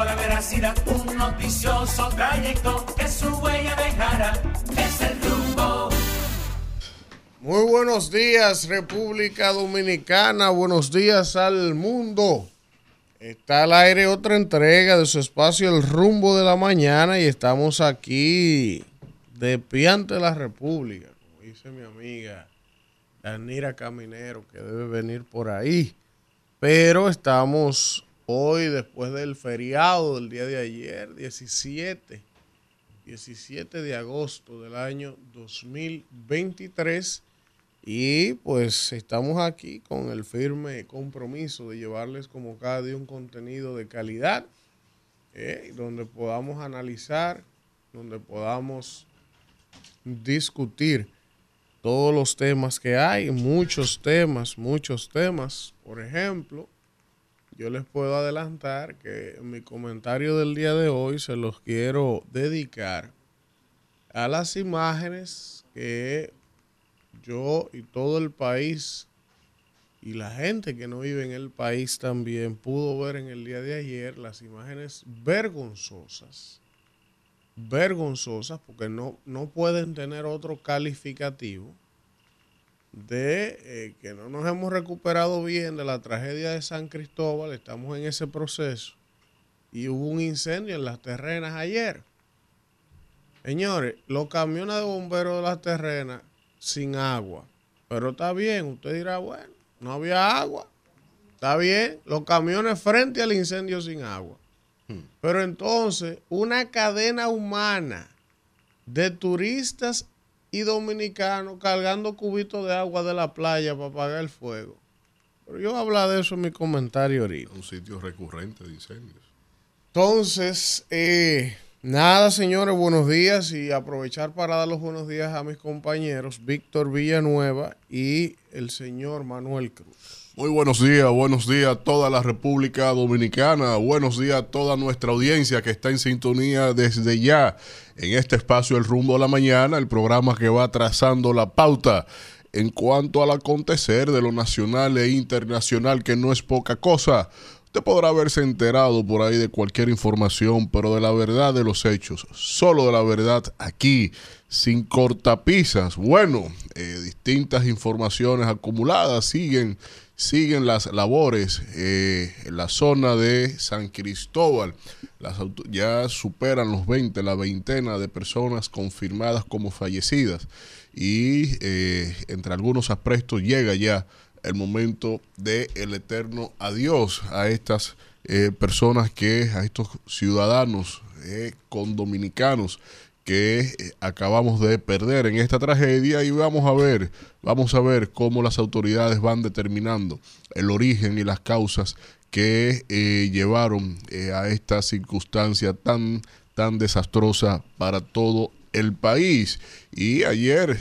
un noticioso trayecto que su huella. Es el rumbo. Muy buenos días, República Dominicana. Buenos días al mundo. Está al aire otra entrega de su espacio El Rumbo de la Mañana y estamos aquí de pie ante la República, como dice mi amiga Danira Caminero, que debe venir por ahí. Pero estamos hoy, después del feriado del día de ayer, 17, 17 de agosto del año 2023. Y pues estamos aquí con el firme compromiso de llevarles como cada día un contenido de calidad, eh, donde podamos analizar, donde podamos discutir todos los temas que hay, muchos temas, muchos temas. Por ejemplo, yo les puedo adelantar que mi comentario del día de hoy se los quiero dedicar a las imágenes que yo y todo el país y la gente que no vive en el país también pudo ver en el día de ayer las imágenes vergonzosas, vergonzosas porque no, no pueden tener otro calificativo de eh, que no nos hemos recuperado bien de la tragedia de San Cristóbal, estamos en ese proceso y hubo un incendio en las terrenas ayer. Señores, los camiones de bomberos de las terrenas sin agua. Pero está bien, usted dirá, bueno, no había agua. Está bien, los camiones frente al incendio sin agua. Pero entonces, una cadena humana de turistas y dominicanos cargando cubitos de agua de la playa para apagar el fuego. Pero yo voy a hablar de eso en mi comentario ahorita. Un sitio recurrente de incendios. Entonces, eh, Nada, señores, buenos días y aprovechar para dar los buenos días a mis compañeros Víctor Villanueva y el señor Manuel Cruz. Muy buenos días, buenos días a toda la República Dominicana, buenos días a toda nuestra audiencia que está en sintonía desde ya en este espacio El Rumbo a la Mañana, el programa que va trazando la pauta en cuanto al acontecer de lo nacional e internacional, que no es poca cosa. Usted podrá haberse enterado por ahí de cualquier información, pero de la verdad de los hechos, solo de la verdad aquí, sin cortapisas. Bueno, eh, distintas informaciones acumuladas siguen, siguen las labores eh, en la zona de San Cristóbal. Las ya superan los 20, la veintena de personas confirmadas como fallecidas y eh, entre algunos aprestos llega ya el momento de el eterno adiós a estas eh, personas que, a estos ciudadanos eh, con dominicanos que eh, acabamos de perder en esta tragedia y vamos a ver, vamos a ver cómo las autoridades van determinando el origen y las causas que llevaron a esta circunstancia tan, tan desastrosa para todo el país. Y ayer,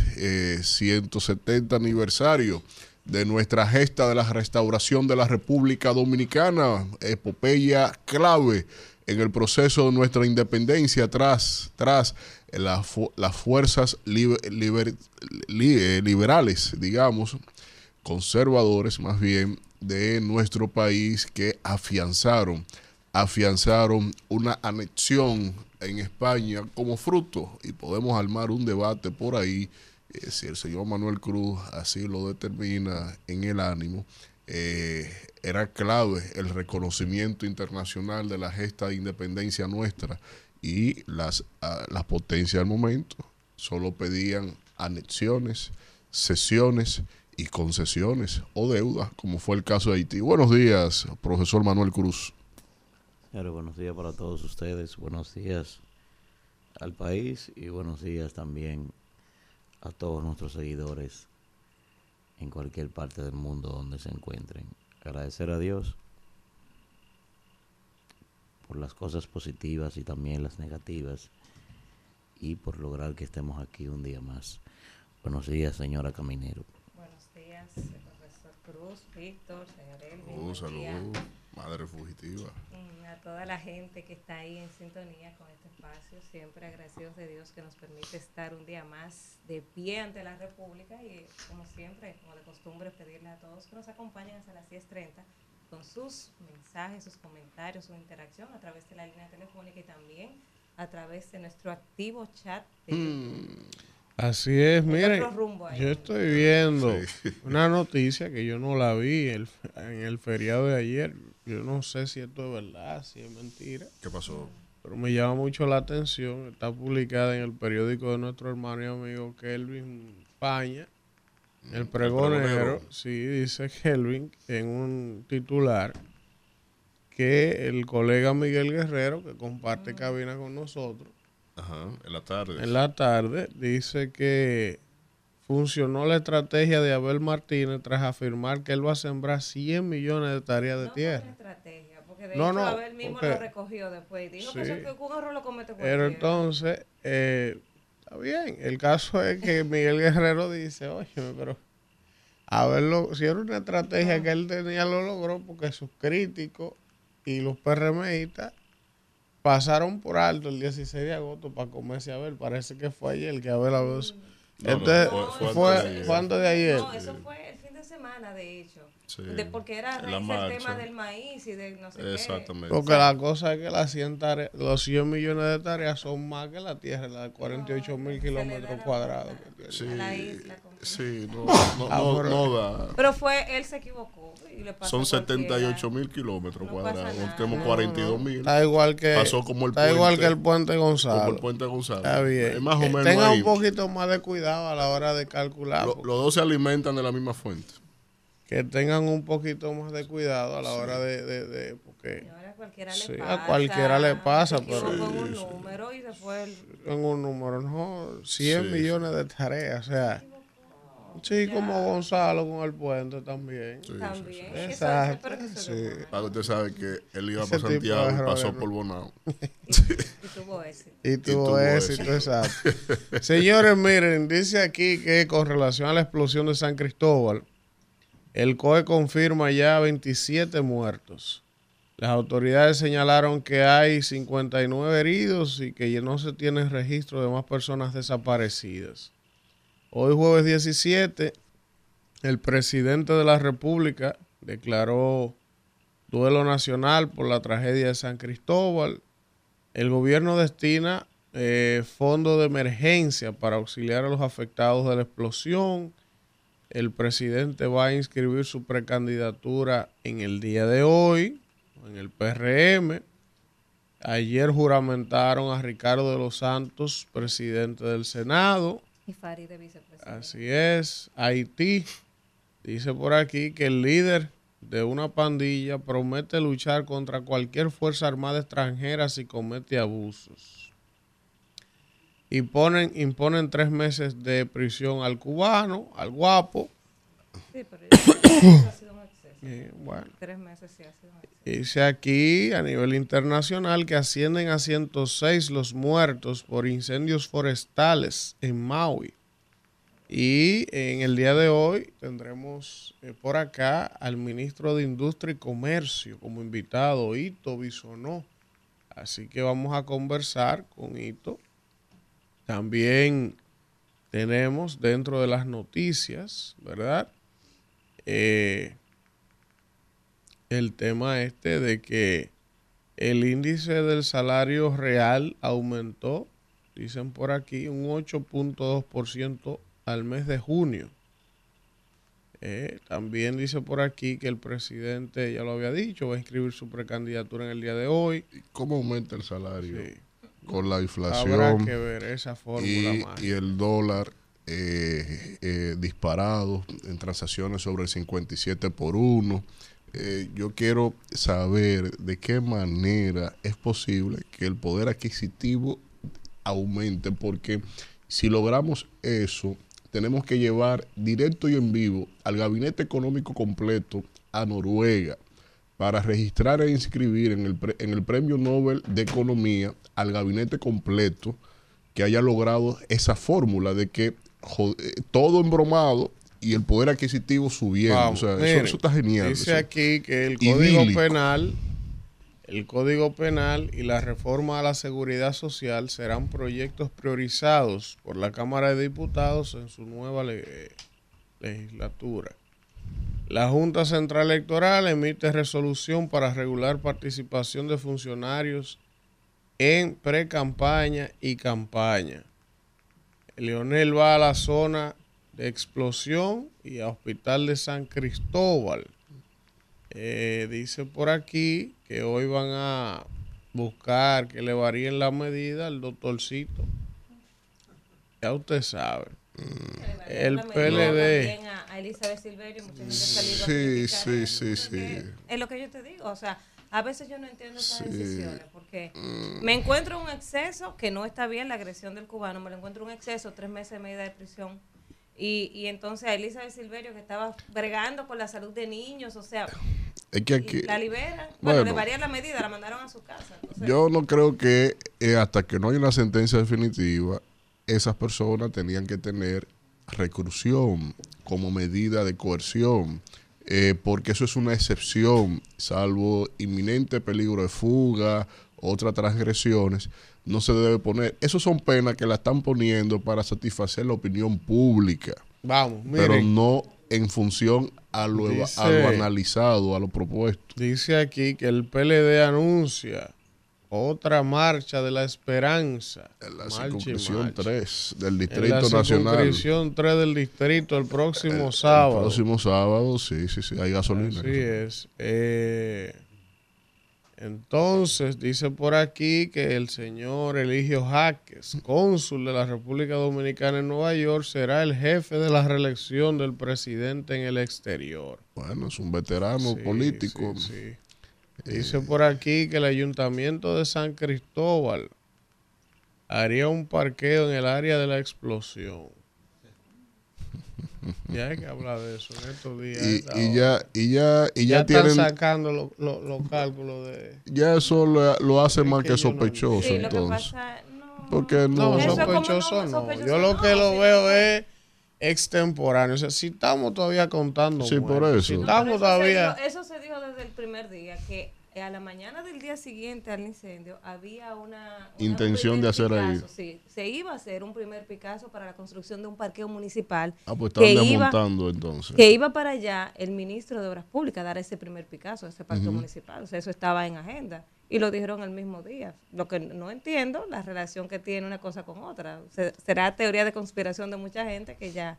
170 aniversario de nuestra gesta de la restauración de la República Dominicana, epopeya clave en el proceso de nuestra independencia tras, tras las fuerzas eh, liberales, digamos, conservadores más bien, de nuestro país que afianzaron, afianzaron una anexión en España como fruto. Y podemos armar un debate por ahí eh, si el señor Manuel Cruz así lo determina en el ánimo, eh, era clave el reconocimiento internacional de la gesta de independencia nuestra y las, ah, las potencias al momento solo pedían anexiones, cesiones y concesiones o deudas, como fue el caso de Haití. Buenos días, profesor Manuel Cruz. buenos días para todos ustedes, buenos días al país y buenos días también a todos nuestros seguidores en cualquier parte del mundo donde se encuentren. Agradecer a Dios por las cosas positivas y también las negativas y por lograr que estemos aquí un día más. Buenos días, señora Caminero. Buenos días, profesor Cruz, Víctor, señor Elvin. madre fugitiva. A toda la gente que está ahí en sintonía con este espacio, siempre agradecidos de Dios que nos permite estar un día más de pie ante la República y como siempre, como de costumbre, pedirle a todos que nos acompañen hasta las 10.30 con sus mensajes, sus comentarios, su interacción a través de la línea telefónica y también a través de nuestro activo chat. de YouTube. Así es, miren, yo estoy viendo una noticia que yo no la vi el- en el feriado de ayer. Yo no sé si esto es verdad, si es mentira, ¿Qué pasó? pero me llama mucho la atención. Está publicada en el periódico de nuestro hermano y amigo Kelvin Paña, el pregonero. pregonero. Sí, dice Kelvin en un titular que el colega Miguel Guerrero, que comparte cabina con nosotros, Ajá, en la tarde. en la tarde dice que funcionó la estrategia de Abel Martínez tras afirmar que él va a sembrar 100 millones de tareas de No tierra. una estrategia, porque de No, hecho no, Abel mismo porque- lo recogió después y dijo que, Sí. eso- que un error lo comete Pero cualquiera. entonces, eh, está bien. El caso es que Miguel Guerrero dice, oye, pero Abel, lo- si era una estrategia que él tenía, lo logró porque sus críticos y los PRMistas pasaron por alto el 16 de agosto para comerse a Abel. Parece que fue ayer que Abel habló. eso. No, no, Entonces, fue- fue fue, antes de ayer. fue antes de ayer. No, eso fue semana, de hecho. Sí. De- porque era el tema del maíz y de no sé qué. Exactamente. Porque la cosa es que las 100 tareas- los 100 millones de tareas son más que la tierra, la de 48 mil da kilómetros cuadrados. que tiene. Sí, la isla sí, no, no, Ah, no, pero- no da. Pero fue, él se equivocó y le pasó Son a cualquiera. 78 mil kilómetros No cuadrados. Tenemos No, 42 mil. Está igual que, Pasó como el está puente. igual que el puente Como Gonzalo. el puente Gonzalo. Está bien. Es más o menos Tenga ahí. un poquito más de cuidado a la hora de calcular. Lo- los dos se alimentan de la misma fuente. Que tengan un poquito más de cuidado a la hora de, de, de- porque Y ahora a cualquiera Sí, le a pasa. cualquiera le pasa, se pero- en un número y después el- en un número, no, 100 Sí, millones de tareas, o sea, sí, como Gonzalo con el puente también. Sí, también. sí, sí. Exacto, se sí. Para que usted sabe que él iba de Santiago y pasó por Bonao. Y tuvo ese. Y tuvo éxito, éxito. exacto. Señores, miren, dice aquí que con relación a la explosión de San Cristóbal, el COE confirma ya 27 muertos. Las autoridades señalaron que hay 59 heridos y que no se tiene registro de más personas desaparecidas. Hoy jueves 17, el presidente de la República declaró duelo nacional por la tragedia de San Cristóbal. El gobierno destina eh, fondo de emergencia para auxiliar a los afectados de la explosión. El presidente va a inscribir su precandidatura en el día de hoy, en el PRM. Ayer juramentaron a Ricardo de los Santos, presidente del Senado. Y Farid de vicepresidente. Así es, Haití dice por aquí que el líder de una pandilla promete luchar contra cualquier fuerza armada extranjera si comete abusos. Y ponen, imponen tres meses de prisión al cubano, al guapo. Sí, pero ha sido un exceso. Y bueno, Tres meses sí ha sido un exceso. dice aquí a nivel internacional que ascienden a 106 los muertos por incendios forestales en Maui. Y en el día de hoy tendremos eh, por acá al ministro de Industria y Comercio como invitado, Ito Bisonó. Así que vamos a conversar con Ito. También tenemos dentro de las noticias, ¿verdad? Eh, el tema este de que el índice del salario real aumentó, dicen por aquí, un 8.2% al mes de junio. Eh, también dice por aquí que el presidente, ya lo había dicho, va a inscribir su precandidatura en el día de hoy. ¿Cómo aumenta el salario? Sí. Con la Habrá inflación que ver esa fórmula y, más. y el dólar eh, eh, disparado en transacciones sobre el 57 por 1. Eh, yo quiero saber de qué manera es posible que el poder adquisitivo aumente, porque si logramos eso, tenemos que llevar directo y en vivo al gabinete económico completo a Noruega para registrar e inscribir en el, pre- en el Premio Nobel de Economía al gabinete completo que haya logrado esa fórmula de que eh, todo embromado y el poder adquisitivo subiendo. Vamos, o sea, eso- miren, eso, está genial. Dice aquí que el Código Idílico. Penal, el Código Penal y la reforma a la seguridad social serán proyectos priorizados por la Cámara de Diputados en su nueva le- legislatura. La Junta Central Electoral emite resolución para regular participación de funcionarios en pre-campaña y campaña. Leonel va a la zona de explosión y a Hospital de San Cristóbal. Eh, dice por aquí que hoy van a buscar que le varíen la medida al doctorcito. Ya usted sabe. El La medida PLD. también A, a Elizabeth Silverio, mucha gente ha salido a Sí, sí, sí, sí. Es lo que yo te digo, o sea, a veces yo no entiendo esas Sí. decisiones, porque me encuentro un exceso, que no está bien la agresión del cubano, me lo encuentro un exceso, tres meses de medida de prisión, y, y entonces a Elizabeth Silverio, que estaba bregando por la salud de niños, o sea, Es que y aquí, la liberan, bueno, le varían la medida, la mandaron a su casa. entonces- yo no creo que eh, hasta que no haya una sentencia definitiva, esas personas tenían que tener reclusión como medida de coerción, eh, porque eso es una excepción, salvo inminente peligro de fuga, otras transgresiones, no se debe poner. Esas son penas que la están poniendo para satisfacer la opinión pública, Vamos, pero miren. no en función a lo, a lo analizado, a lo propuesto. Dice aquí que el PLD anuncia otra marcha de la esperanza. En la Marcha circunscripción marcha. 3 del En la Distrito Nacional. circunscripción 3 del distrito el próximo El sábado. próximo sábado, sí, sí, sí, hay gasolina. Así es. Eh, entonces, dice por aquí que el señor Eligio Jaques, cónsul de la República Dominicana en Nueva York, será el jefe de la reelección del presidente en el exterior. Bueno, es un veterano Sí, político. sí, sí. Dice por aquí que el ayuntamiento de San Cristóbal haría un parqueo en el área de la explosión. Ya hay que hablar de eso en estos días. Y, ya, y ya, y ya ya, están tienen, sacando lo- lo- los cálculos de... ya eso lo, lo hace Es más que que, yo no sospechoso, Sí, lo que entonces. pasa, no. Porque no, No, sospechoso no, no. sospechoso Yo lo no, que lo veo es extemporáneo. O sea, si estamos todavía contando... Sí, por eso. Si No, estamos eso, todavía... se dijo, eso se dijo desde el primer día, que a la mañana del día siguiente al incendio había una... una- Intención de primer hacer ahí. Sí, se iba a hacer un primer Picasso para la construcción de un parqueo municipal. Ah, pues que estaban iba- desmontando entonces. que iba para allá el ministro de Obras Públicas a dar ese primer Picasso, ese parqueo municipal. O sea, eso estaba en agenda. Y lo dijeron el mismo día. Lo que no entiendo, la relación que tiene una cosa con otra. Se- será teoría de conspiración de mucha gente que ya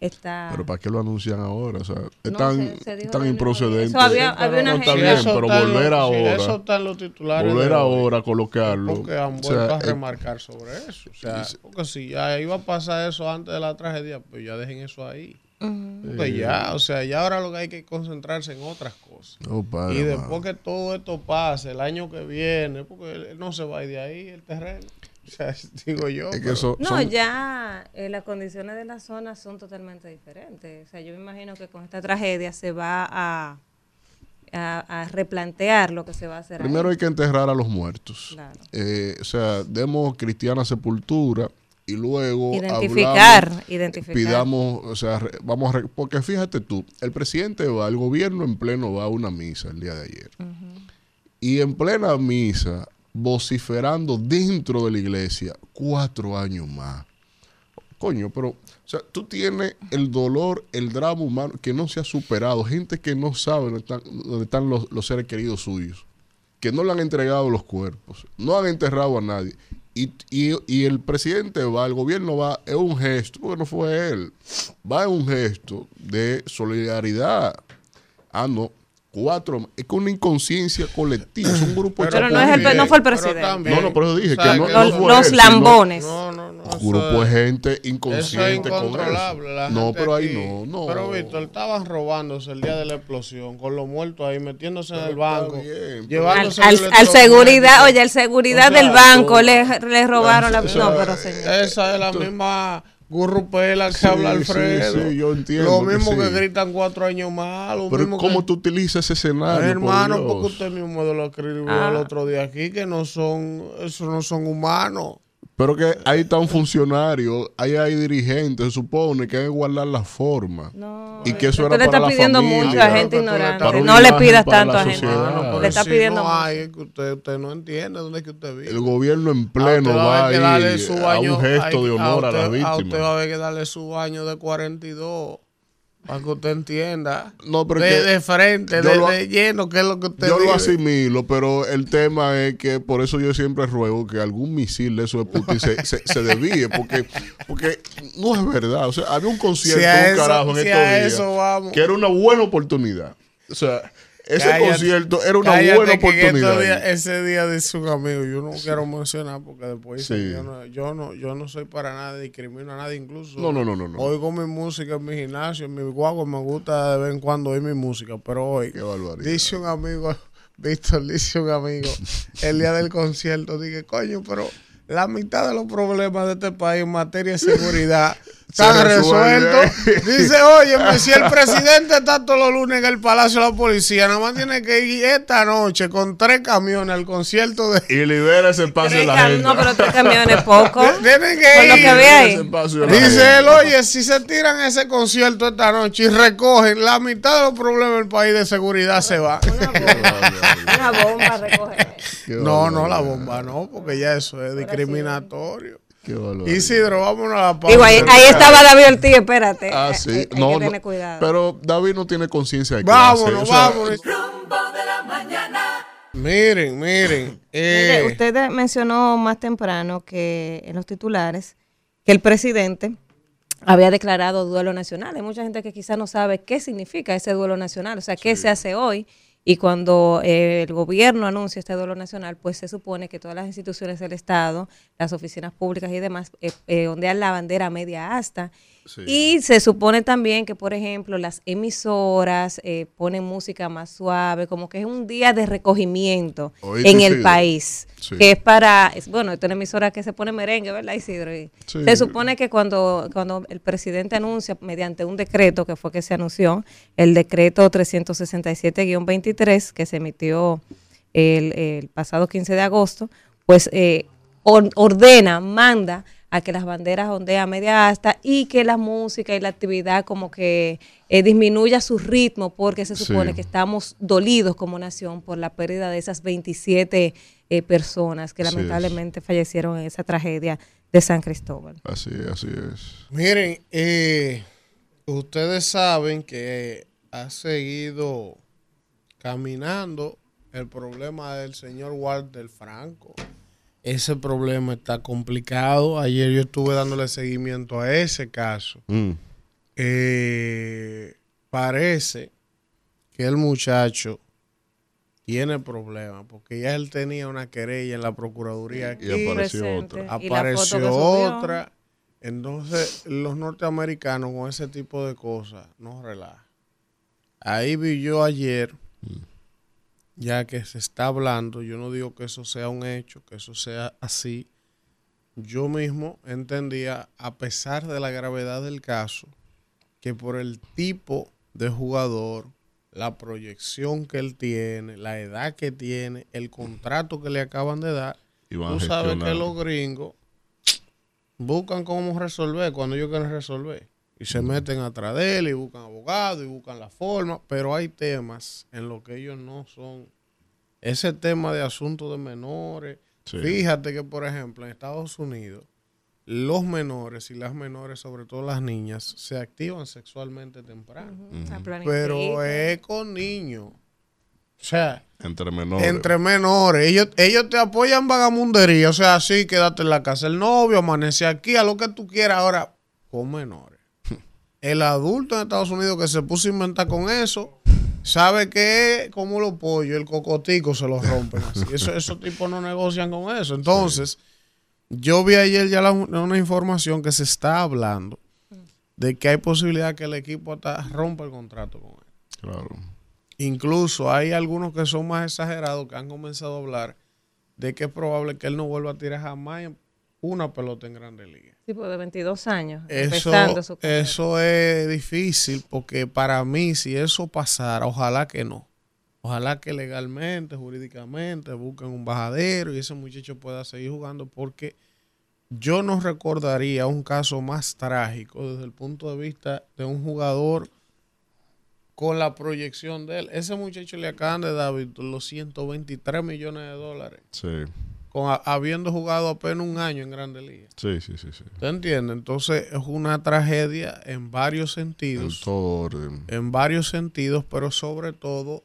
está... Pero ¿para qué lo anuncian ahora? O sea, es No, tan, se- se tan improcedente. Eso había- Pero había una no, está gente- bien, eso pero volver ahora. eso está en los titulares. Volver ahora a colocarlo. Porque han o vuelto sea, a eh, remarcar sobre eso. O sea, porque si ya iba a pasar eso antes de la tragedia, pues ya dejen eso ahí. Porque ya, o sea, ya ahora lo que hay que concentrarse en otras cosas. no, padre, y después que todo esto pase, el año que viene, porque él no se va a ir de ahí el terreno. O sea, digo yo. Es que pero- eso- No, son- ya eh, las condiciones de la zona son totalmente diferentes. O sea, yo me imagino que con esta tragedia se va a, a, a replantear lo que se va a hacer. Primero ahí. hay que enterrar a los muertos. Claro. Eh, o sea, demos cristiana sepultura y luego Identificar, hablamos, identificar. pidamos, o sea, vamos a, porque fíjate tú, el presidente va, el gobierno en pleno va a una misa el día de ayer. Y en plena misa, vociferando dentro de la iglesia, cuatro años más. Coño, pero, o sea, tú tienes el dolor, el drama humano que no se ha superado, gente que no sabe dónde están, dónde están los, los seres queridos suyos, que no le han entregado los cuerpos, no han enterrado a nadie. Y, y- el presidente va, el gobierno va, es un gesto, porque no fue él, va en un gesto de solidaridad. Ah, no, cuatro, es con una inconsciencia colectiva, es un grupo Pero hecho no es el- no fue el presidente. también, No, no, por eso dije que ¿sabes no- que no los, fue los él, sino- lambones. No, no, no. eso grupo de gente Eso es inconsciente con incontrolable. eso. la No, pero ahí aquí- no, no. Pero, Víctor, estaban robándose el día de la explosión, con los muertos ahí, metiéndose en Pero el banco, bien, Al, llevándose al- el seguridad, oye, al seguridad O sea, del banco le, le robaron la... Eso- No, pero señor. Esa es la misma gurrupela que Sí, habla Alfredo. sí, yo entiendo Lo mismo que, sí. gritan cuatro años más. Lo Pero mismo ¿cómo que... tú utilizas ese escenario? Hermano, por Dios? porque usted mismo lo escribió Ah. el otro día aquí, que no son, esos no son humanos. Pero que ahí está un funcionario, ahí hay dirigentes, se supone que hay que guardar la forma. No, y que eso era le para estás la pidiendo familia. mucho a gente ignorante. No le pidas tanto la a gente. Ah, pero le estás si pidiendo no mucho. hay, es que usted, usted no entiende dónde es que usted vive. El gobierno en A pleno va a a su ir a baño, un gesto hay- de honor a, usted, las A usted va a haber que darle su baño de 42. Para que usted entienda. No, pero de, de frente, de, lo- de lleno, que es lo que usted Yo lo asimilo, pero el tema es que por eso yo siempre ruego que algún misil de esos de Putin se, se, se desvíe, porque, porque no es verdad. O sea, había un concierto, Si un eso- carajo en si estos días, eso vamos. que era una buena oportunidad. O sea, ese Cállate- concierto era una buena oportunidad. ese día dice un amigo, yo no quiero mencionar porque después dicen, Sí. yo, no, yo, no, yo no soy para nada, discrimino a nadie, incluso. No, no, no, no, no. Oigo mi música en mi gimnasio, en mi guagua, me gusta de vez en cuando oír mi música, pero hoy, Qué dice un amigo, Víctor, dice un amigo, el día del concierto, dije, coño, pero la mitad de los problemas de este país en materia de seguridad Resuelve. resueltos. Dice, oye, si el presidente está todos los lunes en el Palacio de la Policía, nada más tiene que ir esta noche con tres camiones al concierto de... Y libera ese espacio de la gente. no, pero tres camiones poco. Tienen que Con lo ir. que ve ahí. Ese espacio de la Dice él, oye, si se tiran ese concierto esta noche y recogen, la mitad de los problemas del país de seguridad se va. Una bomba a recoger. Qué No, no, la bomba no, porque ya eso es discriminatorio. Qué barbaridad. Isidro, vámonos a la pausa. Digo, ahí, ahí estaba David Ortiz, espérate. Ah, Hay- sí. Hay, hay no, que no, tener cuidado. Pero David no tiene conciencia de clase. Vámonos, o sea, vámonos. Rumbo de la mañana. Miren, miren. Mire, eh, usted de- mencionó más temprano que en los titulares que el presidente había declarado duelo nacional. Hay mucha gente que quizás no sabe qué significa ese duelo nacional, o sea, qué se hace hoy. Y cuando eh, el gobierno anuncia este duelo nacional, pues se supone que todas las instituciones del Estado, las oficinas públicas y demás, eh, eh, ondean la bandera media asta. Sí. Y se supone también que, por ejemplo, las emisoras eh, ponen música más suave, como que es un día de recogimiento Oíste, en el Isidro. país, Sí. que es para, es- bueno, esto es una emisora que se pone merengue, ¿verdad, Isidro? Y Sí. Se supone que cuando, cuando el presidente anuncia, mediante un decreto, que fue que se anunció, el decreto 367-23, que se emitió el, el pasado 15 de agosto, pues eh, or- ordena, manda a que las banderas ondean a media asta y que la música y la actividad como que eh, disminuya su ritmo porque se supone Sí. que estamos dolidos como nación por la pérdida de esas 27 eh, personas que Así es. lamentablemente fallecieron en esa tragedia de San Cristóbal. Así, así es. miren, eh, ustedes saben que ha seguido caminando el problema del señor Walter Franco. Ese problema está complicado. Ayer yo estuve dándole seguimiento a ese caso. Mm. Eh, parece que el muchacho tiene problemas porque ya él tenía una querella en la Procuraduría aquí. Y apareció Presente. otra. Apareció que subió. otra. Entonces, los norteamericanos con ese tipo de cosas no relajan. Ahí vi yo ayer, ya que se está hablando, yo no digo que eso sea un hecho, que eso sea así. Yo mismo entendía, a pesar de la gravedad del caso, que por el tipo de jugador, la proyección que él tiene, la edad que tiene, el contrato que le acaban de dar, tú sabes que los gringos buscan cómo resolver cuando ellos quieren resolver. Y se meten atrás de él y buscan abogados y buscan la forma, pero hay temas en los que ellos no son. Ese tema de asuntos de menores. Sí. Fíjate que, por ejemplo, en Estados Unidos, los menores y las menores, sobre todo las niñas, se activan sexualmente temprano. Pero es con niños. O sea, Entre menores. entre menores. Ellos, ellos te apoyan vagamundería. O sea, sí, quédate en la casa del novio, amanece aquí, a lo que tú quieras. Ahora, con menores. El adulto en Estados Unidos que se puso a inventar con eso, sabe que es como los pollos, el cocotico se los rompen así. Eso, esos tipos no negocian con eso. Entonces, yo vi ayer ya la- una información que se está hablando de que hay posibilidad que el equipo hasta rompa el contrato con él. Claro. Incluso hay algunos que son más exagerados que han comenzado a hablar de que es probable que él no vuelva a tirar jamás una pelota en Grandes Ligas. Tipo de 22 años. Eso, su eso es difícil porque para mí si eso pasara, ojalá que no. Ojalá que legalmente, jurídicamente busquen un bajadero y ese muchacho pueda seguir jugando porque yo no recordaría un caso más trágico desde el punto de vista de un jugador con la proyección de él. Ese muchacho le acaban de dar los 123 millones de dólares. Sí. Con, habiendo jugado apenas un año en Grandes Ligas. Sí, sí, sí, sí. ¿Usted entiende? Entonces es una tragedia en varios En sentidos. todo orden. En varios sentidos, pero sobre todo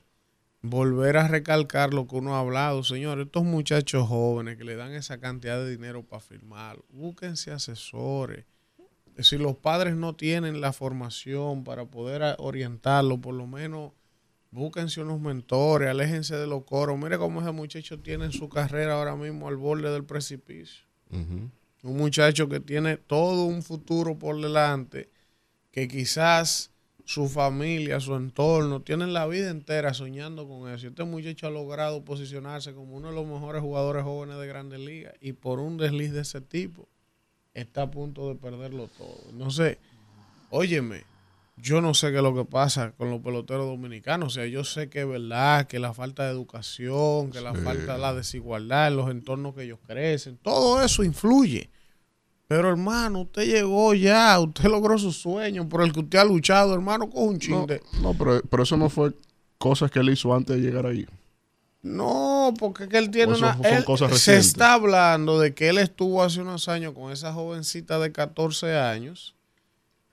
volver a recalcar lo que uno ha hablado. Señores, estos muchachos jóvenes que le dan esa cantidad de dinero para firmar, búsquense asesores. Si los padres no tienen la formación para poder orientarlo, por lo menos búsquense unos mentores, aléjense de los coros. Mire cómo ese muchacho tiene su carrera ahora mismo al borde del precipicio. Un muchacho que tiene todo un futuro por delante, que quizás su familia, su entorno, tienen la vida entera soñando con eso. Este muchacho ha logrado posicionarse como uno de los mejores jugadores jóvenes de Grandes Ligas y por un desliz de ese tipo está a punto de perderlo todo. No sé, óyeme, yo no sé qué es lo que pasa con los peloteros dominicanos. O sea, yo sé que es verdad, que la falta de educación, que la falta de la desigualdad en los entornos que ellos crecen, todo eso influye. Pero hermano, usted llegó ya, usted logró su sueño por el que usted ha luchado, hermano, coge un chin No, de- no, pero, pero eso no fue cosas que él hizo antes de llegar ahí. No, porque es que él tiene eso una... él- se está hablando de que él estuvo hace unos años con esa jovencita de 14 años.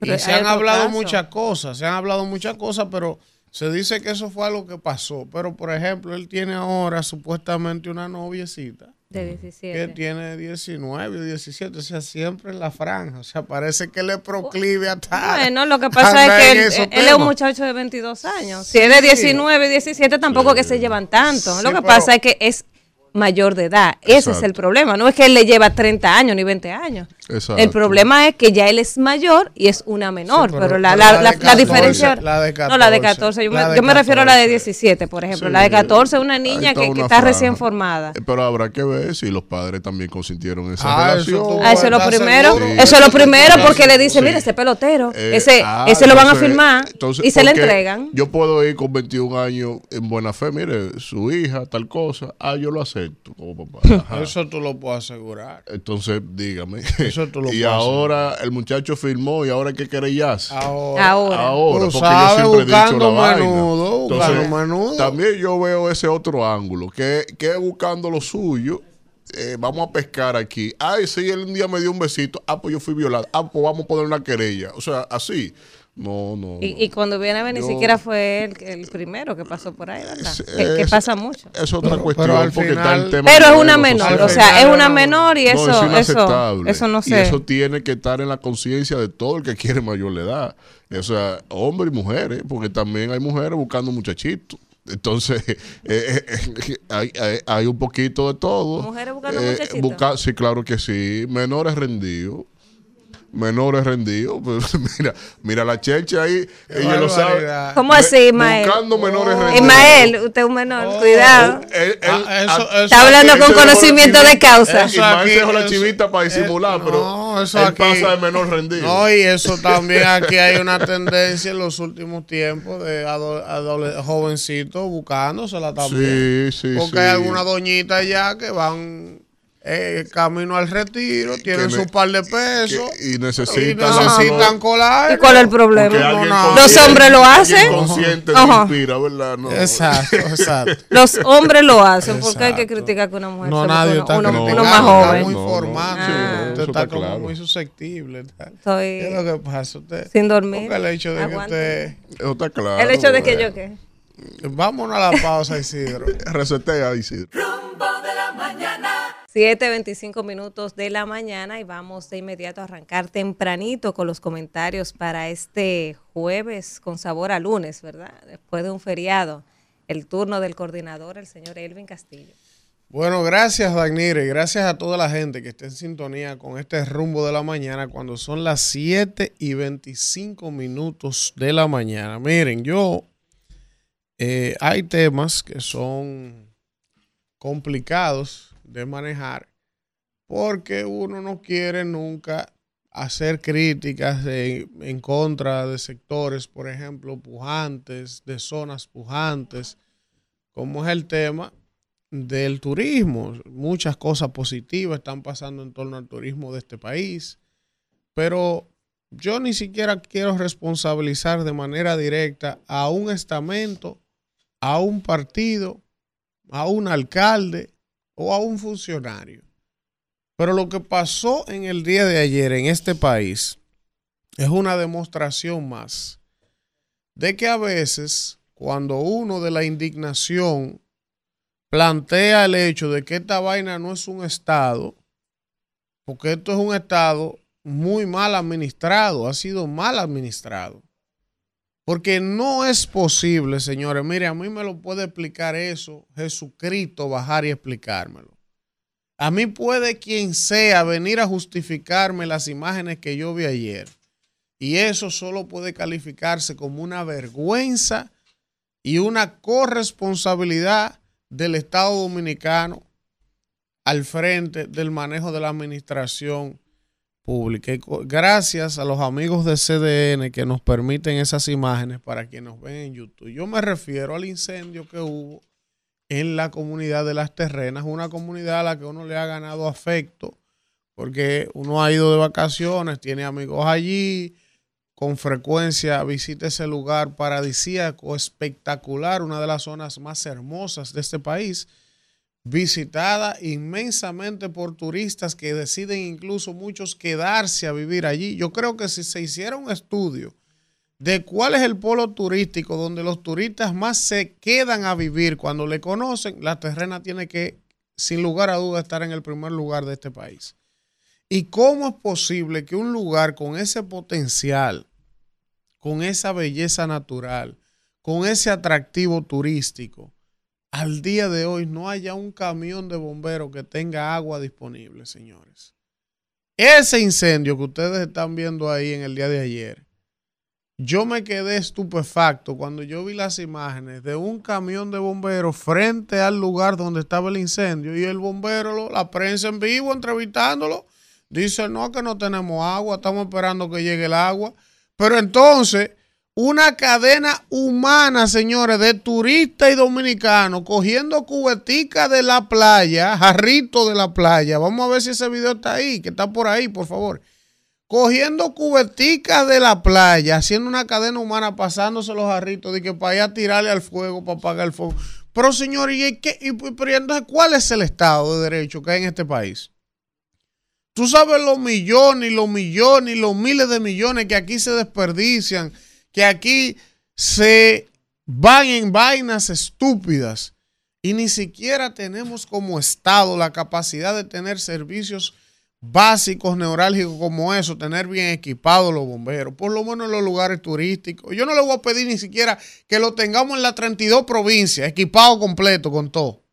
Pero y se han hablado caso. muchas cosas, se han hablado muchas cosas, pero se dice que eso fue algo que pasó. Pero, por ejemplo, él tiene ahora supuestamente una noviecita De que 17. tiene 19 o 17, o sea, siempre en la franja. O sea, parece que le proclive a estar. Bueno, lo que pasa es que él, es un muchacho de 22 años. Si es de 19, 17, tampoco que se llevan tanto. Sí, lo que pero- pasa es que es mayor de edad. Ese es el problema. No es que él le lleva 30 años ni 20 años. Exacto. El problema es que ya él es mayor y es una menor. Sí, pero, pero- la, la- la de la- 14, diferencia. la de No, la de 14, 14. Yo, me, yo me refiero a la de 14. 17, por ejemplo. Sí. La de 14 es una niña está que, está franja. recién formada. Eh, Pero habrá que ver si los padres también consintieron esa Ah, eso relación. tú- Ah, eso es lo ¿Estás primero. Eso es lo primero porque le Sí. dice, mira, ese pelotero, Eh, ese, ah, ese lo van a firmar entonces, y se le entregan. Yo puedo ir con 21 años en buena fe, mire, su hija, tal cosa. Ah, yo lo acepto como papá. Ajá. Eso tú lo puedes asegurar. Entonces, dígame. Eso tú lo y ahora el muchacho firmó y ahora qué querellas. Ahora. Ahora. Ahora, porque sabes, yo siempre he dicho la vaina. menudo, buscando Entonces, menudo. También yo veo ese otro ángulo, que, que buscando lo suyo. eh, vamos a pescar aquí. Ay, sí, él un día me dio un besito. Ah, pues yo fui violado. Ah, pues vamos a poner una querella. O sea, así. No, no. Y, no. y cuando viene a ver, ni Yo- siquiera fue él el primero que pasó por ahí, ¿verdad? Es- Que, pasa mucho. Es otra Pero- cuestión pero al porque está final- el tema Pero es una lo menor, social. o sea, es una no- menor y No, eso, es eso, inaceptable. eso no Y sé. eso tiene que estar en la conciencia de todo el que quiere mayor de edad. O sea, hombres y mujeres, porque también hay mujeres buscando muchachitos. Entonces, eh, eh, eh, hay, hay- hay un poquito de todo. ¿Mujeres buscando muchachitos? busca- sí, claro que sí. Menores rendidos. Menores rendidos. Pues, mira, mira la checha ahí. Ella lo sabe. ¿Cómo así, Ismael? Buscando menores rendidos. Ismael, usted es un menor, Oh. cuidado. Él- él- Ah, eso- a- eso Está hablando con conocimiento de causa. Eso Ismael se dejó la chivita para disimular, pero eso él aquí- pasa de menor rendido. No, y eso también aquí hay una tendencia en los últimos tiempos de jovencitos buscándosela también. sí, sí, Porque sí. hay algunas doñitas ya que van eh, camino al retiro, tienen ne- su par de pesos que- y y necesitan, necesitan colar. ¿Y cuál es el problema? no. consciente- Los hombres lo hacen. consciente inspira, ¿verdad? No. Exacto, exacto. Los hombres lo hacen, porque hay que Exacto. criticar que una mujer No, nadie busque está uno, uno- uno más está joven. muy No, no, formal. no, usted está como claro. muy susceptible. tal. Estoy ¿Qué es lo que pasa? Usted, sin dormir. porque el hecho de que Aguante. usted... Eso está claro. El hecho de que yo qué. Vámonos a la pausa, Isidro. Resetea, Isidro. Rumbo de la mañana. 7.25 minutos de la mañana y vamos de inmediato a arrancar tempranito con los comentarios para este jueves con sabor a lunes, ¿verdad? Después de un feriado. El turno del coordinador, el señor Elvin Castillo. Bueno, gracias, Dagnire, gracias a toda la gente que está en sintonía con este rumbo de la mañana cuando son las 7 y 25 minutos de la mañana. Miren, yo, eh, hay temas que son complicados de manejar porque uno no quiere nunca hacer críticas en contra de sectores, por ejemplo, pujantes, de zonas pujantes, como es el tema del turismo. Muchas cosas positivas están pasando en torno al turismo de este país, pero yo ni siquiera quiero responsabilizar de manera directa a un estamento, a un partido, a un alcalde o a un funcionario. Pero lo que pasó en el día de ayer en este país es una demostración más de que a veces cuando uno de la indignación plantea el hecho de que esta vaina no es un Estado, porque esto es un Estado muy mal administrado, ha sido mal administrado. Porque no es posible, señores, mire, a mí me lo puede explicar eso, Jesucristo bajar y explicármelo. A mí puede quien sea venir a justificarme las imágenes que yo vi ayer. Y eso solo puede calificarse como una vergüenza y una corresponsabilidad del Estado Dominicano al frente del manejo de la administración pública. gracias a los amigos de CDN que nos permiten esas imágenes para quienes nos ven en YouTube. Yo me refiero al incendio que hubo en la comunidad de las terrenas, una comunidad a la que uno le ha ganado afecto, porque uno ha ido de vacaciones, tiene amigos allí, con frecuencia visita ese lugar paradisíaco, espectacular, una de las zonas más hermosas de este país, visitada inmensamente por turistas que deciden incluso muchos quedarse a vivir allí. Yo creo que si se hiciera un estudio de cuál es el polo turístico donde los turistas más se quedan a vivir cuando le conocen, la terrena tiene que, sin lugar a duda, estar en el primer lugar de este país. ¿Y cómo es posible que un lugar con ese potencial, con esa belleza natural, con ese atractivo turístico, al día de hoy no haya un camión de bomberos que tenga agua disponible, señores? Ese incendio que ustedes están viendo ahí en el día de ayer, yo me quedé estupefacto cuando yo vi las imágenes de un camión de bomberos frente al lugar donde estaba el incendio y el bombero, la prensa en vivo entrevistándolo, dice, no, que no tenemos agua, estamos esperando que llegue el agua. Pero entonces, una cadena humana, señores, de turistas y dominicanos cogiendo cubetica de la playa, jarrito de la playa. Vamos a ver si ese video está ahí, que está por ahí, por favor cogiendo cubeticas de la playa, haciendo una cadena humana, pasándose los jarritos de que para allá tirarle al fuego, para apagar el fuego. Pero señor, ¿y, qué, y, cuál es el Estado de Derecho que hay en este país? Tú sabes los millones y los millones y los miles de millones que aquí se desperdician, que aquí se van en vainas estúpidas y ni siquiera tenemos como Estado la capacidad de tener servicios básicos neurálgicos como eso, tener bien equipados los bomberos, por lo menos en los lugares turísticos. Yo no le voy a pedir ni siquiera que lo tengamos en las 32 provincias, equipado completo con todo.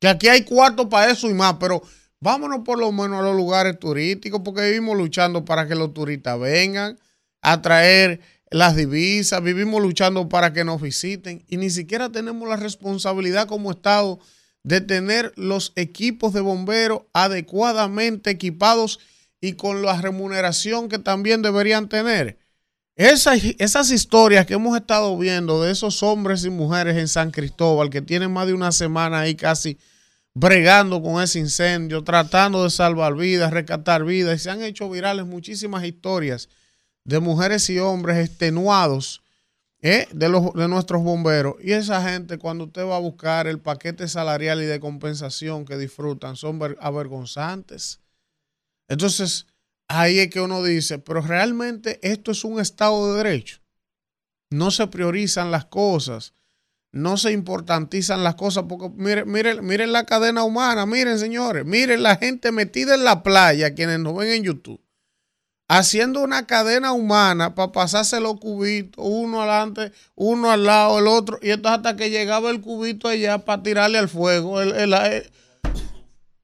Que aquí hay cuartos para eso y más, pero vámonos por lo menos a los lugares turísticos, porque vivimos luchando para que los turistas vengan a traer las divisas, vivimos luchando para que nos visiten y ni siquiera tenemos la responsabilidad como Estado de tener los equipos de bomberos adecuadamente equipados y con la remuneración que también deberían tener. Esas, esas historias que hemos estado viendo de esos hombres y mujeres en San Cristóbal que tienen más de una semana ahí casi bregando con ese incendio, tratando de salvar vidas, rescatar vidas, y se han hecho virales muchísimas historias de mujeres y hombres extenuados ¿eh? de, los, de nuestros bomberos. Y esa gente, cuando usted va a buscar el paquete salarial y de compensación que disfrutan, son avergonzantes. Entonces, ahí es que uno dice, pero realmente esto es un Estado de Derecho. No se priorizan las cosas, no se importantizan las cosas, porque miren, miren, miren la cadena humana, miren señores, miren la gente metida en la playa, quienes nos ven en YouTube haciendo una cadena humana para pasarse los cubitos, uno adelante, uno al lado, el otro, y entonces hasta que llegaba el cubito allá para tirarle al fuego.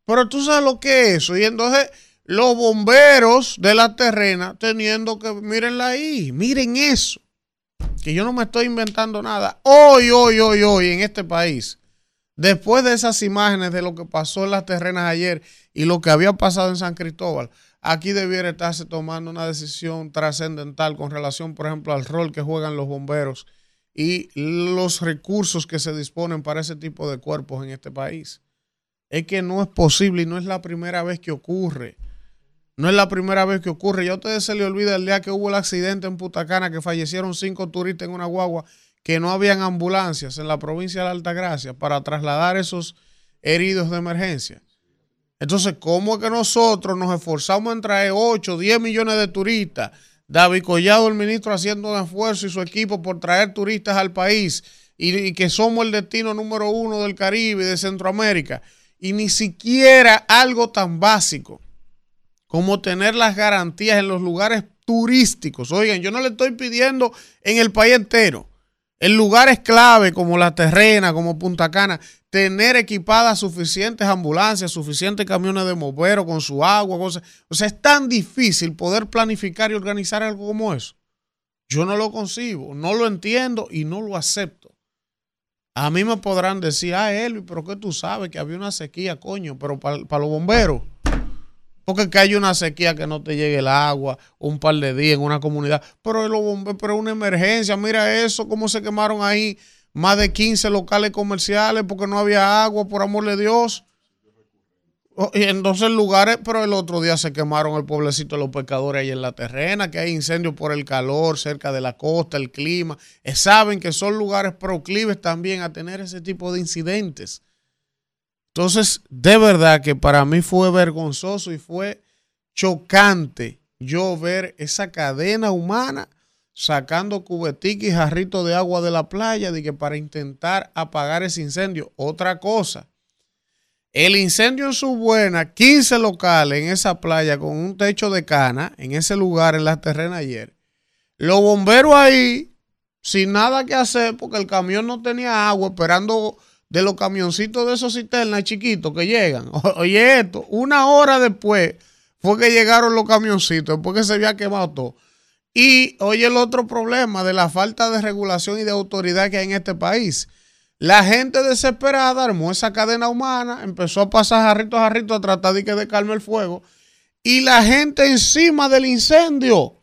pero tú sabes lo que es eso. Y entonces los bomberos de la terrena teniendo que, mírenla ahí, miren eso. Que yo no me estoy inventando nada. Hoy, hoy, hoy, hoy, en este país, después de esas imágenes de lo que pasó en las terrenas ayer y lo que había pasado en San Cristóbal, aquí debiera estarse tomando una decisión trascendental con relación, por ejemplo, al rol que juegan los bomberos y los recursos que se disponen para ese tipo de cuerpos en este país. Es que no es posible y no es la primera vez que ocurre. No es la primera vez que ocurre. Ya a ustedes se les olvida el día que hubo el accidente en Putacana, que fallecieron cinco turistas en una guagua, que no habían ambulancias en la provincia de la Altagracia para trasladar esos heridos de emergencia. Entonces, ¿cómo es que nosotros nos esforzamos en traer 8, 10 millones de turistas? David Collado, el ministro, haciendo un esfuerzo y su equipo por traer turistas al país y, y que somos el destino número uno del Caribe y de Centroamérica. Y ni siquiera algo tan básico como tener las garantías en los lugares turísticos. Oigan, yo no le estoy pidiendo en el país entero, en lugares clave como La Terrena, como Punta Cana, tener equipadas suficientes ambulancias, suficientes camiones de bomberos con su agua, cosas. O sea, es tan difícil poder planificar y organizar algo como eso. Yo no lo concibo, no lo entiendo y no lo acepto. A mí me podrán decir, ah, Elvi, pero que tú sabes que había una sequía, coño, pero para los bomberos. Porque que hay una sequía que no te llegue el agua un par de días en una comunidad. Pero, pero una emergencia, mira eso, cómo se quemaron ahí más de 15 locales comerciales porque no había agua, por amor de Dios. Oh, y entonces lugares, pero el otro día se quemaron el pueblecito de los pescadores ahí en la terrena, que hay incendios por el calor cerca de la costa, el clima. Eh, saben que son lugares proclives también a tener ese tipo de incidentes. Entonces, de verdad que para mí fue vergonzoso y fue chocante yo ver esa cadena humana sacando cubeticas y jarritos de agua de la playa de que para intentar apagar ese incendio. Otra cosa, el incendio en su buena, 15 locales en esa playa con un techo de cana, en ese lugar, en la terrena ayer. Los bomberos ahí, sin nada que hacer, porque el camión no tenía agua, esperando de los camioncitos de esos cisternas chiquitos que llegan. Oye, esto, una hora después fue que llegaron los camioncitos, después que se había quemado todo. Y oye el otro problema de la falta de regulación y de autoridad que hay en este país. La gente desesperada armó esa cadena humana, empezó a pasar jarrito a jarrito a tratar de que descalme el fuego. Y la gente encima del incendio.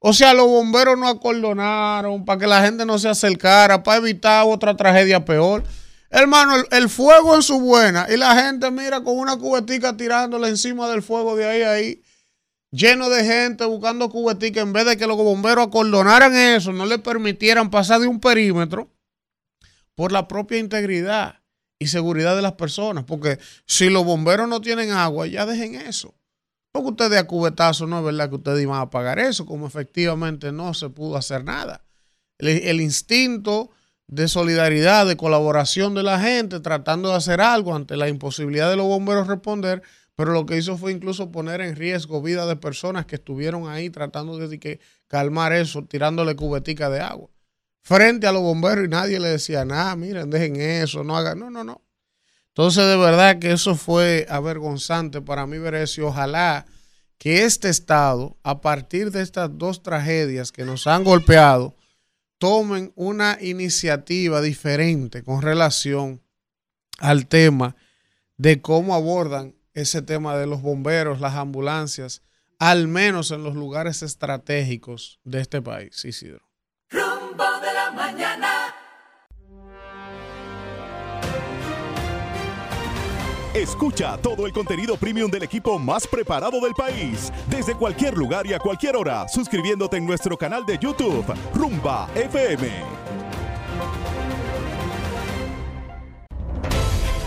O sea, los bomberos no acordonaron para que la gente no se acercara, para evitar otra tragedia peor. Hermano, el, fuego en su buena y la gente mira con una cubetica tirándole encima del fuego de ahí a ahí lleno de gente buscando cubetica, en vez de que los bomberos acordonaran eso, no le permitieran pasar de un perímetro por la propia integridad y seguridad de las personas. Porque si los bomberos no tienen agua, ya dejen eso. Porque ustedes a cubetazo no es verdad que ustedes iban a pagar eso, como efectivamente no se pudo hacer nada. El instinto de solidaridad, de colaboración de la gente, tratando de hacer algo ante la imposibilidad de los bomberos responder, pero lo que hizo fue incluso poner en riesgo vida de personas que estuvieron ahí tratando de que calmar eso, tirándole cubetica de agua. Frente a los bomberos y nadie le decía nada, miren, dejen eso, no hagan, no, no, no. Entonces, de verdad que eso fue avergonzante para mí ver eso y ojalá que este Estado, a partir de estas dos tragedias que nos han golpeado, tomen una iniciativa diferente con relación al tema de cómo abordan ese tema de los bomberos, las ambulancias, al menos en los lugares estratégicos de este país, Isidro. Rumbo de la mañana. Escucha todo el contenido premium del equipo más preparado del país, desde cualquier lugar y a cualquier hora, suscribiéndote en nuestro canal de YouTube, Rumba FM.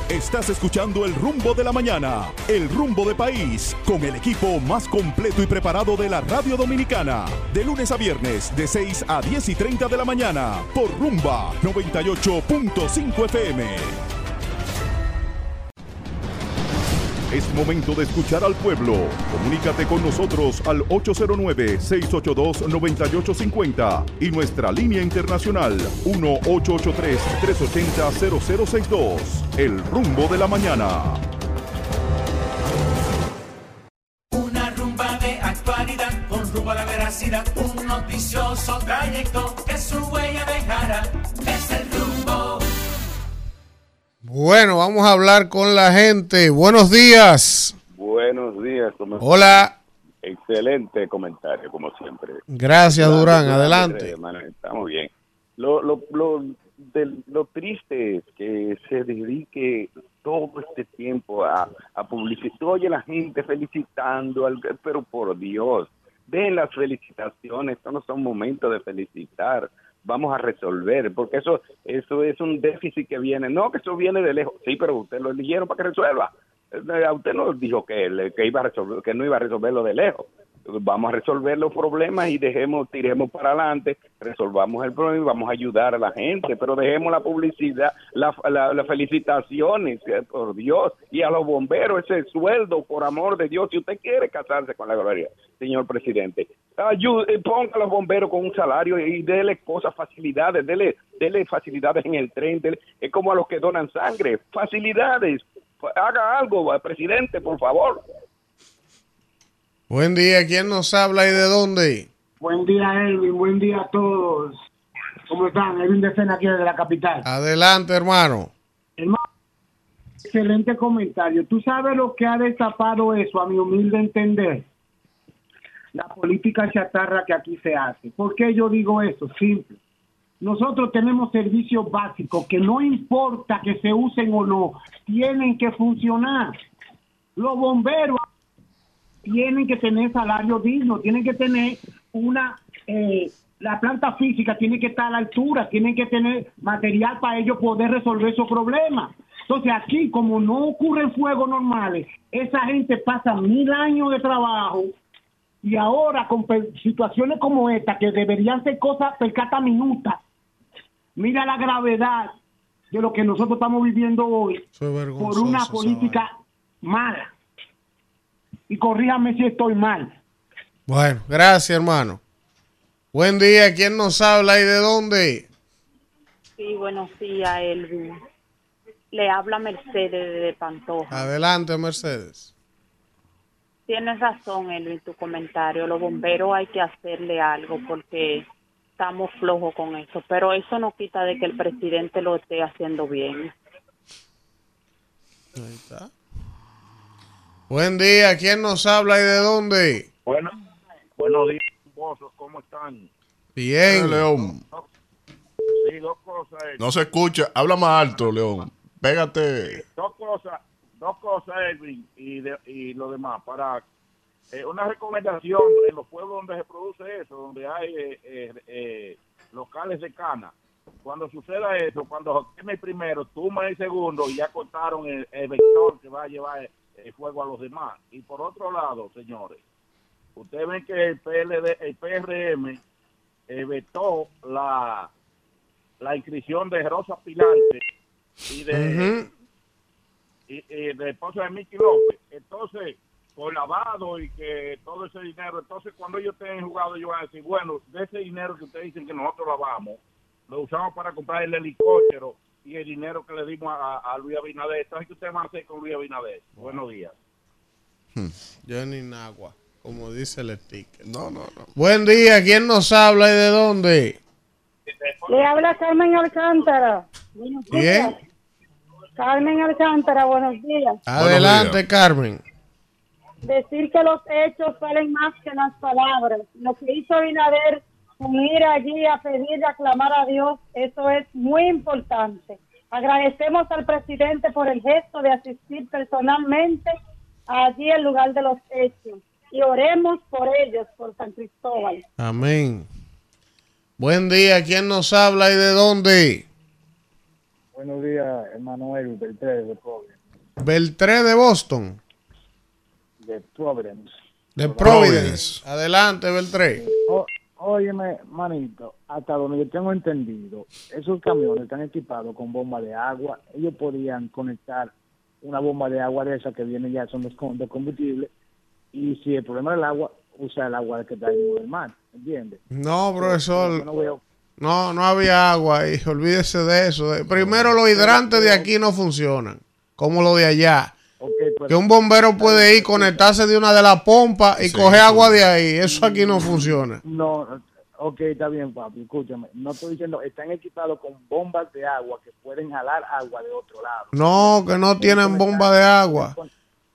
Estás escuchando el rumbo de la mañana, el rumbo de país, con el equipo más completo y preparado de la radio dominicana. De lunes a viernes, de 6 a 10 y 30 de la mañana, por rumba 98.5 FM. Es momento de escuchar al pueblo. Comunícate con nosotros al 809-682-9850 y nuestra línea internacional 1-883-380-0062. El rumbo de la mañana. Una rumba de actualidad con rumbo a la veracidad. Un noticioso trayecto que su huella dejará. Bueno, vamos a hablar con la gente. Buenos días. Buenos días. Hola. Excelente comentario, como siempre. Gracias, Durán. Adelante. Estamos bien. Lo, lo, lo, del- lo triste es que se dedique todo este tiempo a, a publicitar. Oye, la gente felicitando, al- pero por Dios, den las felicitaciones. Estos no son momentos de felicitar. Vamos a resolver, porque eso eso es un déficit que viene, no que eso viene de lejos, sí, pero usted lo eligieron para que resuelva. Eh, A usted no dijo que, que iba a resolver, que no iba a resolverlo de lejos. Vamos a resolver los problemas y dejemos, tiremos para adelante, resolvamos el problema y vamos a ayudar a la gente, pero dejemos la publicidad, las la, las felicitaciones, eh, por Dios, y a los bomberos ese sueldo, por amor de Dios, si usted quiere casarse con la gloria, señor presidente, ayude, ponga a los bomberos con un salario y dele cosas, facilidades, dele, dele facilidades en el tren, es como a los que donan sangre, facilidades, haga algo, presidente, por favor. Buen día, ¿quién nos habla y de dónde? Buen día, Elvin. Buen día a todos. ¿Cómo están? Elvin de Cena aquí desde la capital. Adelante, hermano. Hermano, excelente comentario. ¿Tú sabes lo que ha destapado eso, a mi humilde entender? La política chatarra que aquí se hace. ¿Por qué yo digo eso? Simple. Nosotros tenemos servicios básicos que no importa que se usen o no, tienen que funcionar. Los bomberos tienen que tener salario digno, tienen que tener una, eh, la planta física tiene que estar a la altura, tienen que tener material para ellos poder resolver esos problemas. Entonces aquí, como no ocurren fuegos normales, esa gente pasa mil años de trabajo y ahora con situaciones como esta, que deberían ser cosas per cada minuta, mira la gravedad de lo que nosotros estamos viviendo hoy por una política mala. Y corríjame si estoy mal. Bueno, gracias, hermano. Buen día, ¿quién nos habla y de dónde? Sí, buenos días, Elvin. Le habla Mercedes de Pantoja. Adelante, Mercedes. Tienes razón, Elvin, tu comentario. Los bomberos hay que hacerle algo porque estamos flojos con eso. Pero eso no quita de que el presidente lo esté haciendo bien. Ahí está. Buen día, ¿quién nos habla y de dónde? Bueno, buenos días, ¿cómo están? Bien. León, Sí, dos cosas. eh, no se escucha. Habla más alto, León. Pégate. Dos cosas, dos cosas, Elvin, y, de- y lo demás. Para eh, una recomendación en los pueblos donde se produce eso, donde hay eh, eh, eh, locales de cana. Cuando suceda eso, cuando queme el primero, tumba el segundo y ya cortaron el, el vector que va a llevar el fuego a los demás. Y por otro lado, señores, ustedes ven que el PLD, el PRM eh, vetó la, la inscripción de Rosa Pilante y de, Ujú. y, y de esposa de Miki López. Entonces, por lavado y que todo ese dinero, entonces cuando ellos estén jugado, ellos van a decir, bueno, de ese dinero que ustedes dicen que nosotros lavamos, lo usamos para comprar el helicóptero y el dinero que le dimos a, a Luis Abinader. Entonces, ¿qué ustedes van a hacer con Luis Abinader? Buenos días. Johnny Nagua, como dice el sticker. No, no, no. Buen día, ¿quién nos habla y de dónde? Le habla Carmen Alcántara. ¿Quién? Carmen Alcántara, buenos días. Adelante, Carmen. Decir que los hechos valen más que las palabras. Lo que hizo Abinader con ir allí a pedir y a clamar a Dios, eso es muy importante. Agradecemos al presidente por el gesto de asistir personalmente allí al lugar de los hechos. Y oremos por ellos, por San Cristóbal. Amén. Buen día, ¿quién nos habla y de dónde? Buenos días, Emanuel Beltré de. Beltré de Boston, De Providence. de Providence. Adelante, Beltré. O- óyeme, manito, hasta donde yo tengo entendido, esos camiones están equipados con bomba de agua. Ellos podían conectar una bomba de agua de esa que viene ya, son de combustible. Y si el problema es el agua, usa el agua que está en el mar, ¿entiendes? No, profesor. Yo no veo No, no había agua ahí. Olvídese de eso. De- Primero, los hidrantes de aquí no funcionan, como los de allá. Pues, Que un bombero puede ir, conectarse de una de las pompas y Sí, coger agua de ahí. Eso aquí no funciona. No, ok, está bien, papi, escúchame. No estoy diciendo, están equipados con bombas de agua que pueden jalar agua de otro lado. No, que no tienen bomba de agua.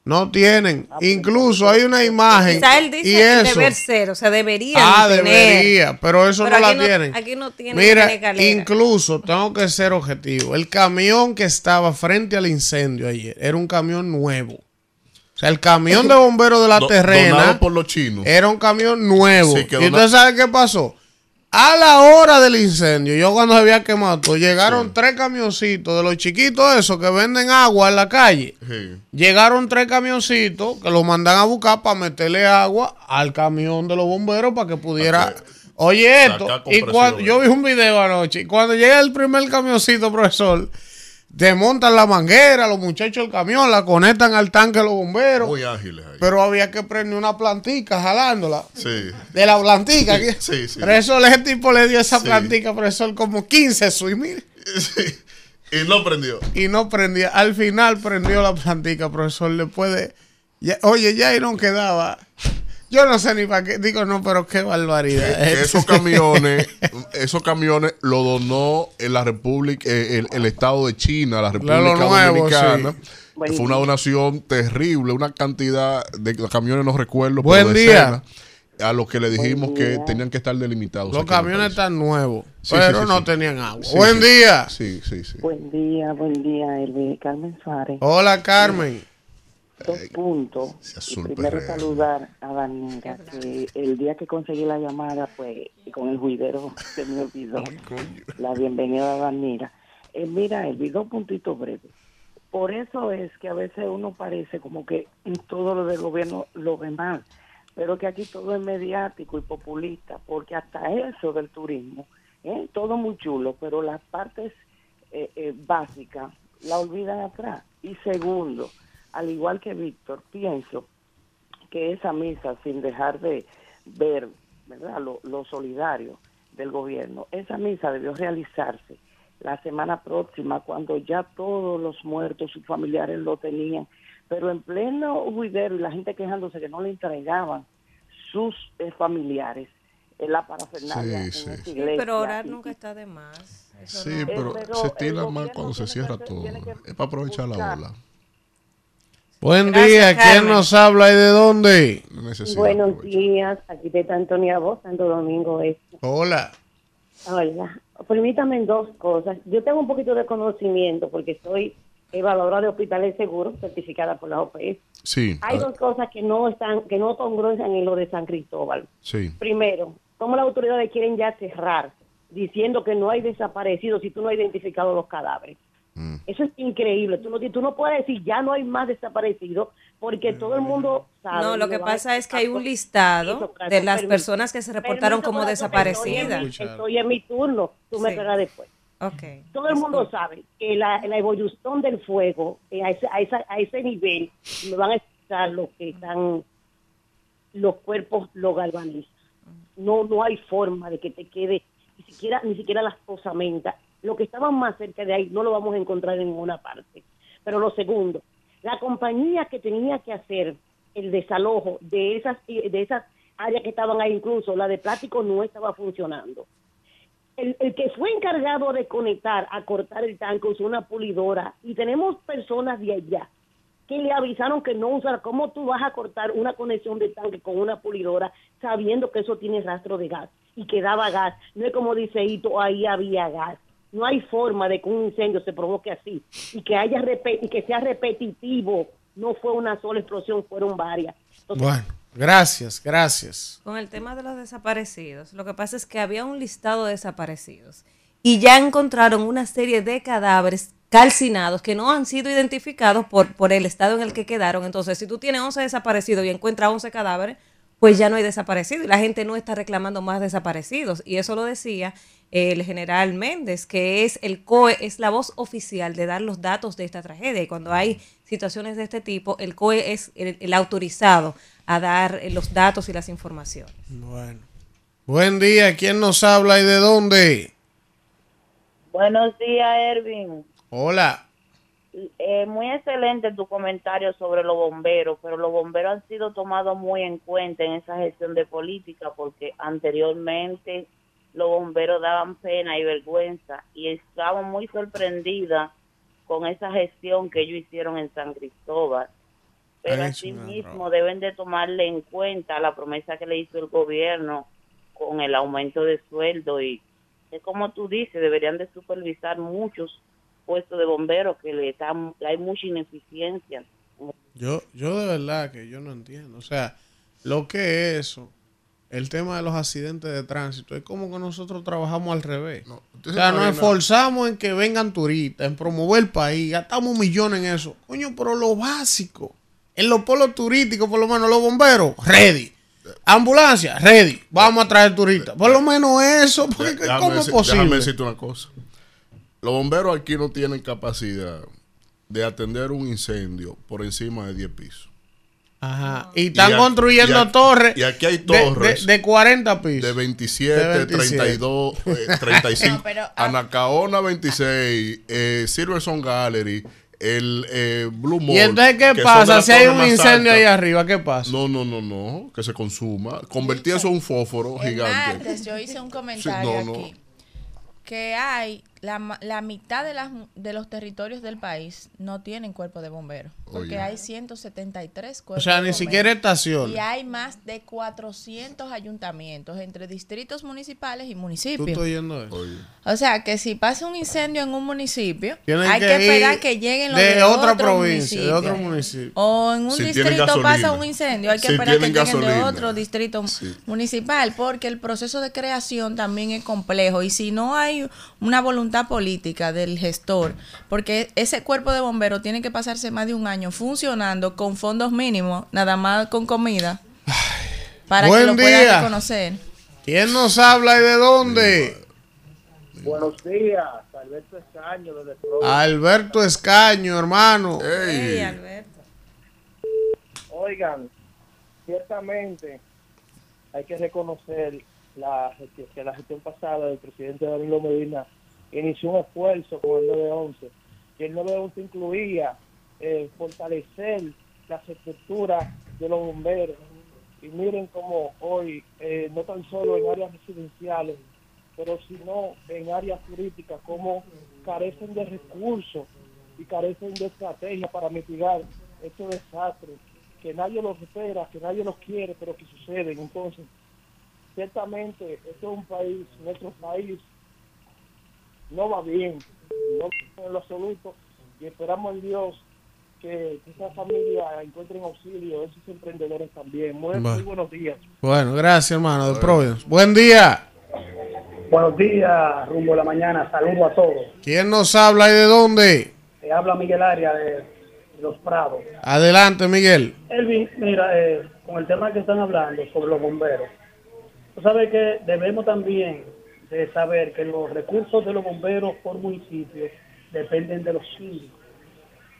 No tienen. Incluso hay una imagen. Quizá él y dice eso. deber ser, o sea, debería. Ah, tener. debería, pero eso Pero no la tienen. Aquí no tiene Mira, incluso tengo que ser objetivo. El camión que estaba frente al incendio ayer era un camión nuevo. O sea, el camión de bomberos de la Do- terrena donado por los chinos. era un camión nuevo. Sí, ¿Y usted sabe qué pasó? A la hora del incendio, yo cuando se había quemado todo, llegaron tres camioncitos de los chiquitos esos que venden agua en la calle. Sí. Llegaron tres camioncitos que los mandan a buscar para meterle agua al camión de los bomberos para que pudiera. Oye, esto. Y cuando, yo vi un video anoche. Y cuando llega el primer camioncito, profesor, desmontan la manguera, los muchachos del camión, la conectan al tanque los bomberos. Muy ágiles ahí. Pero había que prender una plantica jalándola. Sí. De la plantica. Sí, sí, sí. Profesor, ese tipo le dio esa Sí. plantica, profesor, como 15 swing Y no prendió. y no prendía. Al final prendió la plantica, profesor. Después de. ya- oye, ya ahí no quedaba. Yo no sé ni para qué. Digo, no, pero qué barbaridad. Que esos camiones, esos camiones lo donó en la República, eh, el, el Estado de China, la República nuevo, Dominicana. sí. Que Fue una donación terrible, una cantidad de camiones, no recuerdo. pero Buen decenas, día. A los que le dijimos que tenían que estar delimitados. Los camiones están nuevos, Sí, pero sí, sí, no sí. tenían agua. Sí, Buen sí. día. Sí, sí, sí. Buen día, buen día, Elvi. Carmen Suárez. Hola, Carmen. Dos puntos. azul Y primero saludar a Vanessa, que el día que conseguí la llamada, pues con el juidero se me olvidó. La bienvenida a Vanessa. Eh, mira, Elvi, dos puntitos breves. Por eso es que a veces uno parece como que todo lo del gobierno lo ve mal, pero que aquí todo es mediático y populista, porque hasta eso del turismo, ¿eh? todo muy chulo, pero las partes eh, eh, básicas la olvidan atrás. Y segundo, al igual que Víctor, pienso que esa misa, sin dejar de ver ¿verdad? Lo, lo solidario del gobierno, esa misa debió realizarse la semana próxima, cuando ya todos los muertos, sus familiares lo tenían, pero en pleno juidero y la gente quejándose que no le entregaban sus eh, familiares en la parafernalia Sí, en sí. iglesia. Pero orar Y- nunca está de más. Eso Sí, no- pero, pero se estila más cuando se cierra todo. Es para aprovechar la ola. Buen Gracias, día. ¿Quién Carmen. nos habla y de dónde? Buenos días, aquí está Antonia Voz, Santo Domingo Este. Hola. Hola, permítame dos cosas. Yo tengo un poquito de conocimiento porque soy evaluadora de hospitales seguros certificada por la OPS. Sí, Hay dos cosas que no están, que no congruencian en lo de San Cristóbal. sí. Primero, cómo las autoridades quieren ya cerrar diciendo que no hay desaparecidos si tú no has identificado los cadáveres. Mm. Eso es increíble. Tú no, tú no puedes decir ya no hay más desaparecidos porque todo el mundo sabe. No, lo que pasa es que hay un Eso, listado de las permiso. personas que se reportaron Permiso, como Estoy desaparecidas. estoy en mi turno, tú me pegas después. Todo el mundo sabe que la, la evolución del fuego eh, a, ese, a, esa- a ese nivel me van a explicar los que están los cuerpos lo galvanizan. No no hay forma de que te quede ni siquiera ni siquiera las posamentas. Lo que estaban más cerca de ahí no lo vamos a encontrar en ninguna parte. Pero lo segundo, la compañía que tenía que hacer el desalojo de esas de esas áreas que estaban ahí, incluso la de plástico no estaba funcionando el, el que fue encargado de conectar, a cortar el tanque, usó una pulidora y tenemos personas de allá que le avisaron que no usar. ¿Cómo tú vas a cortar una conexión de tanque con una pulidora sabiendo que eso tiene rastro de gas y que daba gas? No es como dice Ito, ahí había gas. No hay forma de que un incendio se provoque así y que haya repe- y que sea repetitivo. No fue una sola explosión, fueron varias. Entonces, Bueno, gracias, gracias. Con el tema de los desaparecidos, lo que pasa es que había un listado de desaparecidos y ya encontraron una serie de cadáveres calcinados que no han sido identificados por, por el estado en el que quedaron. Entonces, si tú tienes 11 desaparecidos y encuentras 11 cadáveres, pues ya no hay desaparecidos y la gente no está reclamando más desaparecidos. Y eso lo decía el general Méndez, que es el COE, es la voz oficial de dar los datos de esta tragedia. Y cuando hay situaciones de este tipo, el COE es el, el autorizado a dar los datos y las informaciones. Bueno. Buen día. ¿Quién nos habla y de dónde? Buenos días, Ervin. Hola. Eh, muy excelente tu comentario sobre los bomberos, pero los bomberos han sido tomados muy en cuenta en esa gestión de política porque anteriormente los bomberos daban pena y vergüenza y estaba muy sorprendida con esa gestión que ellos hicieron en San Cristóbal. Pero una asimismo deben de tomarle en cuenta la promesa que le hizo el gobierno con el aumento de sueldo y es como tú dices, deberían de supervisar muchos puestos de bomberos que le están, hay mucha ineficiencia. Yo, yo de verdad que yo no entiendo. O sea, lo que es eso el tema de los accidentes de tránsito es como que nosotros trabajamos al revés. o usted se sea, nos esforzamos en que vengan turistas, en promover el país, gastamos millones en eso. Coño, pero lo básico, en los polos turísticos, por lo menos los bomberos, ready. Ambulancia, ready. Vamos a traer turistas. Por lo menos eso, porque Déjame ¿cómo es posible? Déjame decirte una cosa. Los bomberos aquí no tienen capacidad de atender un incendio por encima de 10 pisos. Ajá. Y están a- construyendo y a- torres. Y aquí hay de- de- torres. De, 40 pisos. De 27, De 27. 32, eh, 35. No, pero, ah. Anacaona 26, eh, Silverson Gallery, el eh, Blue Mall. ¿Y entonces qué de pasa? Si hay torres un incendio altas. ahí arriba, ¿qué pasa? No, no, no, no. Que se consuma. Convertir eso en un fósforo El gigante. martes yo hice un Sí, comentario no, no. aquí que hay la, ma- la mitad de, las, de los territorios del país no tienen cuerpo de bomberos porque Oye. hay 173 O cuerpos sea, de ni bomberos. siquiera estaciones. y hay más de 400 ayuntamientos entre distritos municipales y Tú municipios estás oyendo eso. o sea que si pasa un incendio en un municipio Tienen hay que que, esperar que lleguen los de de, otra otro provincia, de otro municipio. O en un Si distrito pasa un incendio, hay que Si esperar que lleguen de otro distrito municipal, porque el proceso de creación también es complejo. Y si no hay una voluntad política del gestor, porque ese cuerpo de bomberos tiene que pasarse más de un año funcionando con fondos mínimos, nada más con comida, para Buen que lo día. puedan reconocer. ¿Quién nos habla y de dónde? Buenos días, Alberto Escaño desde. Alberto Escaño, hermano. Oigan, ciertamente hay que reconocer la, gestión- que la gestión pasada del presidente Danilo Medina inició un esfuerzo con el 911. Y el 911 incluía eh, fortalecer las estructuras de los bomberos. Y miren cómo hoy, eh, no tan solo en áreas residenciales, pero sino en áreas turísticas, como carecen de recursos y carecen de estrategia para mitigar estos desastres, que nadie los espera, que nadie los quiere, pero que suceden. Entonces, ciertamente, esto es un país, nuestro país no va bien, no va bien en lo absoluto, y esperamos en Dios que esta familia encuentren auxilio, esos emprendedores también. Muy, muy Bueno. buenos días. Bueno, gracias, hermano, de Providence. Buen día. Buenos días, rumbo a la mañana. Saludo a todos. ¿Quién nos habla y de dónde? Habla Miguel Aria de Los Prados. Adelante, Miguel. Elvin, mira, eh, con el tema que están hablando sobre los bomberos, tú sabes que debemos también de saber que los recursos de los bomberos por municipio dependen de los síndicos.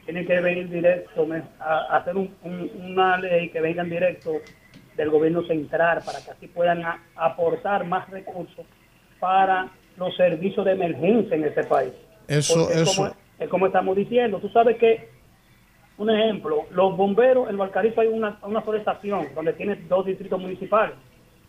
Tienen que venir directo a, hacer un- un- una ley que vengan directo del gobierno central para que así puedan a- aportar más recursos para los servicios de emergencia en este país. Eso, Porque es eso. como, es como estamos diciendo. Tú sabes que, un ejemplo, los bomberos, en Valcarito hay una, una sola estación donde tiene dos distritos municipales.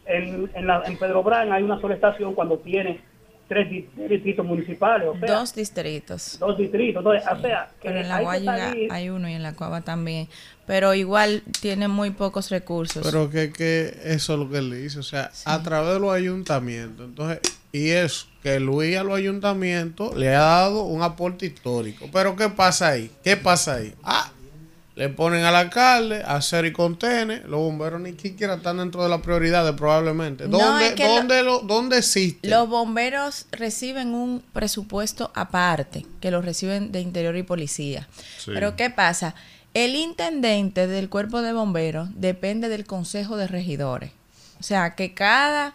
En, en, la- en Pedro Brán hay una sola estación cuando tiene tres di- distritos municipales. O sea, Dos distritos. dos distritos. Entonces, o sea, que Pero en la hay que Guayiga salir- hay uno y en la Cuava también. Pero igual tiene muy pocos recursos. Pero que, que eso es lo que él dice, o sea, a través de los ayuntamientos. Entonces, y eso, que Luis a los ayuntamientos le ha dado un aporte histórico. Pero ¿qué pasa ahí? ¿Qué pasa ahí? Ah, le ponen al alcalde a hacer y contene, los bomberos ni siquiera están dentro de las prioridades probablemente. No, ¿Dónde, es que lo- dónde, lo- dónde existe? Los bomberos reciben un presupuesto aparte, que lo reciben de Interior y Policía. Sí. Pero ¿qué pasa? El intendente del cuerpo de bomberos depende del Consejo de Regidores. O sea, que cada,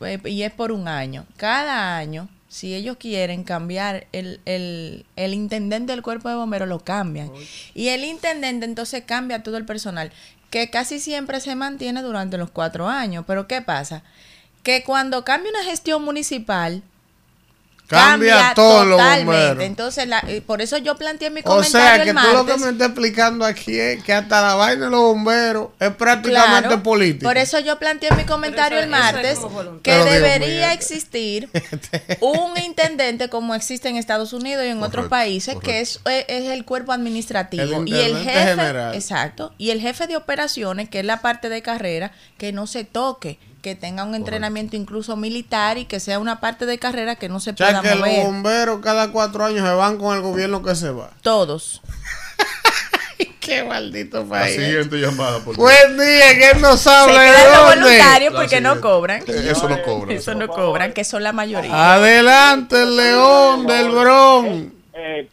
eh, y es por un año, cada año, si ellos quieren cambiar el, el, el intendente del cuerpo de bomberos, lo cambian. Y el intendente entonces cambia todo el personal, que casi siempre se mantiene durante los cuatro años. Pero ¿qué pasa? Que cuando cambia una gestión municipal, Cambia todo en los bomberos. Entonces, la- eh, por eso yo planteé mi O comentario sea, que el tú lo que martes. me estás explicando aquí es que hasta la vaina de los bomberos es prácticamente Claro, política. Por eso yo planteé mi comentario eso- el martes que Pero, debería existir un intendente como existe en Estados Unidos y en otros Correcto, países, que es, es- es el cuerpo administrativo. El y el jefe, general. exacto, y el jefe de operaciones, que es la parte de carrera, que no se toque, que tenga un entrenamiento incluso militar y que sea una parte de carrera que no se O sea, pueda que los mover. bomberos cada cuatro años se van con el gobierno que se va. Todos. Qué maldito La país. siguiente llamada, por favor. Buen día, ¿quién nos Se habla y quedan de los dónde? voluntarios La porque no cobran. Eh, Eso no cobra. Eso no cobran, que son la mayoría. Adelante, el león del Bronx. Eh,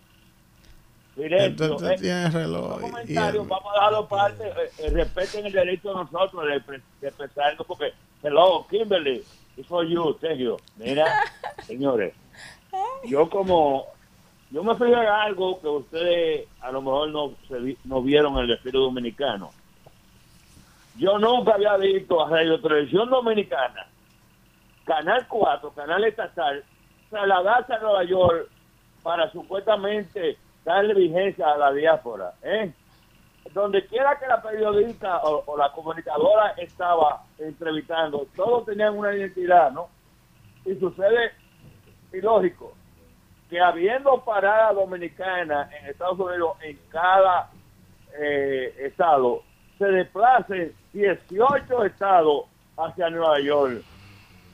Entonces eh, tiene reloj. los y comentarios el- vamos a dejarlo parte, eh, eh, respeten el derecho de nosotros de, de expresarnos porque, hello, Kimberly, it's for you, Sergio. Mira, señores, yo como, yo me fui a algo que ustedes a lo mejor no, se no vieron en el estilo dominicano. Yo nunca había visto a Radio Televisión Dominicana, Canal 4, Canal Estatal, trasladarse a Nueva York para supuestamente darle vigencia a la diáspora. ¿eh? Donde quiera que la periodista o, la comunicadora estaba entrevistando, todos tenían una identidad, ¿no? Y sucede, y lógico, que habiendo parada dominicana en Estados Unidos en cada eh, estado, se desplacen 18 estados hacia Nueva York.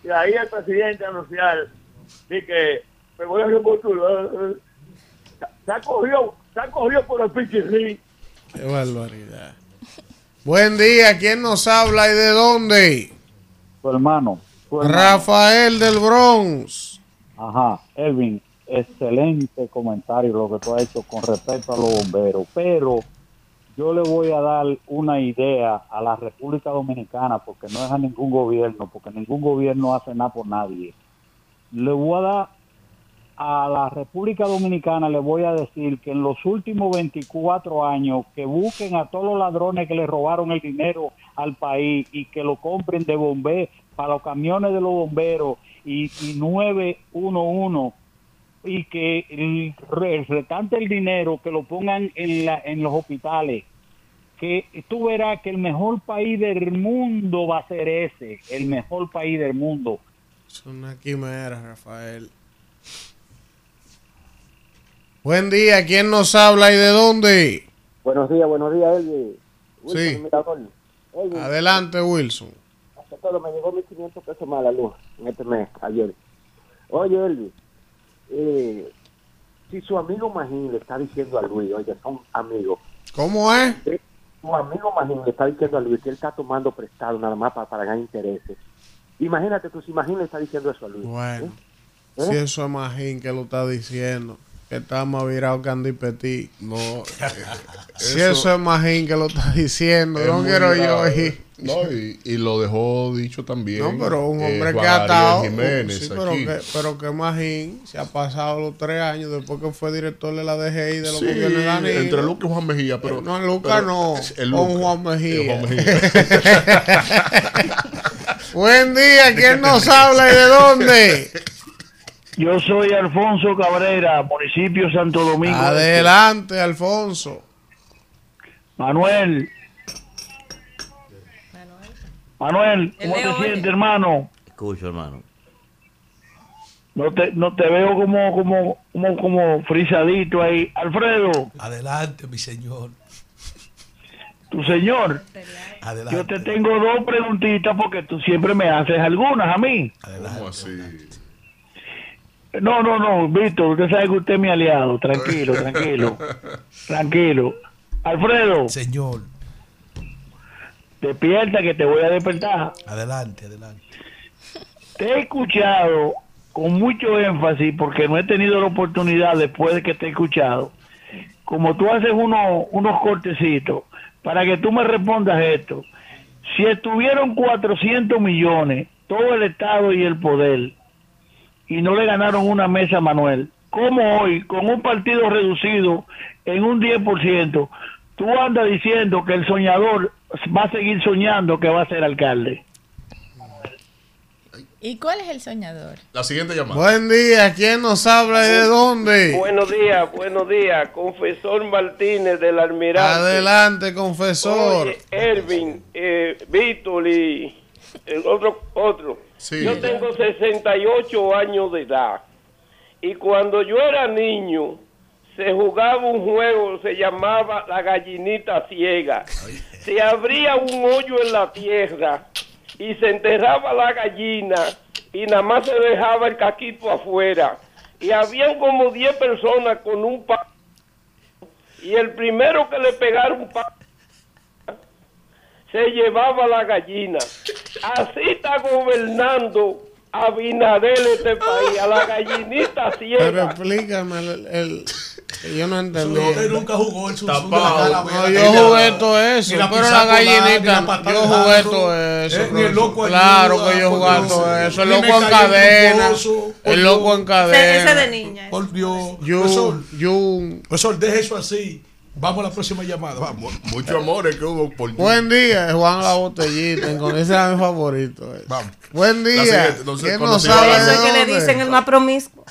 Y ahí el presidente anunciar de que me voy a repostular. Se ha cogido, se ha cogido por el pichirrín. Qué barbaridad. Buen día, ¿quién nos habla y de dónde? Tu hermano. tu hermano. Rafael del Bronx. Ajá, Elvin, excelente comentario lo que tú has hecho con respecto a los bomberos, pero yo le voy a dar una idea a la República Dominicana, porque no es a ningún gobierno, porque ningún gobierno hace nada por nadie. Le voy a dar a la República Dominicana, le voy a decir que en los últimos 24 años que busquen a todos los ladrones que le robaron el dinero al país y que lo compren de bomberos para los camiones de los bomberos y, y 911 y que el, el restante dinero que lo pongan en, la, en los hospitales que tú verás que el mejor país del mundo va a ser ese, el mejor país del mundo. Es una quimera, Rafael. Buen día, ¿quién nos habla y de dónde? Buenos días, buenos días, Elvi. Sí. Elvi, Adelante, Wilson. hace todo, me llegó 1.500 pesos más la luz en este mes, ayer. Oye, Elvi, eh, si su amigo Magín le está diciendo a Luis, oye, son amigos. ¿Cómo es? Su amigo Magín le está diciendo a Luis que él está tomando prestado nada más para pagar intereses. Imagínate tú, si Magín le está diciendo eso a Luis. Bueno, ¿Eh? si eso es Magín que lo está diciendo, que está más virado que Andy Petit. No, si eso, es Magín que lo está diciendo, Es no quiero yo ir. No, y, y lo dejó dicho también. No, pero un eh, hombre que Juan ha estado. Jiménez sí, pero aquí. que, pero que Magín se ha pasado los tres años después que fue director de la DGI de los Sí, gobiernos de Danilo. entre Lucas y Juan Mejía, pero- No, Lucas pero- no. el con. Juan Mejía. Eh, Juan Mejía. Buen día, ¿quién nos habla y de dónde? Yo soy Alfonso Cabrera, municipio Santo Domingo. Adelante, Alfonso. Manuel. Manuel, ¿cómo te sientes, hermano? Escucho, hermano. No te, no te veo como, como, como, como frisadito ahí. Alfredo, Adelante, mi señor. tu señor. Adelante. Yo te tengo dos preguntitas porque tú siempre me haces algunas a mí. ¿Cómo así? No, no, no, Víctor, usted sabe que usted es mi aliado. Tranquilo, tranquilo. Tranquilo. Alfredo. Señor. Despierta que te voy a despertar. Adelante, adelante. Te he escuchado con mucho énfasis porque no he tenido la oportunidad después de que te he escuchado. Como tú haces unos, unos cortecitos para que tú me respondas esto. Si estuvieron 400 millones, todo el Estado y el poder, y no le ganaron una mesa a Manuel, ¿cómo hoy, con un partido reducido en un 10%, tú andas diciendo que el soñador va a seguir soñando que va a ser alcalde? ¿Y cuál es el soñador? La siguiente llamada. Buen día, ¿quién nos habla y de dónde? Buenos días, buenos días. Confesor Martínez del Almirante. Adelante, confesor. Oye, Ervin, eh, Víctor y el otro, otro. Sí. Yo tengo 68 años de edad. Y cuando yo era niño, se jugaba un juego, se llamaba la gallinita ciega. Se abría un hoyo en la tierra y se enterraba la gallina y nada más se dejaba el caquito afuera. Y habían como 10 personas con un pa y el primero que le pegara un pa se llevaba la gallina. Así está gobernando Abinader este país, a la gallinita Pero ciega. explícame el... el- que yo no entendí. Él nunca jugó el susu. No, yo jugué todo eso, pero la gallinita, yo jugué todo eso. Eh, ni el loco claro ayuda, que yo jugué todo eso. El loco en cadena. El loco en cadena. Ese de niña. Por Dios. Profesor, Jun. profesor, deje eso así. Vamos a la próxima llamada. Vamos. Mucho amor que hubo por Buen día, Juan La Botellita. ese era mi favorito. ese. Buen La día. no sé ¿Quién no sabe Eso es que le dicen el más promiscuo.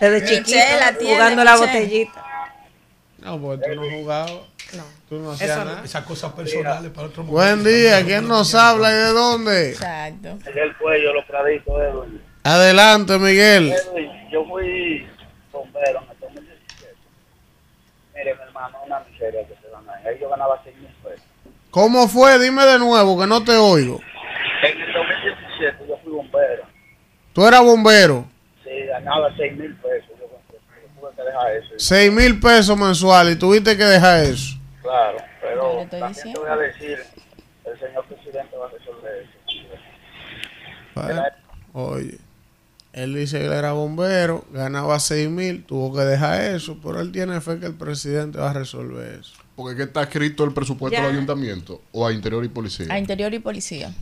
Desde chiquito, la tiene, jugando la botellita. No, porque tú no jugabas. Tú no hacías Esa- nada. Esas cosas personales para otro momento. Buen día, ¿quién nos habla y de dónde? Exacto. el cuello, los praditos, Edwin. Adelante, Miguel. Edwin, yo fui bombero en el 2017. Mire, mi hermano, una miseria que se gana. Ahí yo ganaba 6 mil pesos. ¿Cómo fue? Dime de nuevo, que no te oigo. En el 2017 yo fui bombero. Tú eras bombero. Sí, ganaba 6 mil pesos. Yo, yo tuve que dejar eso. 6 mil pesos mensuales y tuviste que dejar eso. Claro, pero estoy también diciendo. te voy a decir, el señor presidente va a resolver eso. Bueno, oye, él dice que él era bombero, ganaba 6 mil, tuvo que dejar eso, pero él tiene fe que el presidente va a resolver eso. Porque ¿qué está escrito el presupuesto Ya. del ayuntamiento o a interior y policía. A interior y policía.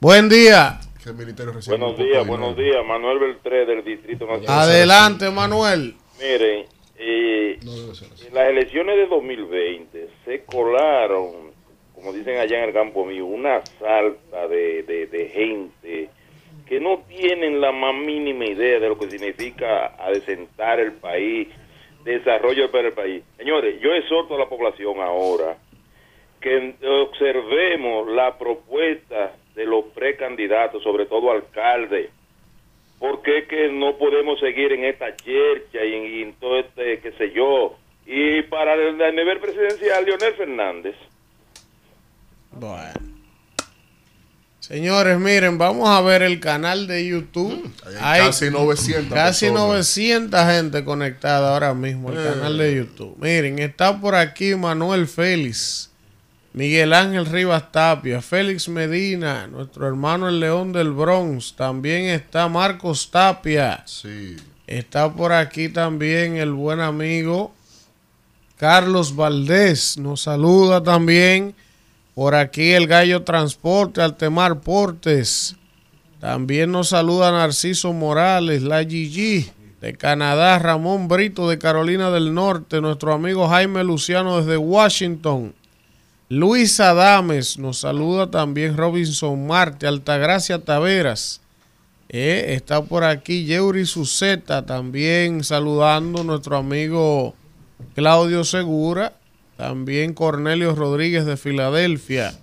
Buen día. Que el ministerio recibe Buenos días, buenos días. Manuel Beltré del Distrito Nacional. Adelante, Manuel. Miren, eh, en las elecciones de 2020 se colaron, como dicen allá en el campo mío, una salta de, de, de gente que no tienen la más mínima idea de lo que significa adecentar el país, desarrollo para el país. Señores, yo exhorto a la población ahora que observemos la propuesta de los precandidatos, sobre todo alcaldes, porque es que no podemos seguir en esta chercha y en, todo este, qué sé yo. Y para el, el nivel presidencial, Leonel Fernández. Bueno. Señores, miren, vamos a ver el canal de YouTube. hay casi 900 Casi personas. 900 gente conectada ahora mismo al Eh. canal de YouTube. Miren, está por aquí Manuel Félix, Miguel Ángel Rivas Tapia, Félix Medina, nuestro hermano el León del Bronx. También está Marcos Tapia. Sí. Está por aquí también el buen amigo Carlos Valdés. Nos saluda también. Por aquí el Gallo Transporte, Altemar Portes. También nos saluda Narciso Morales, la Gigi de Canadá, Ramón Brito de Carolina del Norte, nuestro amigo Jaime Luciano desde Washington. Luis Adames nos saluda también Robinson Marte, Altagracia Taveras. Eh, está por aquí Yeuri Suceta también saludando nuestro amigo Claudio Segura. También Cornelio Rodríguez de Filadelfia.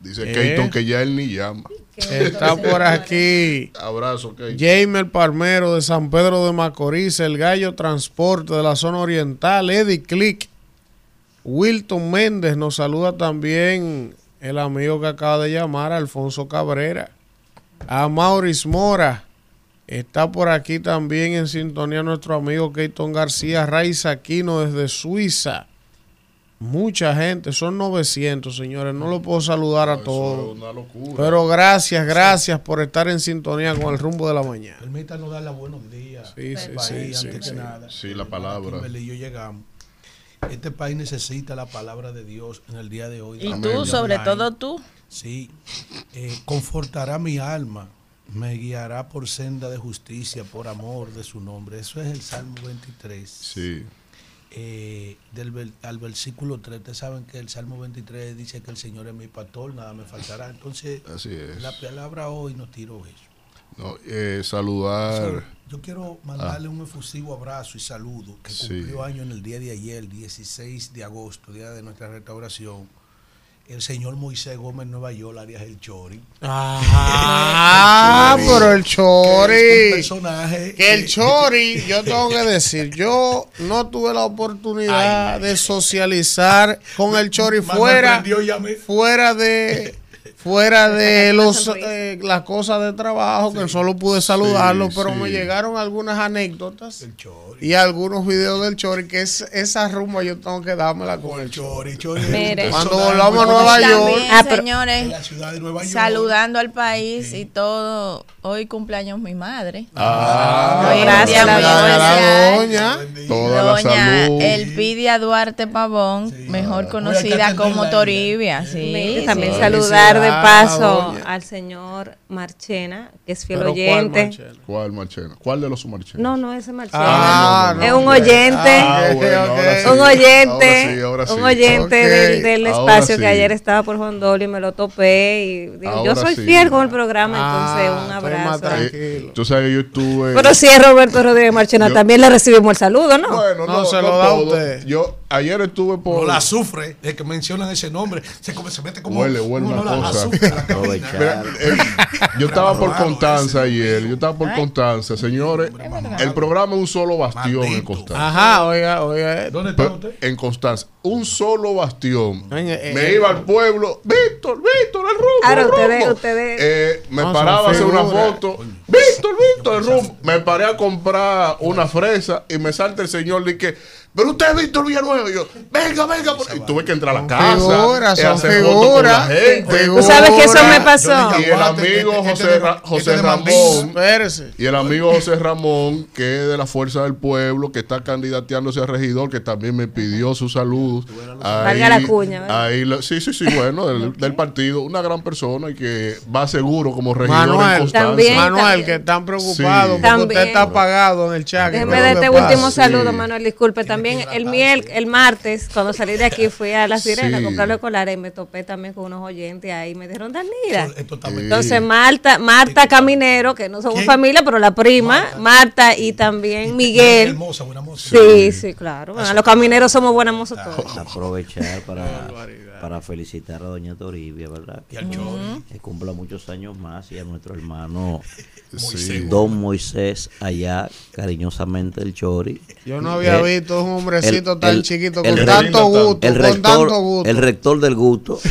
Dice Eh, Keaton que ya él ni llama. Está por aquí. Abrazo, Keaton. Jamer Palmero de San Pedro de Macorís, el Gallo Transporte de la zona oriental, Eddie Click, Wilton Méndez, nos saluda también el amigo que acaba de llamar, Alfonso Cabrera, a Maurice Mora, está por aquí también en sintonía nuestro amigo Keiton García Raiz Aquino desde Suiza. Mucha gente, son 900 señores, no lo puedo saludar a todos. Una locura. Pero gracias, gracias por estar en sintonía con el rumbo de la mañana. Permítanos darle buenos días. Sí, país, sí, antes sí, que sí. nada. Sí, la palabra. Y yo llegamos. Este país necesita la palabra de Dios en el día de hoy. Y Amén. tú, sobre Online. todo tú. Sí. Eh, confortará mi alma, me guiará por senda de justicia, por amor de su nombre. Eso es el Salmo 23. Sí. Eh, del, al versículo 3, ustedes saben que el Salmo 23 dice que el Señor es mi pastor, nada me faltará. Entonces, Así es. la palabra hoy nos tiró eso. No, eh, saludar. Yo quiero mandarle un efusivo abrazo y saludo que Sí. cumplió año en el día de ayer, 16 de agosto, día de nuestra restauración. El señor Moisés Gómez Nueva York, Arias El Chori. Ah, pero el Que es Chori. un personaje Que el Chori, yo tengo que decir, yo no tuve la oportunidad de socializar con el Chori fuera, fuera de fuera de los eh, las cosas de trabajo, que solo pude saludarlo, Sí, pero me llegaron algunas anécdotas y algunos videos del Chori, que es esa rumba yo tengo que dármela con el Chori. Mire. Cuando volvamos a Nueva York, También, Ah, pero- señores, la ciudad de Nueva York. saludando al país y todo. Hoy cumpleaños mi madre. Ah, Hoy es gracias, la muy doña. Toda la Doña salud. Elpidia Duarte Pavón, mejor conocida como Toribia. Sí, también sí. saludar de paso doña. al señor Marchena, que es fiel Pero ¿cuál oyente. Marchena? ¿Cuál Marchena? ¿Cuál de los Marchenas? No, no, ese Marchena. Ah, es no, un oyente. Ah, bueno, ahora sí. un oyente, Ahora sí, ahora sí. un oyente del, del espacio sí. que ayer estaba por Hondol y me lo topé y digo, yo soy sí. fiel con el programa, entonces Ah, un estoy más abrazo. tranquilo. Eh, tú sabes que yo estuve. Pero si es Roberto Rodríguez Marchena, Yo- también le recibimos el saludo, ¿no? Bueno, No, no, se lo da todo. usted. Yo ayer estuve por. No la sufre, es que mencionan ese nombre, se, come- se mete como Huele, huele una cosa. azufre. Mira, eh, yo estaba por Constanza ayer, yo estaba por Constanza, señores. El programa es un solo bastión en Constanza. Ajá, oiga, oiga. ¿Dónde está usted? en Constanza, un solo bastión. Eh, me eh, iba al pueblo, Víctor, Víctor, el rumbo. Ahora ustedes- ustedes- Eh, me No, paraba a hacer una foto. Víctor, Víctor, el rumbo. Me paré a comprar una fresa y me salta el señor y que, pero usted es Víctor Villanueva. Y yo, venga, venga. por-". Y tuve que entrar a la Son casa. figuras, hacer fotos con figuras. la gente. ¿Tú sabes que eso me pasó? Y el amigo Este- este José, de- Ra- este José de. Ramón. Y el amigo José Ramón, que es de la Fuerza del Pueblo, que está candidateándose a regidor, que también me pidió sus saludos. Valga la cuña, ¿verdad? ahí sí, sí, sí, bueno, del, del partido, una gran persona y que va seguro como regidor en Manuel, Constanza. También, Manuel, también. que están preocupados Sí. porque usted está apagado en el chat. Déjeme ¿Qué dar es lo este último saludo, Sí. Manuel. Disculpe, también el miel, el martes, cuando salí de aquí, fui a la sirena Sí. a comprar los colares y me topé también con unos oyentes ahí. Me dijeron, Danira. Entonces, Marta, Marta Caminero, que no somos ¿Quién? familia, pero la prima, Marta, y también Miguel. Hermosa, buena moza. Sí, sí, claro. Bueno, los camineros somos buenas mozos todos. aprovechar para, para felicitar a doña Toribia, ¿verdad? Y al Chori. Que cumpla muchos años más y a nuestro hermano Sí. Don Moisés allá, cariñosamente el Chori. Yo no había Eh, visto un hombrecito el- tan el- chiquito el con tanto gusto, el con rector, tanto gusto. el rector del gusto.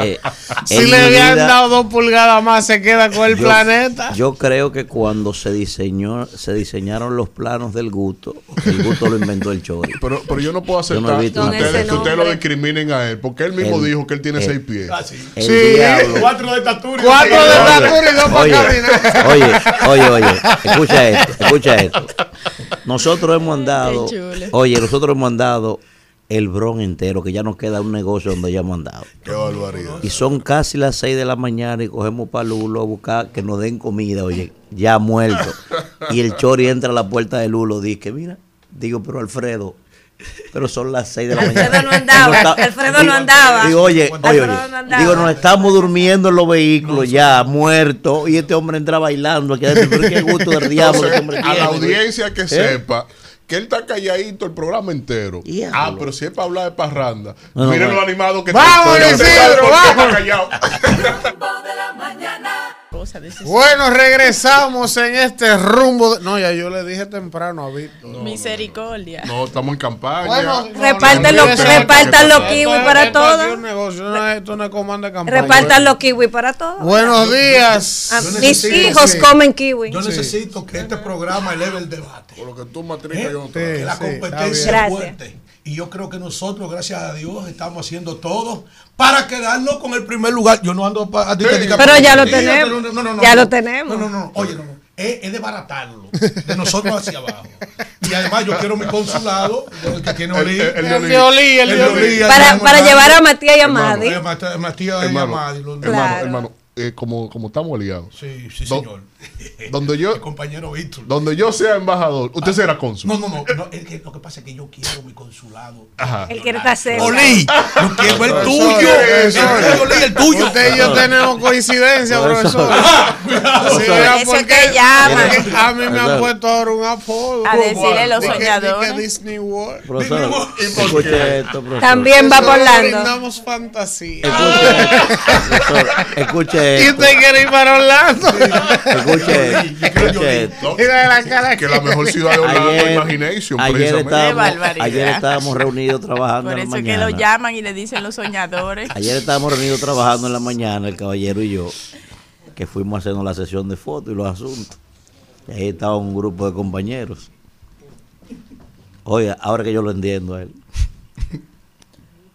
Eh, eh, si le habían vida- dado dos pulgadas más, se queda con el yo- planeta. Yo creo que cuando se diseñó, se diseñaron los planos del gusto, el gusto lo inventó el Chori. Pero, pero yo no puedo Yo no he aceptar visto que una ustedes, ese que ustedes lo nombre. Discriminen a él, porque él mismo El- dijo que él tiene el- seis pies. Ah, sí. El Sí. diablo. Cuatro de estatura. y Cuatro dos de estatura y dos para Oye, caminar. oye, oye, oye, escucha esto, escucha esto. Nosotros hemos andado, oye, nosotros hemos andado el bron entero, que ya nos queda un negocio donde ya hemos andado. Qué barbaridad. Y son casi las 6 de la mañana y cogemos para Lulo a buscar que nos den comida, oye, ya muerto. Y el chori entra a la puerta de Lulo, dice, mira, digo, pero Alfredo, pero son las 6 de la mañana. Alfredo no andaba, está- Alfredo no andaba. Digo, oye, oye, oye, no andaba. digo, nos estamos durmiendo en los vehículos ya, muertos, y este hombre entra bailando aquí adentro, pero qué gusto del diablo este hombre a la audiencia que ¿Eh? sepa que él está calladito el programa entero. Ah, pero si es para hablar de parranda, No, miren lo animado que ¡Vamos, Isidro, está vamos! callado. Cosa de ese- Bueno, regresamos en este rumbo. de- No, ya yo le dije temprano a Víctor. Misericordia. No, estamos en campaña. Bueno, Reparten no, los- no, repartan no, los kiwis para todos. es un negocio, no es- esto no es comando de campaña. Repartan los kiwis para todos. Buenos días. Ah, Yo mis hijos comen kiwi. Yo necesito que este programa eleve el debate. Por lo que tú matricas, yo no Sí, que la competencia es Gracias. fuerte. Y yo creo que nosotros, gracias a Dios, estamos haciendo todo para quedarnos con el primer lugar. Yo no ando a ti te diga- Pero ya lo Sí, tenemos. no, no, no, no, Ya no. lo tenemos. No, no, no. Oye, no, no. Es, es desbaratarlo. De nosotros hacia abajo. Y además yo quiero mi consulado, el que tiene Olí. El- el de El de Olí, el de Olí. Para, para llevar a Matías y a Madi. Eh, Matías y Amadi, los- hermano, hermano, eh, como, como estamos aliados. Sí, sí, señor. Donde yo, Mi compañero Víctor. donde yo sea embajador, usted será cónsul. No, no, no. no, es que lo que pasa es que yo quiero mi consulado. Ajá. Él quiere estar cerca. Olí, yo quiero el tuyo. Profesor, El tuyo, Olí, el tuyo. Usted y yo tenemos coincidencia, profesor. Sí, Por eso porque- que llaman. porque A mí me han puesto ahora un apodo. A decirle los que- soñadores. Disney World. Profesor, escucha esto, profesor. También va por Orlando. brindamos fantasía. Esto, escucha Escuche Y usted quiere ir para Orlando. Que la mejor ciudad de Orlando es Imagination, ayer estábamos, ayer estábamos reunidos trabajando Por en la eso es que mañana. lo llaman y le dicen los soñadores. Ayer estábamos reunidos trabajando en la mañana, el caballero y yo, que fuimos a hacernos la sesión de fotos y los asuntos. Y ahí estaba un grupo de compañeros. Oye, ahora que yo lo entiendo a él.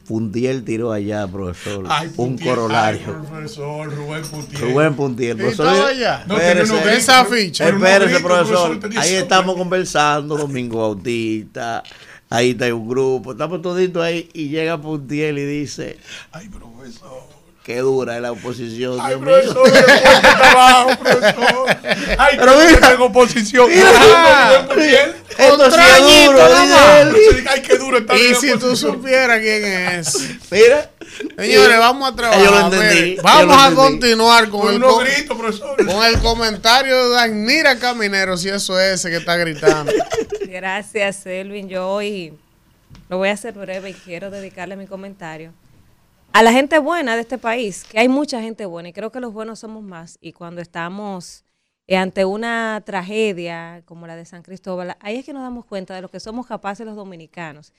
Puntiel tiró allá, profesor, Ay, un Puntiel, corolario. ay, profesor Rubén Puntiel. Rubén Puntiel, ¿Y profesor. allá? No, espérese, gritos, esa ficha. Espérese, gritos, profesor. profesor, Ahí estamos conversando, Domingo Bautista. Ahí está un grupo. Estamos toditos ahí y llega Puntiel y dice: Ay, profesor. Qué dura es la oposición. Ay, Dios mío". profesor, qué fuerte trabajo, profesor. Ay, Pero qué mira. tengo oposición. Mira, Puntiel. Esto sí es duro, dice. Ay, qué duro está Y si tú supieras quién es. Mira. Señores, vamos a trabajar. Yo lo entendí, vamos lo a continuar con el, con el comentario de Danira Caminero, si eso es ese que está gritando. Gracias, Elvin. Yo hoy lo voy a hacer breve y quiero dedicarle mi comentario a la gente buena de este país, que hay mucha gente buena y creo que los buenos somos más. Y cuando estamos eh, ante una tragedia como la de San Cristóbal, ahí es que nos damos cuenta de lo que somos capaces los dominicanos.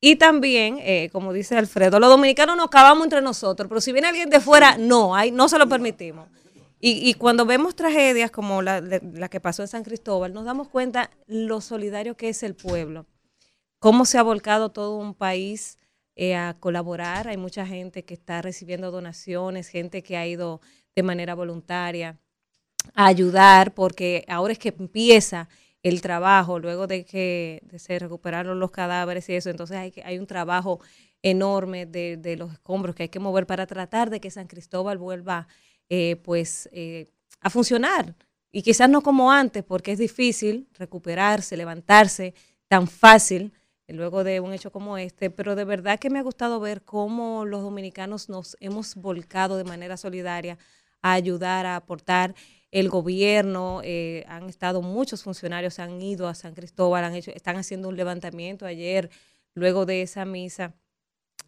Y también, eh, como dice Alfredo, los dominicanos nos cavamos entre nosotros, pero si viene alguien de fuera, no, ahí no se lo permitimos. Y, y cuando vemos tragedias como la, la que pasó en San Cristóbal, nos damos cuenta lo solidario que es el pueblo, cómo se ha volcado todo un país eh, a colaborar. Hay mucha gente que está recibiendo donaciones, gente que ha ido de manera voluntaria a ayudar, porque ahora es que empieza el trabajo, luego de que de se recuperaron los cadáveres y eso, entonces hay, que- hay un trabajo enorme de, de los escombros que hay que mover para tratar de que San Cristóbal vuelva eh, pues eh, a funcionar. Y quizás no como antes, porque es difícil recuperarse, levantarse tan fácil luego de un hecho como este, pero de verdad que me ha gustado ver cómo los dominicanos nos hemos volcado de manera solidaria a ayudar, a aportar. El gobierno, eh, han estado muchos funcionarios, han ido a San Cristóbal, han hecho, están haciendo un levantamiento ayer, luego de esa misa,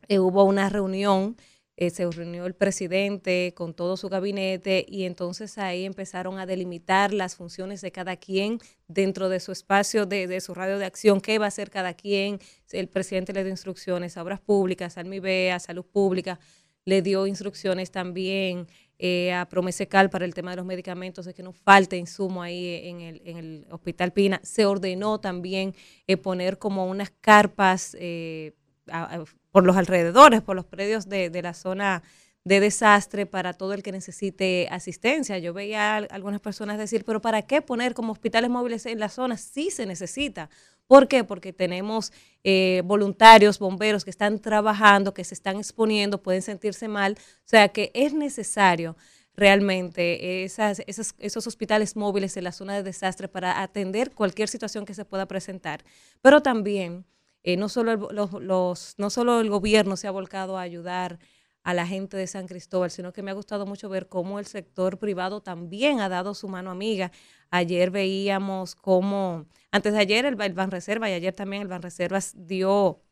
eh, hubo una reunión, eh, se reunió el presidente con todo su gabinete y entonces ahí empezaron a delimitar las funciones de cada quien dentro de su espacio, de, de su radio de acción, qué va a hacer cada quien. El presidente le dio instrucciones a Obras Públicas, al MIBEA, Salud Pública, le dio instrucciones también eh, a Promesecal para el tema de los medicamentos, de que no falte insumo ahí en el, en el Hospital Pina. Se ordenó también eh, poner como unas carpas eh, a- a- por los alrededores, por los predios de, de la zona de desastre para todo el que necesite asistencia. Yo veía algunas personas decir, pero ¿para qué poner como hospitales móviles en la zona? Sí se necesita. ¿Por qué? Porque tenemos eh, voluntarios, bomberos que están trabajando, que se están exponiendo, pueden sentirse mal. O sea que es necesario realmente esas, esas- esos hospitales móviles en la zona de desastre para atender cualquier situación que se pueda presentar. Pero también, eh, no, solo el, los, los- no solo el gobierno se ha volcado a ayudar a la gente de San Cristóbal, sino que me ha gustado mucho ver cómo el sector privado también ha dado su mano amiga. Ayer veíamos cómo, antes de ayer el, el Banreserva y ayer también el Banreservas dio,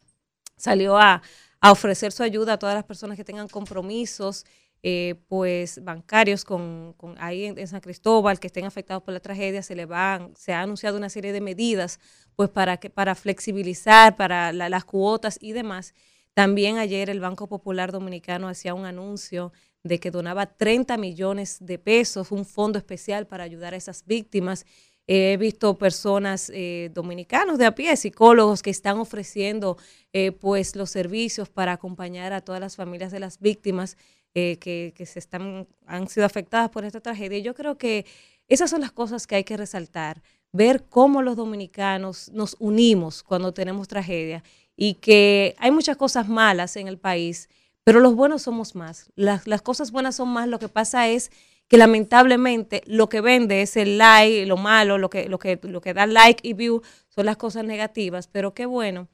salió a, a ofrecer su ayuda a todas las personas que tengan compromisos eh, pues bancarios con, con ahí en, San Cristóbal que estén afectados por la tragedia se le van se ha anunciado una serie de medidas pues para que para flexibilizar para la- las cuotas y demás también ayer el Banco Popular Dominicano hacía un anuncio de que donaba 30 millones de pesos, un fondo especial para ayudar a esas víctimas. He visto personas eh, dominicanos de a pie, psicólogos que están ofreciendo eh, pues los servicios para acompañar a todas las familias de las víctimas eh, que, se están, han sido afectadas por esta tragedia. Yo creo que esas son las cosas que hay que resaltar, ver cómo los dominicanos nos unimos cuando tenemos tragedia y que hay muchas cosas malas en el país, pero los buenos somos más. Las, las cosas buenas son más. Lo que pasa es que lamentablemente lo que vende es el like, lo malo, lo que, lo que, lo que da like y view son las cosas negativas, pero qué bueno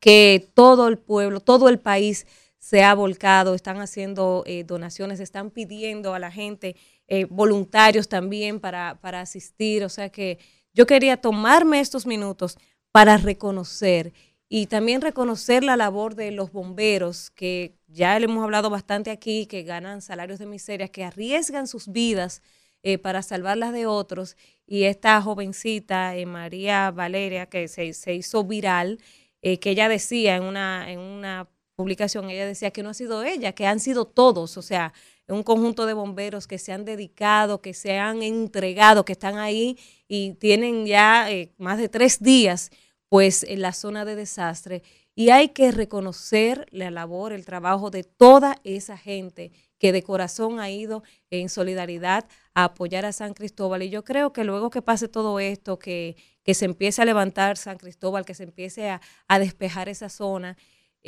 que todo el pueblo, todo el país se ha volcado, están haciendo eh, donaciones, están pidiendo a la gente eh, voluntarios también para, para asistir. O sea que yo quería tomarme estos minutos para reconocer y también reconocer la labor de los bomberos que ya le hemos hablado bastante aquí, que ganan salarios de miseria, que arriesgan sus vidas eh, para salvarlas de otros. Y esta jovencita, eh, María Valeria, que se, se hizo viral, eh, que ella decía en una, en una publicación, ella decía que no ha sido ella, que han sido todos, o sea, un conjunto de bomberos que se han dedicado, que se han entregado, que están ahí y tienen ya eh, más de tres días pues en la zona de desastre. Y hay que reconocer la labor, el trabajo de toda esa gente que de corazón ha ido en solidaridad a apoyar a San Cristóbal. Y yo creo que luego que pase todo esto, que, que se empiece a levantar San Cristóbal, que se empiece a, a despejar esa zona,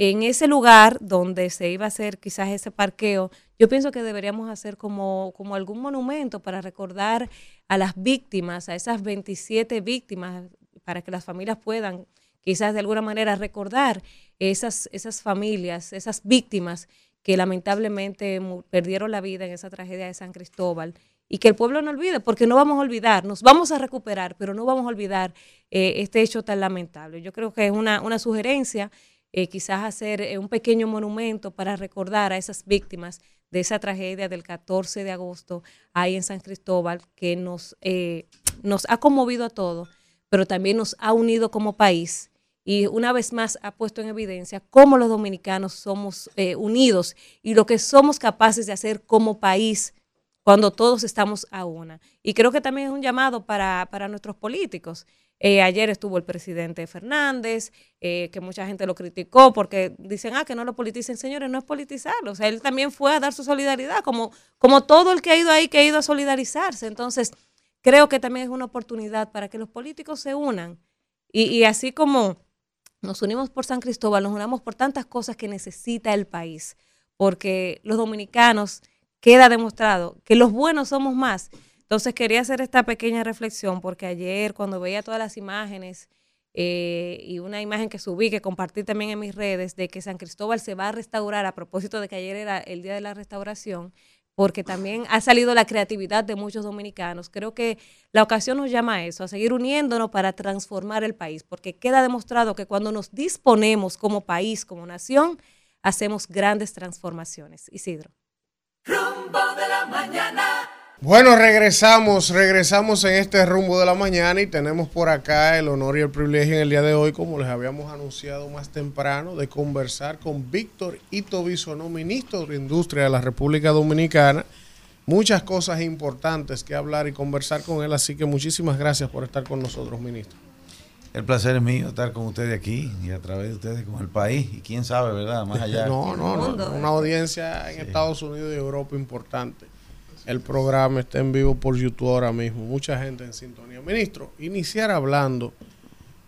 en ese lugar donde se iba a hacer quizás ese parqueo, yo pienso que deberíamos hacer como, como algún monumento para recordar a las víctimas, a esas 27 víctimas, para que las familias puedan quizás de alguna manera recordar esas, esas familias, esas víctimas que lamentablemente perdieron la vida en esa tragedia de San Cristóbal y que el pueblo no olvide, porque no vamos a olvidar, nos vamos a recuperar, pero no vamos a olvidar eh, este hecho tan lamentable. Yo creo que es una, una sugerencia eh, quizás hacer eh, un pequeño monumento para recordar a esas víctimas de esa tragedia del 14 de agosto ahí en San Cristóbal, que nos, eh, nos ha conmovido a todos, pero también nos ha unido como país y una vez más ha puesto en evidencia cómo los dominicanos somos unidos y lo que somos capaces de hacer como país cuando todos estamos a una. Y creo que también es un llamado para, para nuestros políticos. Eh, ayer estuvo el presidente Fernández, eh, que mucha gente lo criticó porque dicen, ah, que no lo politicen, señores, no es politizarlo. O sea, él también fue a dar su solidaridad, como, como todo el que ha ido ahí, que ha ido a solidarizarse. Entonces, creo que también es una oportunidad para que los políticos se unan. Y, y así como nos unimos por San Cristóbal, nos unamos por tantas cosas que necesita el país, porque los dominicanos queda demostrado que los buenos somos más entonces quería hacer esta pequeña reflexión porque ayer cuando veía todas las imágenes eh, y una imagen que subí, que compartí también en mis redes, de que San Cristóbal se va a restaurar a propósito de que ayer era el día de la restauración, porque también ha salido la creatividad de muchos dominicanos. Creo que la ocasión nos llama a eso, a seguir uniéndonos para transformar el país, porque queda demostrado que cuando nos disponemos como país, como nación, hacemos grandes transformaciones. Isidro. Rumbo de la mañana. Bueno, regresamos, regresamos en este rumbo de la mañana y tenemos por acá el honor y el privilegio en el día de hoy, como les habíamos anunciado más temprano, de conversar con Víctor Ito Bisonó, ministro de Industria de la República Dominicana. Muchas cosas importantes que hablar y conversar con él, así que muchísimas gracias por estar con nosotros, ministro. El placer es mío estar con ustedes aquí y a través de ustedes con el país y quién sabe, ¿verdad? Más allá. no, no, no, una audiencia en Estados Unidos y Europa importante el programa está en vivo por YouTube ahora mismo. Mucha gente en sintonía. Ministro, iniciar hablando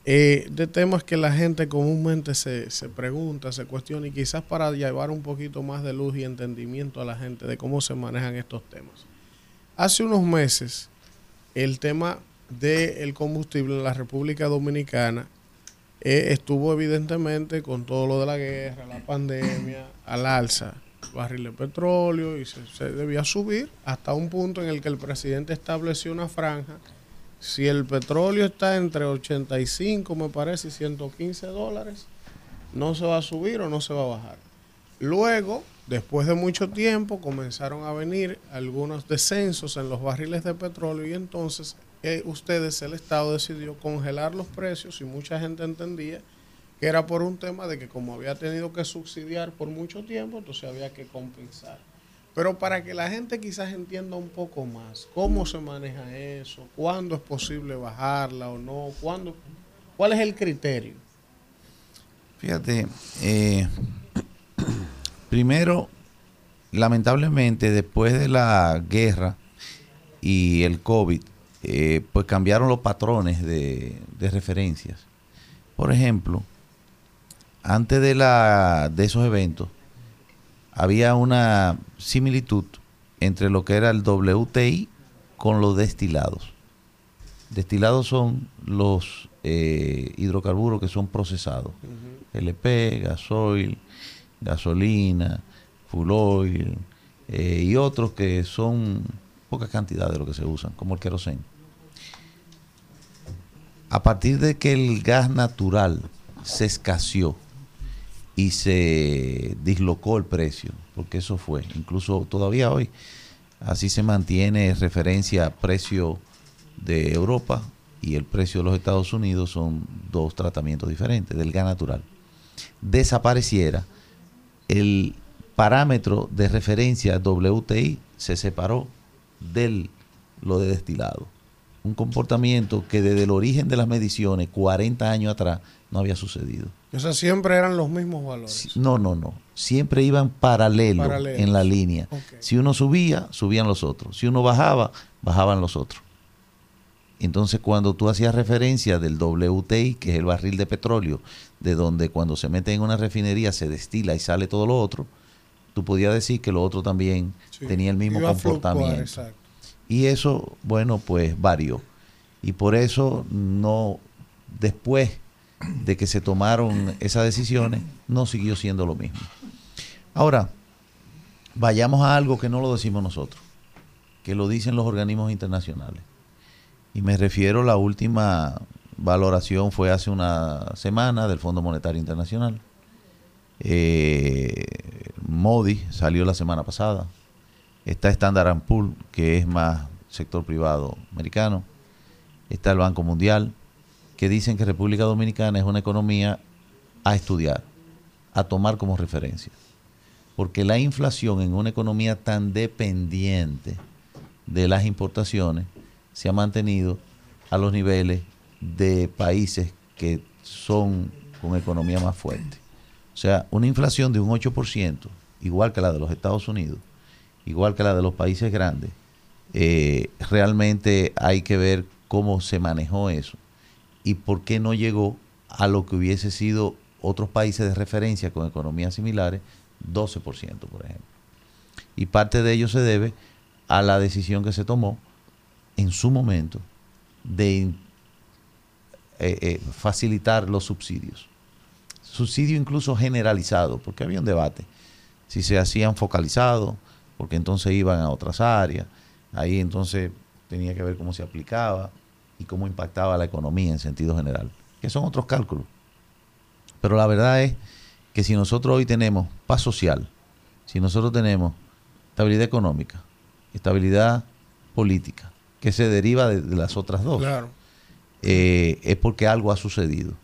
eh, de temas que la gente comúnmente se, se pregunta, se cuestiona y quizás para llevar un poquito más de luz y entendimiento a la gente de cómo se manejan estos temas. Hace unos meses, el tema del combustible en la República Dominicana eh, estuvo evidentemente con todo lo de la guerra, la pandemia, al alza barril de petróleo y se, debía subir hasta un punto en el que el presidente estableció una franja. Si el petróleo está entre 85, me parece, y 115 dólares, no se va a subir o no se va a bajar. Luego, después de mucho tiempo, comenzaron a venir algunos descensos en los barriles de petróleo y entonces eh, ustedes, el Estado, decidió congelar los precios y mucha gente entendía que era por un tema de que como había tenido que subsidiar por mucho tiempo, entonces había que compensar. Pero para que la gente quizás entienda un poco más cómo se maneja eso, cuándo es posible bajarla o no, cuándo, cuál es el criterio. Fíjate, eh, primero, lamentablemente después de la guerra y el COVID, eh, pues cambiaron los patrones de, de referencias. Por ejemplo, antes de, la, de esos eventos, había una similitud entre lo que era el WTI con los destilados. Destilados son los eh, hidrocarburos que son procesados. LP, gasoil, gasolina, full oil eh, y otros que son poca cantidad de lo que se usan, como el queroseno. A partir de que el gas natural se escaseó, y se dislocó el precio, porque eso fue, incluso todavía hoy, así se mantiene referencia precio de Europa y el precio de los Estados Unidos son dos tratamientos diferentes del gas natural. Desapareciera el parámetro de referencia WTI se separó del lo de destilado. Un comportamiento que desde el origen de las mediciones, 40 años atrás, no había sucedido. O sea, siempre eran los mismos valores. No, no, no. Siempre iban paralelo Paralelos. en la línea. Si uno subía, subían los otros. Si uno bajaba, bajaban los otros. Entonces, cuando tú hacías referencia del WTI, que es el barril de petróleo, de donde cuando se mete en una refinería se destila y sale todo lo otro, tú podías decir que lo otro también Sí. tenía el mismo Iba a fluctuar, comportamiento. Y eso, bueno, pues varió. Y por eso no, después de que se tomaron esas decisiones, no siguió siendo lo mismo. Ahora, vayamos a algo que no lo decimos nosotros, que lo dicen los organismos internacionales. Y me refiero, la última valoración fue hace una semana del Fondo Monetario Internacional. Eh, Modi salió la semana pasada. Está Standard Poor's, que es más sector privado americano. Está el Banco Mundial, que dicen que República Dominicana es una economía a estudiar, a tomar como referencia. Porque la inflación en una economía tan dependiente de las importaciones se ha mantenido a los niveles de países que son con economía más fuerte. O sea, una inflación de un 8%, igual que la de los Estados Unidos, igual que la de los países grandes, eh, realmente hay que ver cómo se manejó eso y por qué no llegó a lo que hubiese sido otros países de referencia con economías similares, 12%, por ejemplo. Y parte de ello se debe a la decisión que se tomó en su momento de eh, eh, facilitar los subsidios. Subsidio incluso generalizado, porque había un debate. Si se hacían focalizados, porque entonces iban a otras áreas, ahí entonces tenía que ver cómo se aplicaba y cómo impactaba la economía en sentido general, que son otros cálculos. Pero la verdad es que si nosotros hoy tenemos paz social, si nosotros tenemos estabilidad económica, estabilidad política, que se deriva de, de las otras dos, Claro. eh, es porque algo ha sucedido.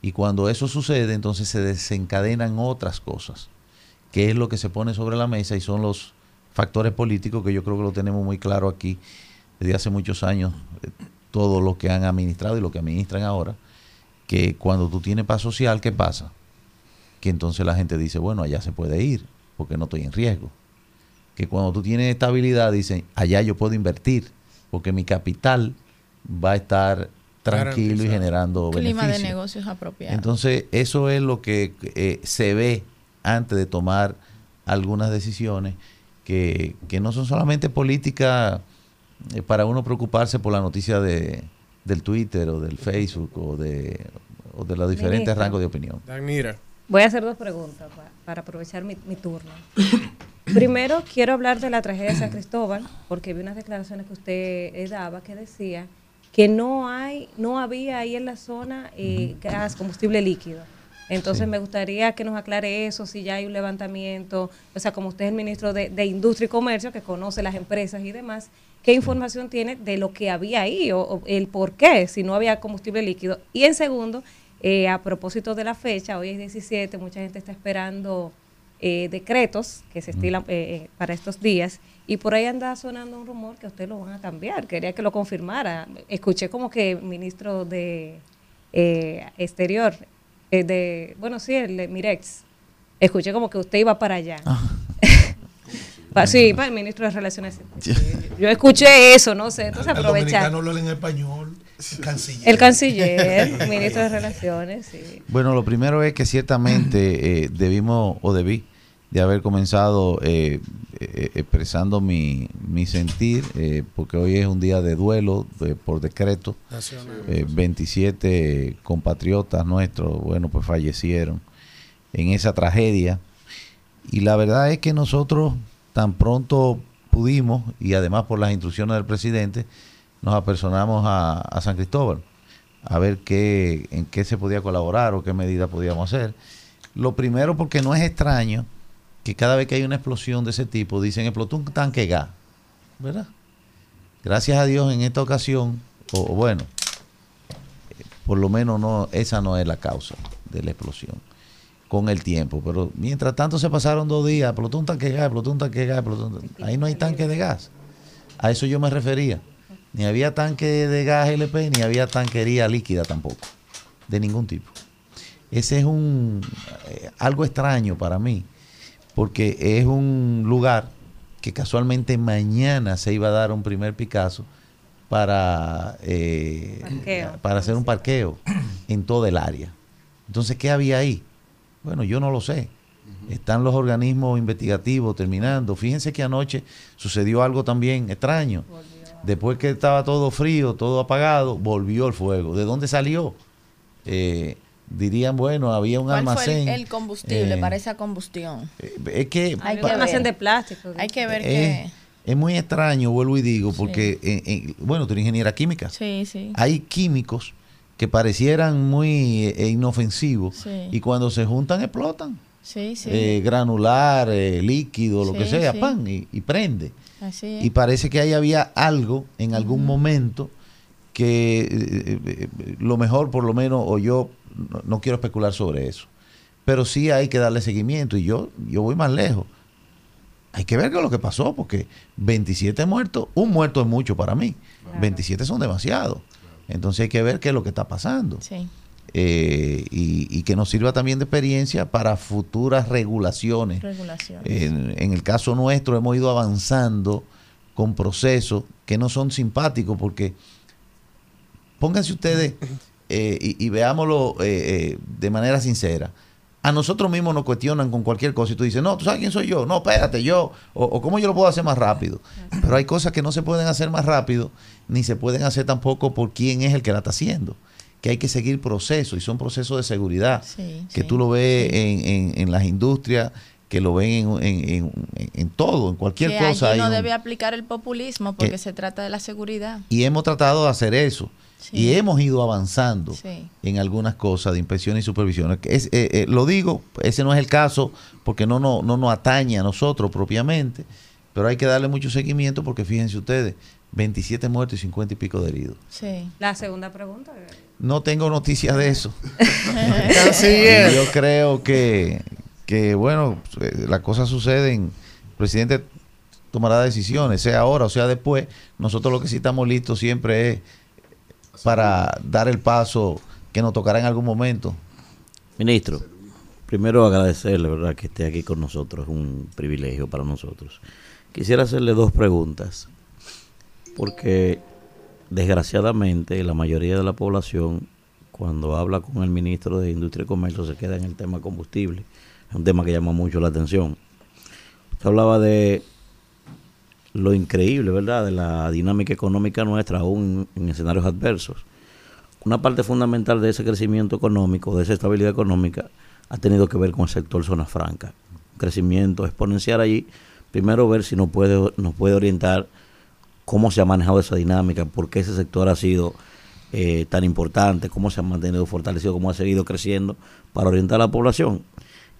Y cuando eso sucede, entonces se desencadenan otras cosas, que es lo que se pone sobre la mesa y son los factores políticos que yo creo que lo tenemos muy claro aquí desde hace muchos años, eh, todos los que han administrado y los que administran ahora, que cuando tú tienes paz social, ¿qué pasa? Que entonces la gente dice, bueno, allá se puede ir, porque no estoy en riesgo. Que cuando tú tienes estabilidad, dicen, allá yo puedo invertir, porque mi capital va a estar tranquilo y generando Clima de negocios apropiado. Entonces, eso es lo que eh, se ve antes de tomar algunas decisiones que, que no son solamente políticas eh, para uno preocuparse por la noticia de, del Twitter o del Facebook o de, o de los diferentes Ministro. rangos de opinión. Danira. Voy a hacer dos preguntas pa- para aprovechar mi, mi turno. Primero, quiero hablar de la tragedia de San Cristóbal, porque vi unas declaraciones que usted eh, daba que decía que no hay, no había ahí en la zona eh, gas, combustible líquido. Entonces Sí. me gustaría que nos aclare eso, si ya hay un levantamiento, o sea, como usted es el ministro de, de Industria y Comercio, que conoce las empresas y demás, ¿qué información tiene de lo que había ahí o, o el por qué, si no había combustible líquido? Y en segundo, eh, a propósito de la fecha, hoy es 17, mucha gente está esperando eh, decretos que se estilan eh, eh, para estos días y por ahí anda sonando un rumor que ustedes lo van a cambiar. Quería que lo confirmara. Escuché como que el ministro de Exterior, de, bueno, sí, el de Mirex, escuché como que usted iba para allá. Pa- sí, para el ministro de Relaciones. Yo escuché eso, no sé, entonces El aprovechar. lee en español. El canciller. El canciller, ministro de Relaciones, sí. Bueno, lo primero es que ciertamente eh, debimos o debí de haber comenzado eh, eh, expresando mi, mi sentir, eh, porque hoy es un día de duelo por decreto. Nacional. Eh, 27 compatriotas nuestros, bueno, pues fallecieron en esa tragedia. Y la verdad es que nosotros tan pronto pudimos, y además por las instrucciones del presidente, nos apersonamos a, San Cristóbal a ver qué, en qué se podía colaborar o qué medidas podíamos hacer. Lo primero porque no es extraño que cada vez que hay una explosión de ese tipo dicen explotó un tanque gas, ¿verdad? Gracias a Dios en esta ocasión, o o bueno, por lo menos no, esa no es la causa de la explosión con el tiempo. Pero mientras tanto se pasaron dos días, explotó un tanque de gas, explotó un tanque de gas, explotó un Ahí no hay tanque de gas. A eso yo me refería. Ni había tanque de gas LP, ni había tanquería líquida tampoco. De ningún tipo. Ese es un eh, algo extraño para mí, porque es un lugar que casualmente mañana se iba a dar un primer Picasso para, eh, para hacer un parqueo en toda el área. Entonces, ¿qué había ahí? Bueno, yo no lo sé. Están los organismos investigativos terminando. Fíjense que anoche sucedió algo también extraño. Después que estaba todo frío, todo apagado, volvió el fuego. ¿De dónde salió? Eh, dirían, bueno, había un ¿Cuál fue almacén. el, el combustible eh, para esa combustión? es que Hay Había que un almacén de plástico. Hay que ver es, que... es muy extraño, vuelvo y digo, porque, eh, eh, bueno, tú eres ingeniera química. Sí, sí. Hay químicos que parecieran muy eh, inofensivos Sí. y cuando se juntan explotan. Sí, sí. Eh, granular, eh, líquido, lo que sea, pan, y, y prende. Así. Y parece que ahí había algo en algún momento que eh, lo mejor, por lo menos, o yo no, no quiero especular sobre eso, pero sí hay que darle seguimiento y yo, yo voy más lejos. Hay que ver qué es lo que pasó, porque 27 muertos, un muerto es mucho para mí, 27 son demasiados. Entonces hay que ver qué es lo que está pasando. Sí. Eh, y, y que nos sirva también de experiencia para futuras regulaciones. Regulaciones. En, en el caso nuestro hemos ido avanzando con procesos que no son simpáticos porque pónganse ustedes eh, y, y veámoslo eh, eh, de manera sincera. A nosotros mismos nos cuestionan con cualquier cosa y tú dices, no, ¿tú sabes quién soy yo? No, espérate, yo. O, o cómo yo lo puedo hacer más rápido. Pero hay cosas que no se pueden hacer más rápido ni se pueden hacer tampoco por quién es el que la está haciendo. Que hay que seguir procesos y son procesos de seguridad Sí, que sí, tú lo ves en, en- en las industrias, que lo ven en, en- en- en- en todo, en cualquier que cosa. allí hay no un- debe aplicar el populismo porque Que- se trata de la seguridad. y hemos tratado de hacer eso. Y hemos ido avanzando en algunas cosas de inspección y supervisión. Es, eh, eh, lo digo, ese no es el caso porque no, no, no nos atañe a nosotros propiamente, pero hay que darle mucho seguimiento porque fíjense ustedes, 27 muertos y 50 y pico de heridos. Sí. La segunda pregunta. No tengo noticias de eso. Canciller. Y Yo creo que, que, bueno, eh, las cosas suceden. El presidente tomará decisiones, sea ahora o sea después. Nosotros lo que sí estamos listos siempre es para dar el paso que nos tocará en algún momento. Ministro, primero agradecerle, ¿verdad?, que esté aquí con nosotros, es un privilegio para nosotros. Quisiera hacerle dos preguntas, porque desgraciadamente la mayoría de la población, cuando habla con el ministro de Industria y Comercio, se queda en el tema combustible. Es un tema que llama mucho la atención. Usted hablaba de lo increíble, ¿verdad?, de la dinámica económica nuestra, aún en escenarios adversos una parte fundamental de ese crecimiento económico, de esa estabilidad económica, ha tenido que ver con el sector zona franca. Un crecimiento exponencial allí. Primero ver si nos puede, nos puede orientar cómo se ha manejado esa dinámica, por qué ese sector ha sido eh, tan importante, cómo se ha mantenido fortalecido, cómo ha seguido creciendo, para orientar a la población.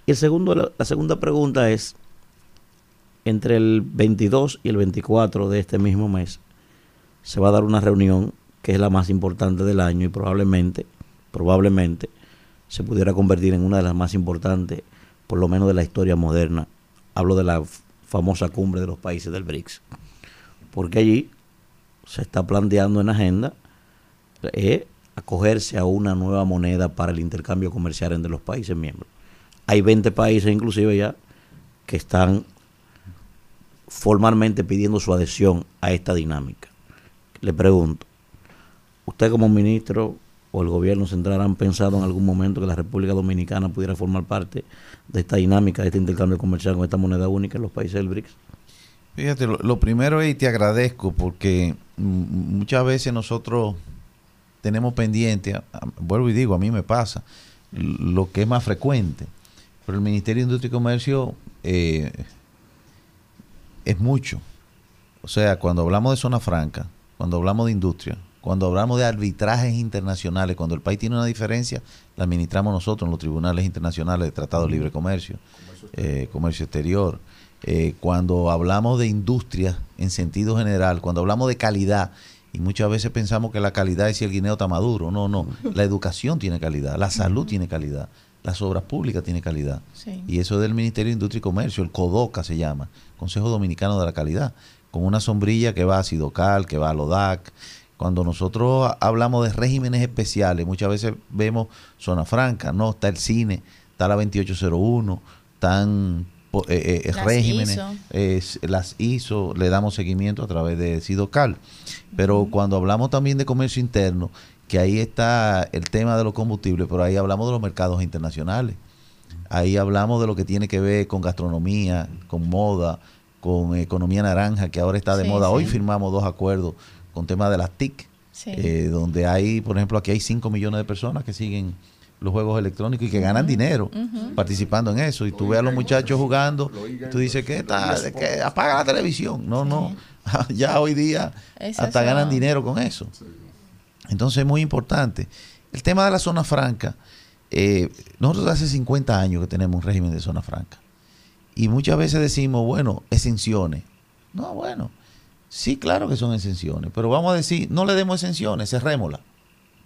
Y el segundo, la, la segunda pregunta es, entre el 22 y el 24 de este mismo mes, se va a dar una reunión que es la más importante del año y probablemente, probablemente se pudiera convertir en una de las más importantes, por lo menos de la historia moderna. Hablo de la famosa cumbre de los países del BRICS. Porque allí se está planteando en agenda eh, acogerse a una nueva moneda para el intercambio comercial entre los países miembros. Hay 20 países inclusive ya que están formalmente pidiendo su adhesión a esta dinámica. Le pregunto, ¿usted como ministro o el gobierno central han pensado en algún momento que la República Dominicana pudiera formar parte de esta dinámica, de este intercambio comercial con esta moneda única en los países del BRICS? Fíjate, lo, primero es y te agradezco porque muchas veces nosotros tenemos pendiente, vuelvo y digo, a mí me pasa, lo que es más frecuente, pero el Ministerio de Industria y Comercio eh, es mucho. O sea, cuando hablamos de zona franca, cuando hablamos de industria, Cuando hablamos de arbitrajes internacionales, cuando el país tiene una diferencia, la administramos nosotros en los tribunales internacionales de Tratado de Libre Comercio, eh, comercio exterior. Eh, cuando hablamos de industria en sentido general, cuando hablamos de calidad, y muchas veces pensamos que la calidad es si el guineo está maduro. No, no. La educación tiene calidad, la salud tiene calidad, las obras públicas tienen calidad. Sí. Y eso es del Ministerio de Industria y Comercio, el CODOCA se llama, Consejo Dominicano de la Calidad, con una sombrilla que va a Sidocal, que va a LODAC. Cuando nosotros hablamos de regímenes especiales, muchas veces vemos zona franca, no, está el cine, está la 2801, están po- eh, eh, Las regímenes, ISO. las ISO, le damos seguimiento a través de Sidocal. Pero cuando hablamos también de comercio interno, que ahí está el tema de los combustibles, pero ahí hablamos de los mercados internacionales. Ahí hablamos de lo que tiene que ver con gastronomía, con moda, con economía naranja, que ahora está de Sí, moda. Hoy firmamos dos acuerdos con tema de las TIC, Sí. eh, donde hay, por ejemplo, aquí hay 5 millones de personas que siguen los juegos electrónicos y que ganan dinero participando en eso. Y tú ves a los muchachos jugando, y tú dices, ¿qué qué? Apaga la televisión. No, no. ya hoy día Es hasta eso. ganan dinero con eso. Entonces es muy importante. El tema de la zona franca, eh, nosotros hace 50 años que tenemos un régimen de zona franca. Y muchas veces decimos, bueno, exenciones. No, bueno, sí, claro que son exenciones, pero vamos a decir, no le demos exenciones, cerrémosla,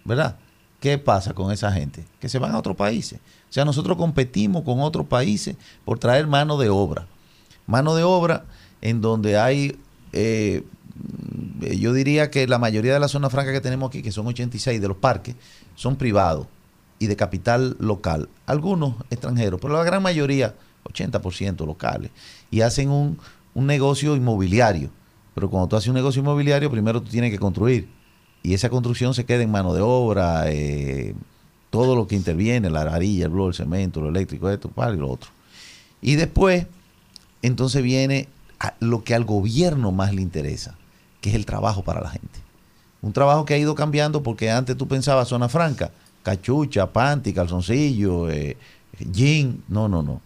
¿verdad? ¿Qué pasa con esa gente? Que se van a otros países. O sea, nosotros competimos con otros países por traer mano de obra. Mano de obra en donde hay, eh, yo diría que la mayoría de las zonas francas que tenemos aquí, que son 86 de los parques, son privados y de capital local. Algunos extranjeros, pero la gran mayoría, 80% locales. Y hacen un, un negocio inmobiliario. Pero cuando tú haces un negocio inmobiliario, primero tú tienes que construir. Y esa construcción se queda en mano de obra, eh, todo lo que interviene, la varilla, el blog, el cemento, lo eléctrico, esto, para y lo otro. Y después, entonces viene lo que al gobierno más le interesa, que es el trabajo para la gente. Un trabajo que ha ido cambiando porque antes tú pensabas zona franca, cachucha, panty, calzoncillo, eh, jean. No, no, no.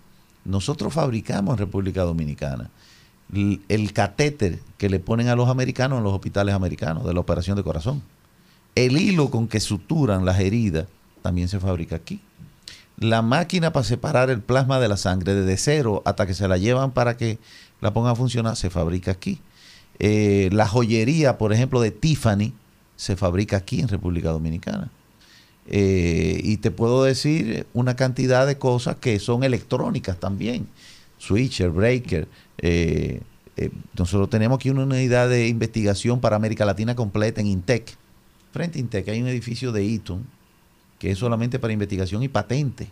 Nosotros fabricamos en República Dominicana el catéter que le ponen a los americanos en los hospitales americanos de la operación de corazón. El hilo con que suturan las heridas también se fabrica aquí. La máquina para separar el plasma de la sangre desde cero hasta que se la llevan para que la pongan a funcionar se fabrica aquí. Eh, la joyería, por ejemplo, de Tiffany se fabrica aquí en República Dominicana. Eh, y te puedo decir una cantidad de cosas que son electrónicas también. Switcher, breaker. eh, eh, nosotros tenemos aquí una unidad de investigación para América Latina completa en Intec. Frente a Intec hay un edificio de Eaton que es solamente para investigación y patente.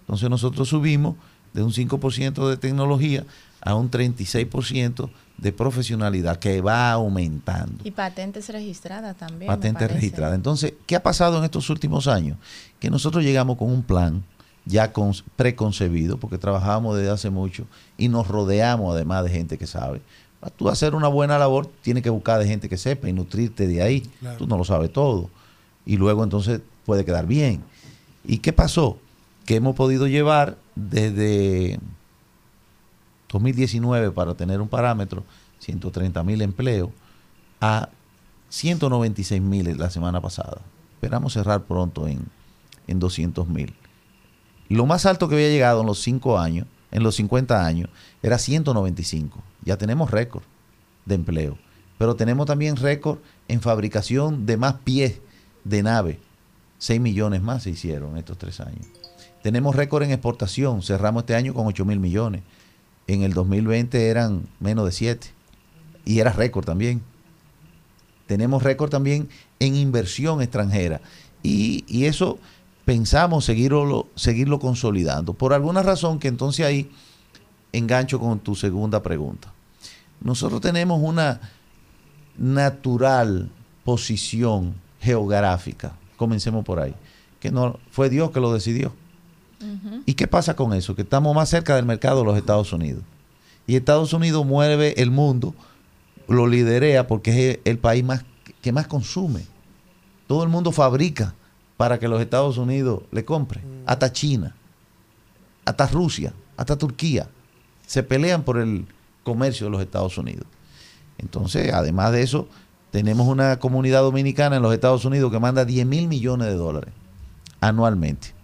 Entonces nosotros subimos de un 5% de tecnología a un 36% de profesionalidad que va aumentando Y patentes registradas también. me patente parece. registrada. Entonces, ¿qué ha pasado en estos últimos años? Que nosotros llegamos con un plan ya con, preconcebido, porque trabajábamos desde hace mucho y nos rodeamos además de gente que sabe. Para tú hacer una buena labor, tienes que buscar de gente que sepa y nutrirte de ahí. Claro. Tú no lo sabes todo. Y luego entonces puede quedar bien. ¿Y qué pasó? Que hemos podido llevar desde 2019, para tener un parámetro, 130 mil empleos, a 196 mil la semana pasada. Esperamos cerrar pronto en, en 200 mil. Lo más alto que había llegado en los 5 años, en los 50 años, era 195. Ya tenemos récord de empleo. Pero tenemos también récord en fabricación de más pies de nave. 6 millones más se hicieron estos tres años. Tenemos récord en exportación. Cerramos este año con 8 mil millones. En el 2020 eran menos de 7. Y era récord también. Tenemos récord también en inversión extranjera. Y, y eso pensamos seguirlo, seguirlo consolidando. Por alguna razón que entonces ahí engancho con tu segunda pregunta. Nosotros tenemos una natural posición geográfica, comencemos por ahí, que no fue Dios que lo decidió. ¿Y qué pasa con eso? Que estamos más cerca del mercado de los Estados Unidos. Y Estados Unidos mueve el mundo, lo liderea porque es el país más que más consume. Todo el mundo fabrica para que los Estados Unidos le compren. Hasta China, hasta Rusia, hasta Turquía. Se pelean por el comercio de los Estados Unidos. Entonces, además de eso, tenemos una comunidad dominicana en los Estados Unidos que manda 10 mil millones de dólares anualmente.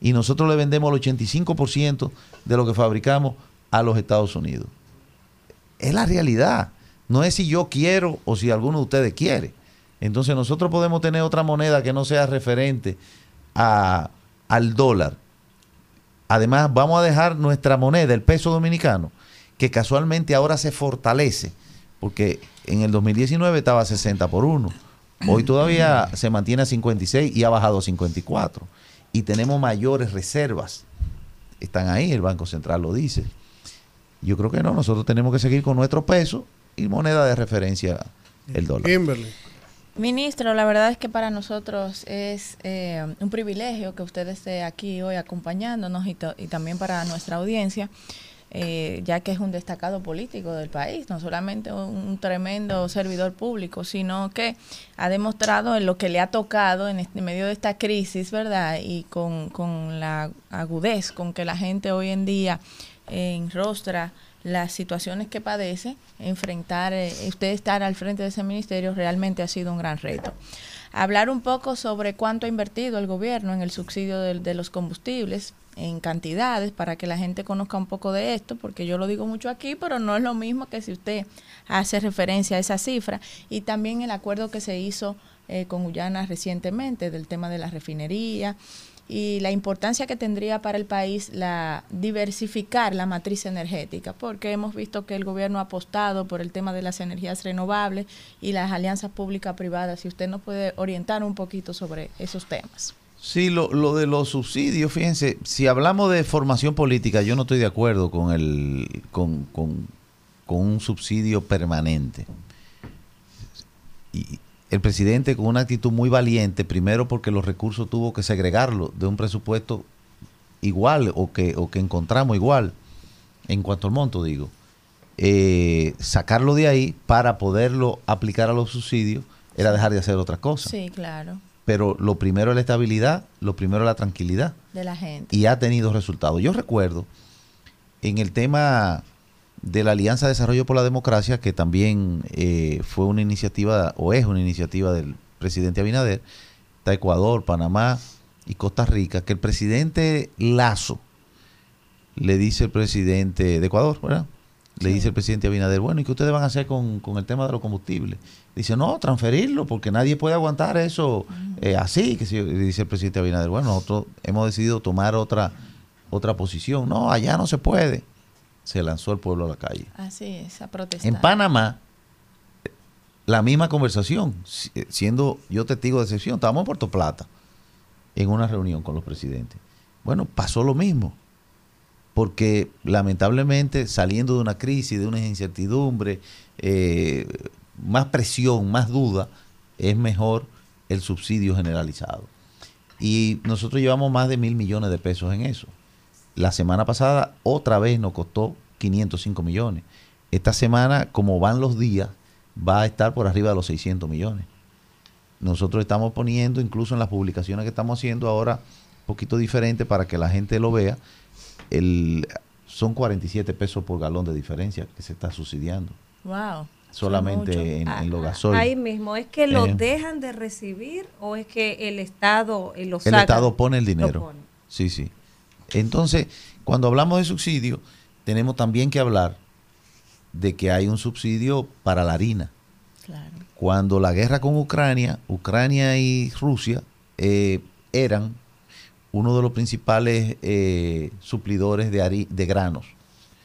Y nosotros le vendemos el 85% de lo que fabricamos a los Estados Unidos. Es la realidad. No es si yo quiero o si alguno de ustedes quiere. Entonces nosotros podemos tener otra moneda que no sea referente a, al dólar. Además, vamos a dejar nuestra moneda, el peso dominicano, que casualmente ahora se fortalece, porque en el 2019 estaba a 60 por 1. Hoy todavía se mantiene a 56 y ha bajado a 54. Y tenemos mayores reservas. Están ahí, el Banco Central lo dice. Yo creo que no, nosotros tenemos que seguir con nuestro peso y moneda de referencia, el dólar. Kimberly. Ministro, la verdad es que para nosotros es eh, un privilegio que usted esté aquí hoy acompañándonos y, también para nuestra audiencia, eh, ya que es un destacado político del país, no solamente un, un tremendo servidor público, sino que ha demostrado en lo que le ha tocado en, este, en medio de esta crisis, ¿verdad? Y con, con la agudez con que la gente hoy en día eh, enrostra las situaciones que padece, enfrentar, eh, usted estar al frente de ese ministerio realmente ha sido un gran reto. Hablar un poco sobre cuánto ha invertido el gobierno en el subsidio de, los combustibles, en cantidades, para que la gente conozca un poco de esto, porque yo lo digo mucho aquí, pero no es lo mismo que si usted hace referencia a esa cifra. Y también el acuerdo que se hizo eh, con Guyana recientemente del tema de la refinería y la importancia que tendría para el país la diversificar la matriz energética, porque hemos visto que el gobierno ha apostado por el tema de las energías renovables y las alianzas pública-privadas. Si usted nos puede orientar un poquito sobre esos temas. Sí, lo, lo de los subsidios, fíjense, si hablamos de formación política, yo no estoy de acuerdo con el con, con- con un subsidio permanente. Y el presidente con una actitud muy valiente, primero porque los recursos tuvo que segregarlo de un presupuesto igual o que, o que encontramos igual, en cuanto al monto, digo. Eh, sacarlo de ahí para poderlo aplicar a los subsidios era dejar de hacer otra cosa Sí, claro, pero lo primero es la estabilidad, lo primero es la tranquilidad de la gente. y ha tenido resultados. Yo recuerdo en el tema de la Alianza de Desarrollo por la Democracia, que también eh, fue una iniciativa o es una iniciativa del presidente Abinader, está Ecuador, Panamá y Costa Rica, que el presidente Lazo le dice el presidente de Ecuador, ¿verdad? Le dice el presidente Abinader, bueno, ¿y qué ustedes van a hacer con, con el tema de los combustibles? Dice, no, transferirlo, porque nadie puede aguantar eso eh, así. Que si, dice el presidente Abinader, bueno, nosotros hemos decidido tomar otra, otra posición. No, allá no se puede. Se lanzó el pueblo a la calle. Así es, a protestar. En Panamá, la misma conversación, si- siendo yo testigo de excepción, estábamos en Puerto Plata, en una reunión con los presidentes. Bueno, pasó lo mismo, porque lamentablemente saliendo de una crisis, de una incertidumbre, eh, más presión, más duda, es mejor el subsidio generalizado. Y nosotros llevamos más de mil millones de pesos en eso. La semana pasada otra vez nos costó 505 millones. Esta semana, como van los días, va a estar por arriba de los 600 millones. Nosotros estamos poniendo, incluso en las publicaciones que estamos haciendo ahora, un poquito diferente para que la gente lo vea, el, son 47 pesos por galón de diferencia que se está subsidiando. Wow. Solamente en, en los gasoil. Ahí mismo, ¿es que lo Eh. dejan de recibir o es que el Estado eh, lo El? Estado pone el Lo dinero. pone. Sí, sí. Entonces, cuando hablamos de subsidio, tenemos también que hablar de que hay un subsidio para la harina. Cuando la guerra con Ucrania, Ucrania y Rusia eh, eran uno de los principales eh, suplidores de, de granos.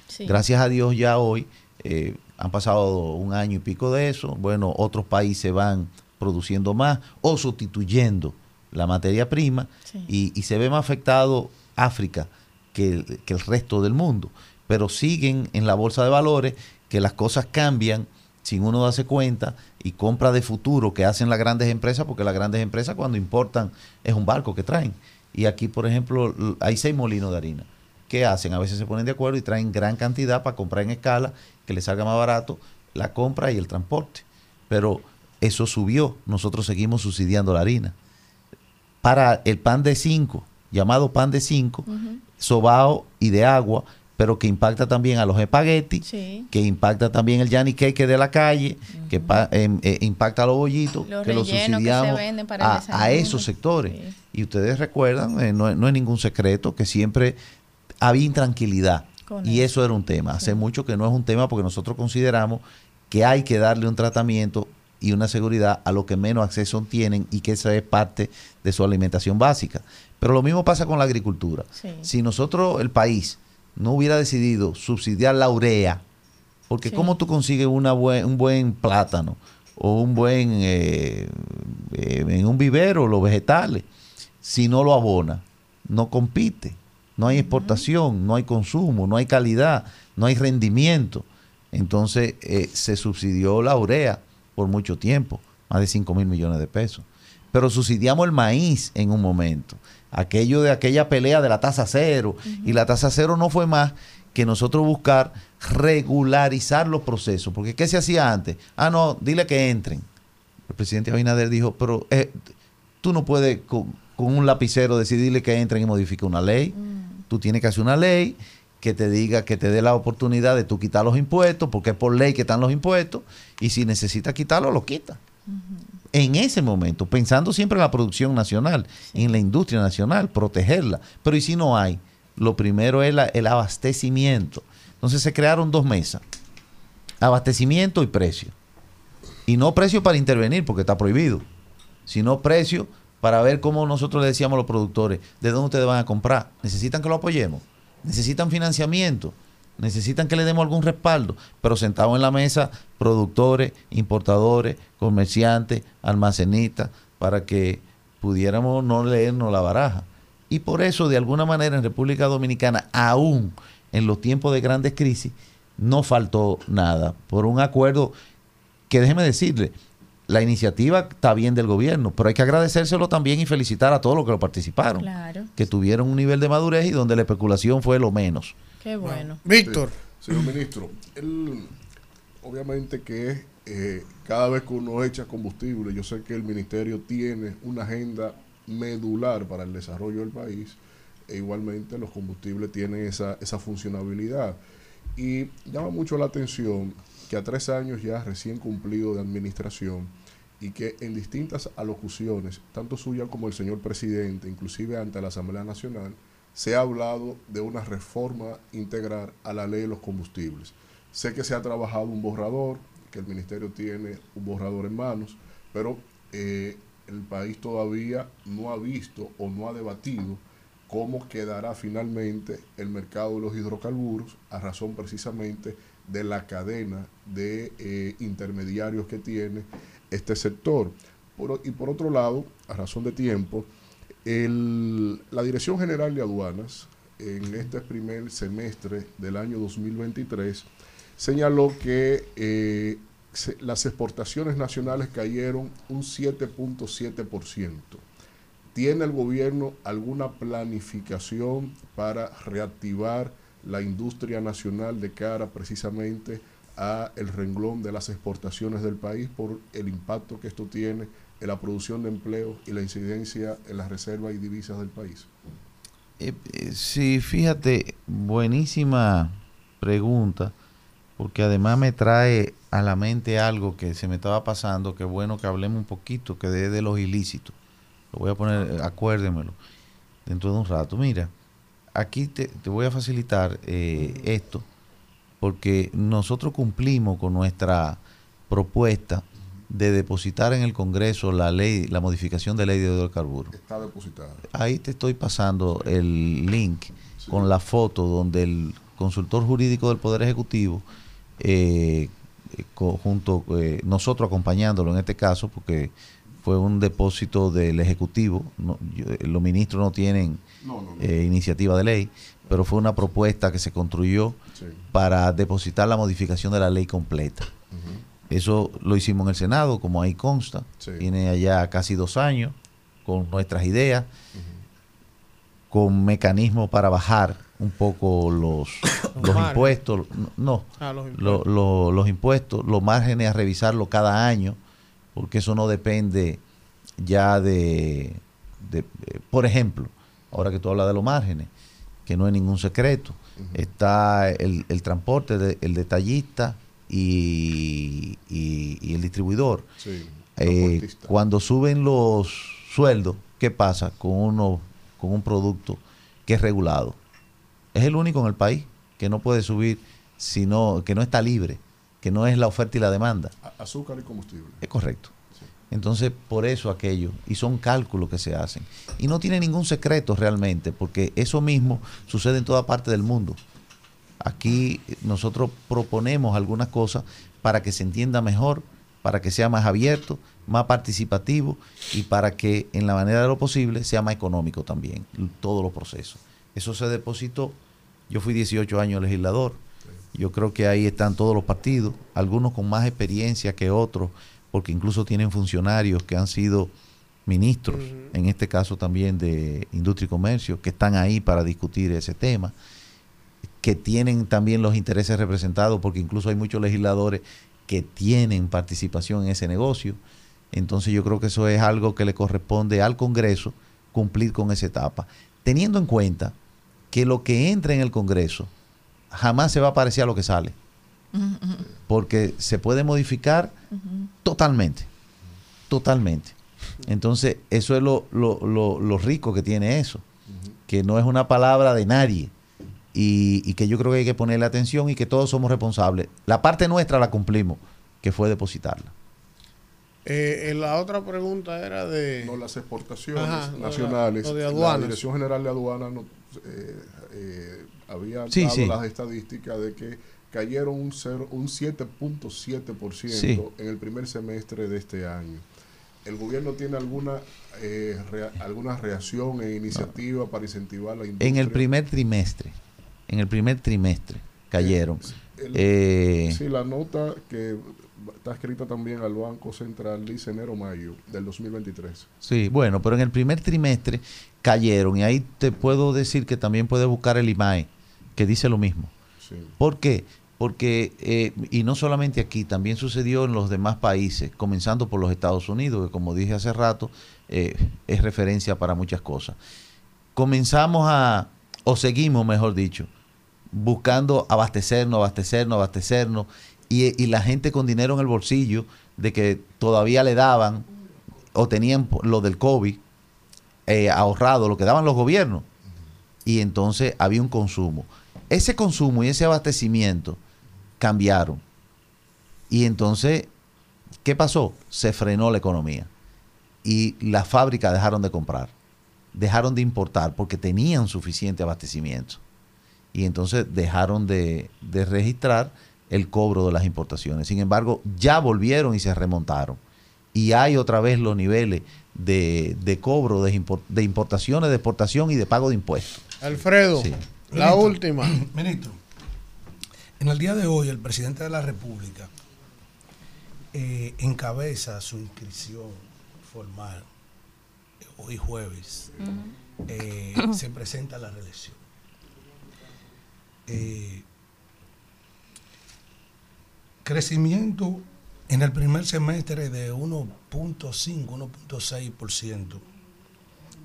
Sí. Gracias a Dios ya hoy eh, han pasado un año y pico de eso. Bueno, otros países van produciendo más o sustituyendo la materia prima Sí. y, y se ve más afectado África que, que el resto del mundo. Pero siguen en la bolsa de valores que las cosas cambian sin uno darse cuenta y compra de futuro que hacen las grandes empresas, porque las grandes empresas cuando importan es un barco que traen. Y aquí, por ejemplo, hay seis molinos de harina. ¿Qué hacen? A veces se ponen de acuerdo y traen gran cantidad para comprar en escala, que les salga más barato la compra y el transporte. Pero eso subió, nosotros seguimos subsidiando la harina. Para el pan de 5, llamado pan de 5, sobao y de agua, pero que impacta también a los espaguetis, Sí. que impacta también el Yanni Cake de la calle, que pa- em, eh, impacta a los bollitos, Los que los que subsidiamos venden para a, a esos sectores. Y ustedes recuerdan, eh, no, es- no es ningún secreto, que siempre había intranquilidad. Con y eso era un tema. Hace mucho que no es un tema porque nosotros consideramos que hay que darle un tratamiento y una seguridad a los que menos acceso tienen y que esa es parte de su alimentación básica. Pero lo mismo pasa con la agricultura. Sí. Si nosotros, el país, no hubiera decidido subsidiar la urea, porque Sí. ¿cómo tú consigues una buen, un buen plátano o un buen, eh, eh, en un vivero, los vegetales, si no lo abona? No compite, no hay exportación, no hay consumo, no hay calidad, no hay rendimiento. Entonces eh, se subsidió la urea por mucho tiempo, más de 5 mil millones de pesos. Pero subsidiamos el maíz en un momento. Aquello de aquella pelea de la tasa cero. Y la tasa cero no fue más que nosotros buscar regularizar los procesos. Porque ¿qué se hacía antes? Ah, no, dile que entren. El presidente Abinader dijo, pero eh, tú no puedes con, con un lapicero decidirle que entren y modifique una ley. Tú tienes que hacer una ley que te diga, que te dé la oportunidad de tú quitar los impuestos, porque es por ley que están los impuestos, y si necesitas quitarlo, lo quita. En ese momento, pensando siempre en la producción nacional, en la industria nacional, protegerla. Pero ¿y si no hay? Lo primero es la- el abastecimiento. Entonces se crearon dos mesas, abastecimiento y precio. Y no precio para intervenir, porque está prohibido, sino precio para ver cómo nosotros le decíamos a los productores, de dónde ustedes van a comprar. Necesitan que lo apoyemos, necesitan financiamiento, necesitan que le demos algún respaldo, pero sentados en la mesa, productores, importadores, comerciantes, almacenistas, para que pudiéramos no leernos la baraja. Y por eso, de alguna manera, en República Dominicana, aún en los tiempos de grandes crisis, no faltó nada. Por un acuerdo que déjeme decirle, la iniciativa está bien del gobierno, pero hay que agradecérselo también y felicitar a todos los que lo participaron, Claro. que tuvieron un nivel de madurez y donde la especulación fue lo menos. Qué bueno. Víctor. Sí, señor ministro, él, obviamente que eh, cada vez que uno echa combustible, yo sé que el ministerio tiene una agenda medular para el desarrollo del país e igualmente los combustibles tienen esa, esa funcionabilidad. Y llama mucho la atención que a tres años ya recién cumplido de administración y que en distintas alocuciones, tanto suya como el señor presidente, inclusive ante la Asamblea Nacional, se ha hablado de una reforma integral a la ley de los combustibles. Sé que se ha trabajado un borrador, que el ministerio tiene un borrador en manos, pero eh, el país todavía no ha visto o no ha debatido cómo quedará finalmente el mercado de los hidrocarburos a razón precisamente de la cadena de eh, intermediarios que tiene este sector. Y por otro lado, a razón de tiempo, la Dirección General de Aduanas en este primer semestre del año 2023 señaló que eh, las exportaciones nacionales cayeron un 7.7%. ¿Tiene el gobierno alguna planificación para reactivar la industria nacional de cara precisamente a el renglón de las exportaciones del país por el impacto que esto tiene en la producción de empleo y la incidencia en las reservas y divisas del país? Eh, eh, sí, fíjate, buenísima pregunta, porque además me trae a la mente algo que se me estaba pasando, que bueno que hablemos un poquito, que de, de los ilícitos. Lo voy a poner, eh, acuérdemelo, dentro de un rato. Mira, aquí te, te voy a facilitar eh, esto, porque nosotros cumplimos con nuestra propuesta de depositar en el Congreso la ley, la modificación de ley de hidrocarburos. Está depositada. Ahí te estoy pasando el link con la foto donde el consultor jurídico del Poder Ejecutivo, eh, eh, junto eh, nosotros acompañándolo en este caso, porque fue un depósito del Ejecutivo, no- yo- eh, los ministros no tienen No, no, no. eh, iniciativa de ley, pero fue una propuesta que se construyó Sí. para depositar la modificación de la ley completa. Eso lo hicimos en el Senado, como ahí consta. Sí. Tiene allá casi dos años con nuestras ideas, con mecanismos para bajar un poco los, los impuestos. No, Ah, los lo- lo- los impuestos, los márgenes a revisarlo cada año, porque eso no depende ya de, de- eh, por ejemplo, ahora que tú hablas de los márgenes, que no es ningún secreto, está el, el transporte, de- el detallista y, y- y el distribuidor. Sí, Eh, cuando suben los sueldos, ¿qué pasa con uno con un producto que es regulado? Es el único en el país que no puede subir, sino que no está libre, que no es la oferta y la demanda. Azúcar y combustible. Es correcto. Entonces, por eso aquello, y son cálculos que se hacen. Y no tiene ningún secreto realmente, porque eso mismo sucede en toda parte del mundo. Aquí nosotros proponemos algunas cosas para que se entienda mejor, para que sea más abierto, más participativo y para que en la manera de lo posible sea más económico también, todos los procesos. Eso se depositó, yo fui 18 años legislador, yo creo que ahí están todos los partidos, algunos con más experiencia que otros, porque incluso tienen funcionarios que han sido ministros, en este caso también de Industria y Comercio, que están ahí para discutir ese tema, que tienen también los intereses representados, porque incluso hay muchos legisladores que tienen participación en ese negocio. Entonces yo creo que eso es algo que le corresponde al Congreso cumplir con esa etapa, teniendo en cuenta que lo que entra en el Congreso jamás se va a parecer a lo que sale, porque se puede modificar totalmente, totalmente. Entonces eso es lo, lo, lo- lo rico que tiene eso, que no es una palabra de nadie y, y que yo creo que hay que ponerle atención y que todos somos responsables. La parte nuestra la cumplimos, que fue depositarla. Eh, eh, la otra pregunta era de... No, las exportaciones Ajá, lo de la- nacionales. lo de La. Dirección General de Aduanas no, eh, eh, había Sí, dado sí. las estadísticas de que cayeron un, cero- un 7.7% Sí. en el primer semestre de este año. ¿El gobierno tiene alguna, eh, rea- alguna reacción e iniciativa para incentivar la industria? En el primer trimestre, en el primer trimestre cayeron. El- Eh, sí, la nota que está escrita también al Banco Central dice enero-mayo del 2023. Sí, bueno, pero en el primer trimestre cayeron y ahí te puedo decir que también puedes buscar el IMAE, que dice lo mismo. Sí. ¿Por qué? Porque, eh, y no solamente aquí, también sucedió en los demás países, comenzando por los Estados Unidos, que como dije hace rato, eh, es referencia para muchas cosas. Comenzamos a, o seguimos, mejor dicho, buscando abastecernos, abastecernos, abastecernos, y, y la gente con dinero en el bolsillo, de que todavía le daban o tenían lo del COVID eh, ahorrado, lo que daban los gobiernos, y entonces había un consumo. Ese consumo y ese abastecimiento cambiaron. Y entonces, ¿qué pasó? Se frenó la economía. Y las fábricas dejaron de comprar, dejaron de importar porque tenían suficiente abastecimiento. Y entonces dejaron de, de registrar el cobro de las importaciones. Sin embargo, ya volvieron y se remontaron. Y hay otra vez los niveles de, de cobro de, de importaciones, de exportación y de pago de impuestos. Alfredo, Sí. la Ministro, última. Ministro, en el día de hoy el presidente de la República eh, encabeza su inscripción formal. Hoy jueves eh, se presenta la reelección. Eh, crecimiento en el primer semestre de 1.5, 1.6%.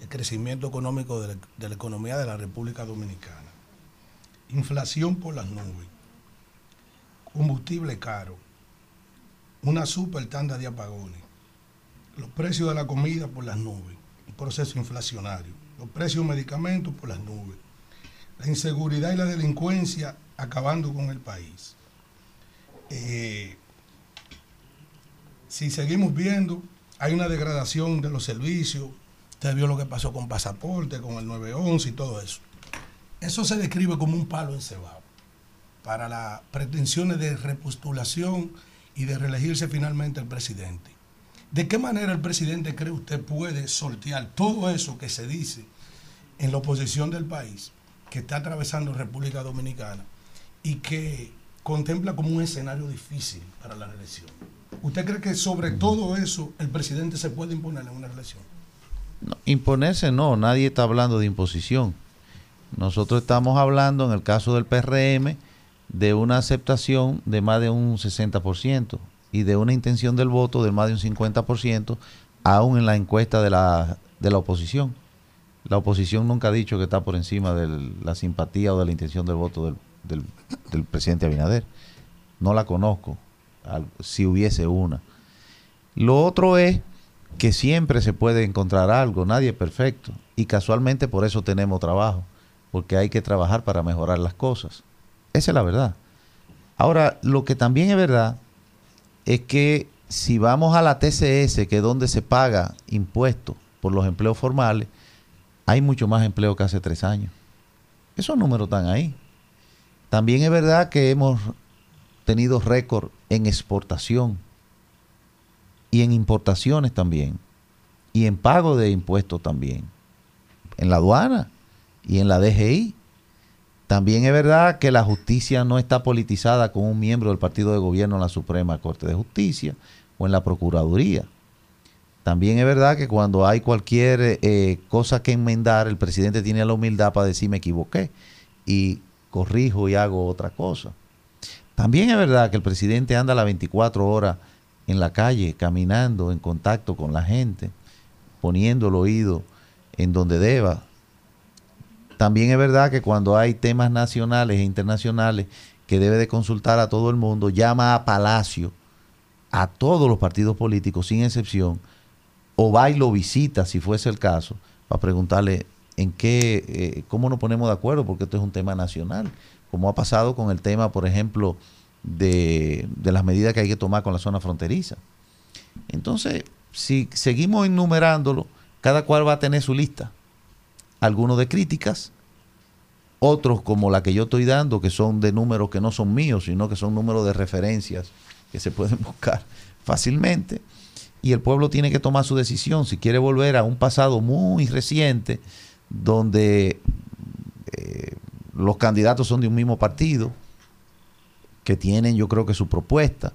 El crecimiento económico de la, de la economía de la República Dominicana. Inflación por las nubes. Combustible caro. Una super tanda de apagones. Los precios de la comida por las nubes. Un proceso inflacionario. Los precios de medicamentos por las nubes. La inseguridad y la delincuencia acabando con el país. Eh, si seguimos viendo, hay una degradación de los servicios. Usted vio lo que pasó con pasaporte, con el 911 y todo eso. Eso se describe como un palo encebado para las pretensiones de repostulación y de reelegirse finalmente el presidente. ¿De qué manera el presidente cree usted puede sortear todo eso que se dice en la oposición del país, que está atravesando República Dominicana y que contempla como un escenario difícil para la reelección? ¿Usted cree que sobre todo eso el presidente se puede imponer en una reelección? Imponerse no, nadie está hablando de imposición. Nosotros estamos hablando, en el caso del PRM, de una aceptación de más de un 60% y de una intención del voto de más de un 50%, aún en la encuesta de la, de la oposición. La oposición nunca ha dicho que está por encima de la simpatía o de la intención del voto del, del- presidente Abinader. No la conozco, si hubiese una. Lo otro es que siempre se puede encontrar algo, nadie es perfecto. Y casualmente por eso tenemos trabajo, porque hay que trabajar para mejorar las cosas. Esa es la verdad. Ahora, lo que también es verdad es que si vamos a la TCS, que es donde se paga impuestos por los empleos formales, hay mucho más empleo que hace tres años. Esos números están ahí. También es verdad que hemos tenido récord en exportación y en importaciones también, y en pago de impuestos también, en la aduana y en la DGI. También es verdad que la justicia no está politizada con un miembro del partido de gobierno en la Suprema Corte de Justicia o en la Procuraduría. También es verdad que cuando hay cualquier eh, cosa que enmendar, el presidente tiene la humildad para decir me equivoqué y corrijo y hago otra cosa. También es verdad que el presidente anda las 24 horas en la calle, caminando, en contacto con la gente, poniendo el oído en donde deba. También es verdad que cuando hay temas nacionales e internacionales que debe de consultar a todo el mundo, llama a Palacio, a todos los partidos políticos, sin excepción, o va y lo visita, si fuese el caso, para preguntarle en qué, eh, cómo nos ponemos de acuerdo, porque esto es un tema nacional, como ha pasado con el tema, por ejemplo, de, de las medidas que hay que tomar con la zona fronteriza. Entonces, si seguimos enumerándolo, cada cual va a tener su lista. Algunos de críticas, otros como la que yo estoy dando, que son de números que no son míos, sino que son números de referencias que se pueden buscar fácilmente. Y el pueblo tiene que tomar su decisión si quiere volver a un pasado muy reciente, donde eh, los candidatos son de un mismo partido, que tienen yo creo que su propuesta,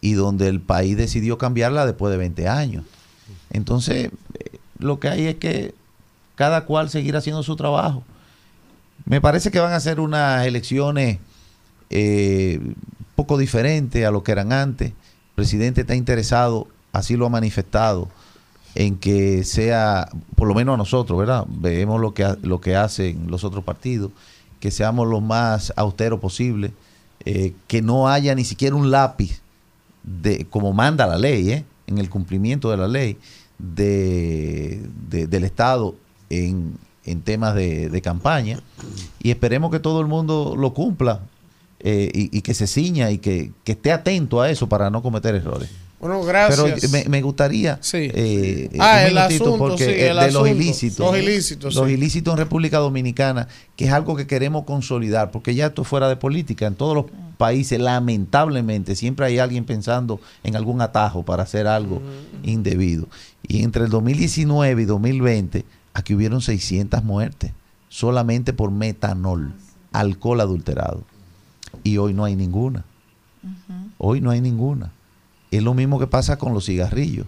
y donde el país decidió cambiarla después de 20 años. Entonces, eh, lo que hay es que cada cual seguir haciendo su trabajo. Me parece que van a ser unas elecciones eh, poco diferentes a lo que eran antes. El presidente está interesado, así lo ha manifestado, en que sea, por lo menos a nosotros, ¿verdad? Vemos lo que, lo que hacen los otros partidos, que seamos lo más austeros posible, eh, que no haya ni siquiera un lápiz de, como manda la ley, ¿eh? en el cumplimiento de la ley de- del Estado en, en temas de, de campaña y esperemos que todo el mundo lo cumpla eh, y, y que se ciña y que, que esté atento a eso para no cometer errores. Bueno, gracias. Pero me, me gustaría eh, Ah, un el asunto, porque sí, eh, el de los ilícitos, Los ilícitos, los sí. ilícitos en República Dominicana, que es algo que queremos consolidar, porque ya esto es fuera de política. En todos los países, lamentablemente, siempre hay alguien pensando en algún atajo para hacer algo indebido. Y entre el 2019 y 2020, aquí hubieron 600 muertes, solamente por metanol, alcohol adulterado. Y hoy no hay ninguna. Hoy no hay ninguna. Es lo mismo que pasa con los cigarrillos.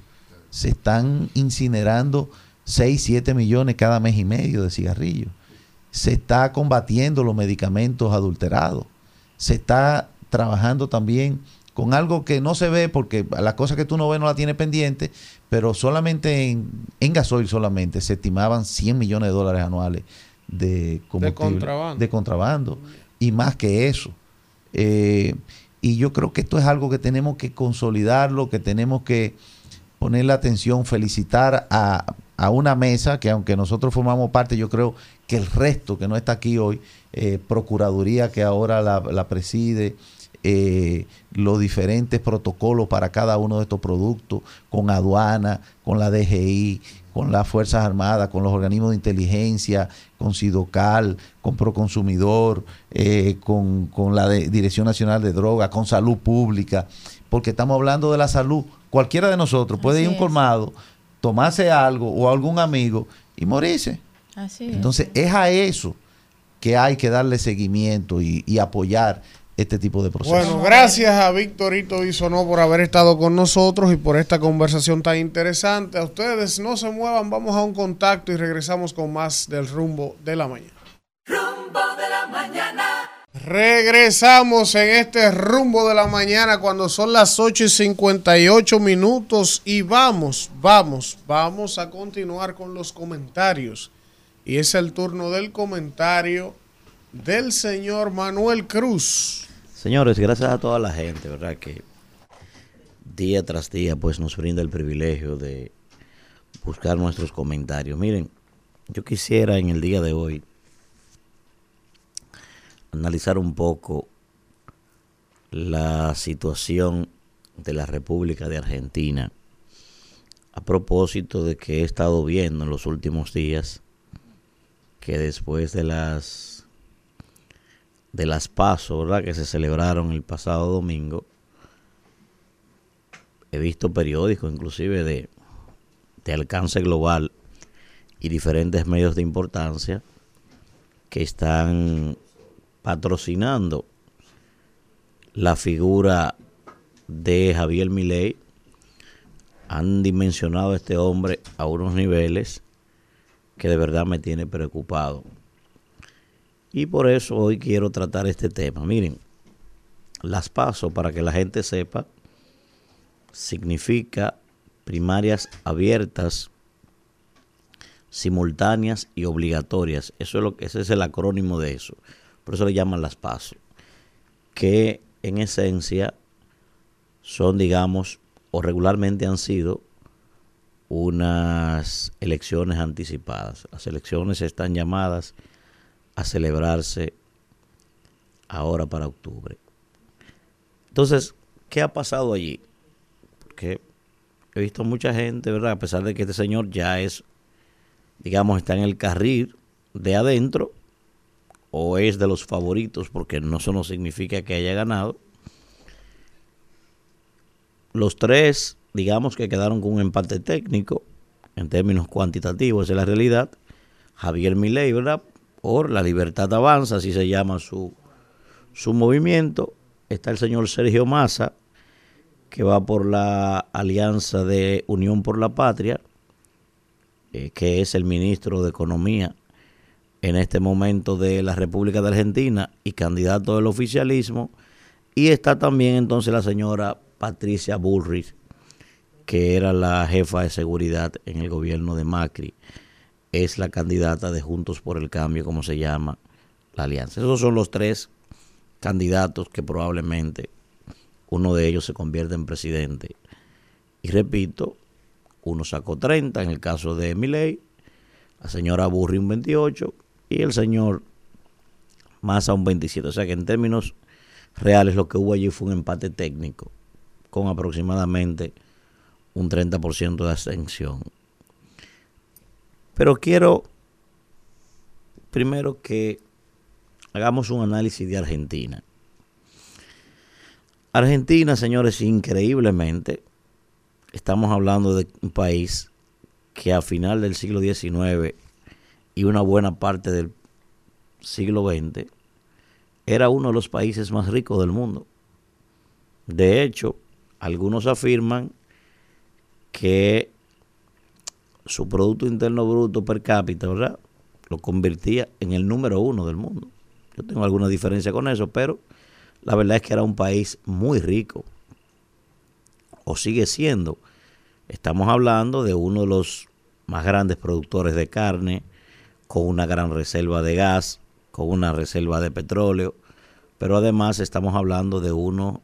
Se están incinerando 6, 7 millones cada mes y medio de cigarrillos. Se está combatiendo los medicamentos adulterados. Se está trabajando también con algo que no se ve porque la cosa que tú no ves no la tienes pendiente, pero solamente en, en gasoil solamente se estimaban 100 millones de dólares anuales de combustible, contrabando. de contrabando y más que eso. Eh, y yo creo que esto es algo que tenemos que consolidarlo, que tenemos que poner la atención, felicitar a, a una mesa que aunque nosotros formamos parte, yo creo que el resto que no está aquí hoy, eh, Procuraduría que ahora la, la preside, eh, los diferentes protocolos para cada uno de estos productos, con aduana, con la DGI, con las Fuerzas Armadas, con los organismos de inteligencia, con Sidocal, con Proconsumidor, eh, con, con la de- Dirección Nacional de Drogas, con Salud Pública, porque estamos hablando de la salud. Cualquiera de nosotros puede ir a un colmado, tomarse algo o algún amigo y morirse. Así es. Entonces es a eso que hay que darle seguimiento y, y apoyar este tipo de procesos. Bueno, gracias a Víctorito Bisonó por haber estado con nosotros y por esta conversación tan interesante. A ustedes no se muevan, vamos a un contacto y regresamos con más del rumbo de la mañana. Rumbo de la mañana. Regresamos en este rumbo de la mañana cuando son las 8 y 58 minutos y vamos, vamos, vamos a continuar con los comentarios Y es el turno del comentario del señor Manuel Cruz. Señores, gracias a toda la gente, ¿verdad? Que día tras día pues nos brinda el privilegio de buscar nuestros comentarios. Miren, yo quisiera en el día de hoy analizar un poco la situación de la República de Argentina a propósito de que he estado viendo en los últimos días que después de las de las pasos ¿verdad? que se celebraron el pasado domingo he visto periódicos inclusive de, de alcance global y diferentes medios de importancia que están patrocinando la figura de Javier Milei han dimensionado a este hombre a unos niveles que de verdad me tiene preocupado. Y por eso hoy quiero tratar este tema. Miren, las paso para que la gente sepa, significa primarias abiertas, simultáneas y obligatorias. Eso es lo que ese es el acrónimo de eso. Por eso le llaman las pasos. Que en esencia son, digamos, o regularmente han sido unas elecciones anticipadas. Las elecciones están llamadas a celebrarse ahora para octubre. Entonces, ¿qué ha pasado allí? Porque he visto mucha gente, ¿verdad? A pesar de que este señor ya es, digamos, está en el carril de adentro, o es de los favoritos, porque no eso no significa que haya ganado. Los tres, digamos que quedaron con un empate técnico, en términos cuantitativos, esa es la realidad. Javier Milei, ¿verdad? Por la libertad avanza, así se llama su, su movimiento. Está el señor Sergio Massa, que va por la alianza de Unión por la Patria, eh, que es el ministro de Economía en este momento de la República de Argentina y candidato del oficialismo. Y está también entonces la señora Patricia Bullrich, que era la jefa de seguridad en el gobierno de Macri. Es la candidata de Juntos por el Cambio, como se llama la alianza. Esos son los tres candidatos que probablemente uno de ellos se convierte en presidente. Y repito, uno sacó 30 en el caso de Miley, la señora Burri un 28 y el señor Massa un 27. O sea que en términos reales lo que hubo allí fue un empate técnico con aproximadamente un 30% de ascensión. Pero quiero primero que hagamos un análisis de Argentina. Argentina, señores, increíblemente, estamos hablando de un país que a final del siglo XIX y una buena parte del siglo XX era uno de los países más ricos del mundo. De hecho, algunos afirman que su Producto Interno Bruto per cápita, ¿verdad? Lo convertía en el número uno del mundo. Yo tengo alguna diferencia con eso, pero la verdad es que era un país muy rico. O sigue siendo. Estamos hablando de uno de los más grandes productores de carne, con una gran reserva de gas, con una reserva de petróleo, pero además estamos hablando de uno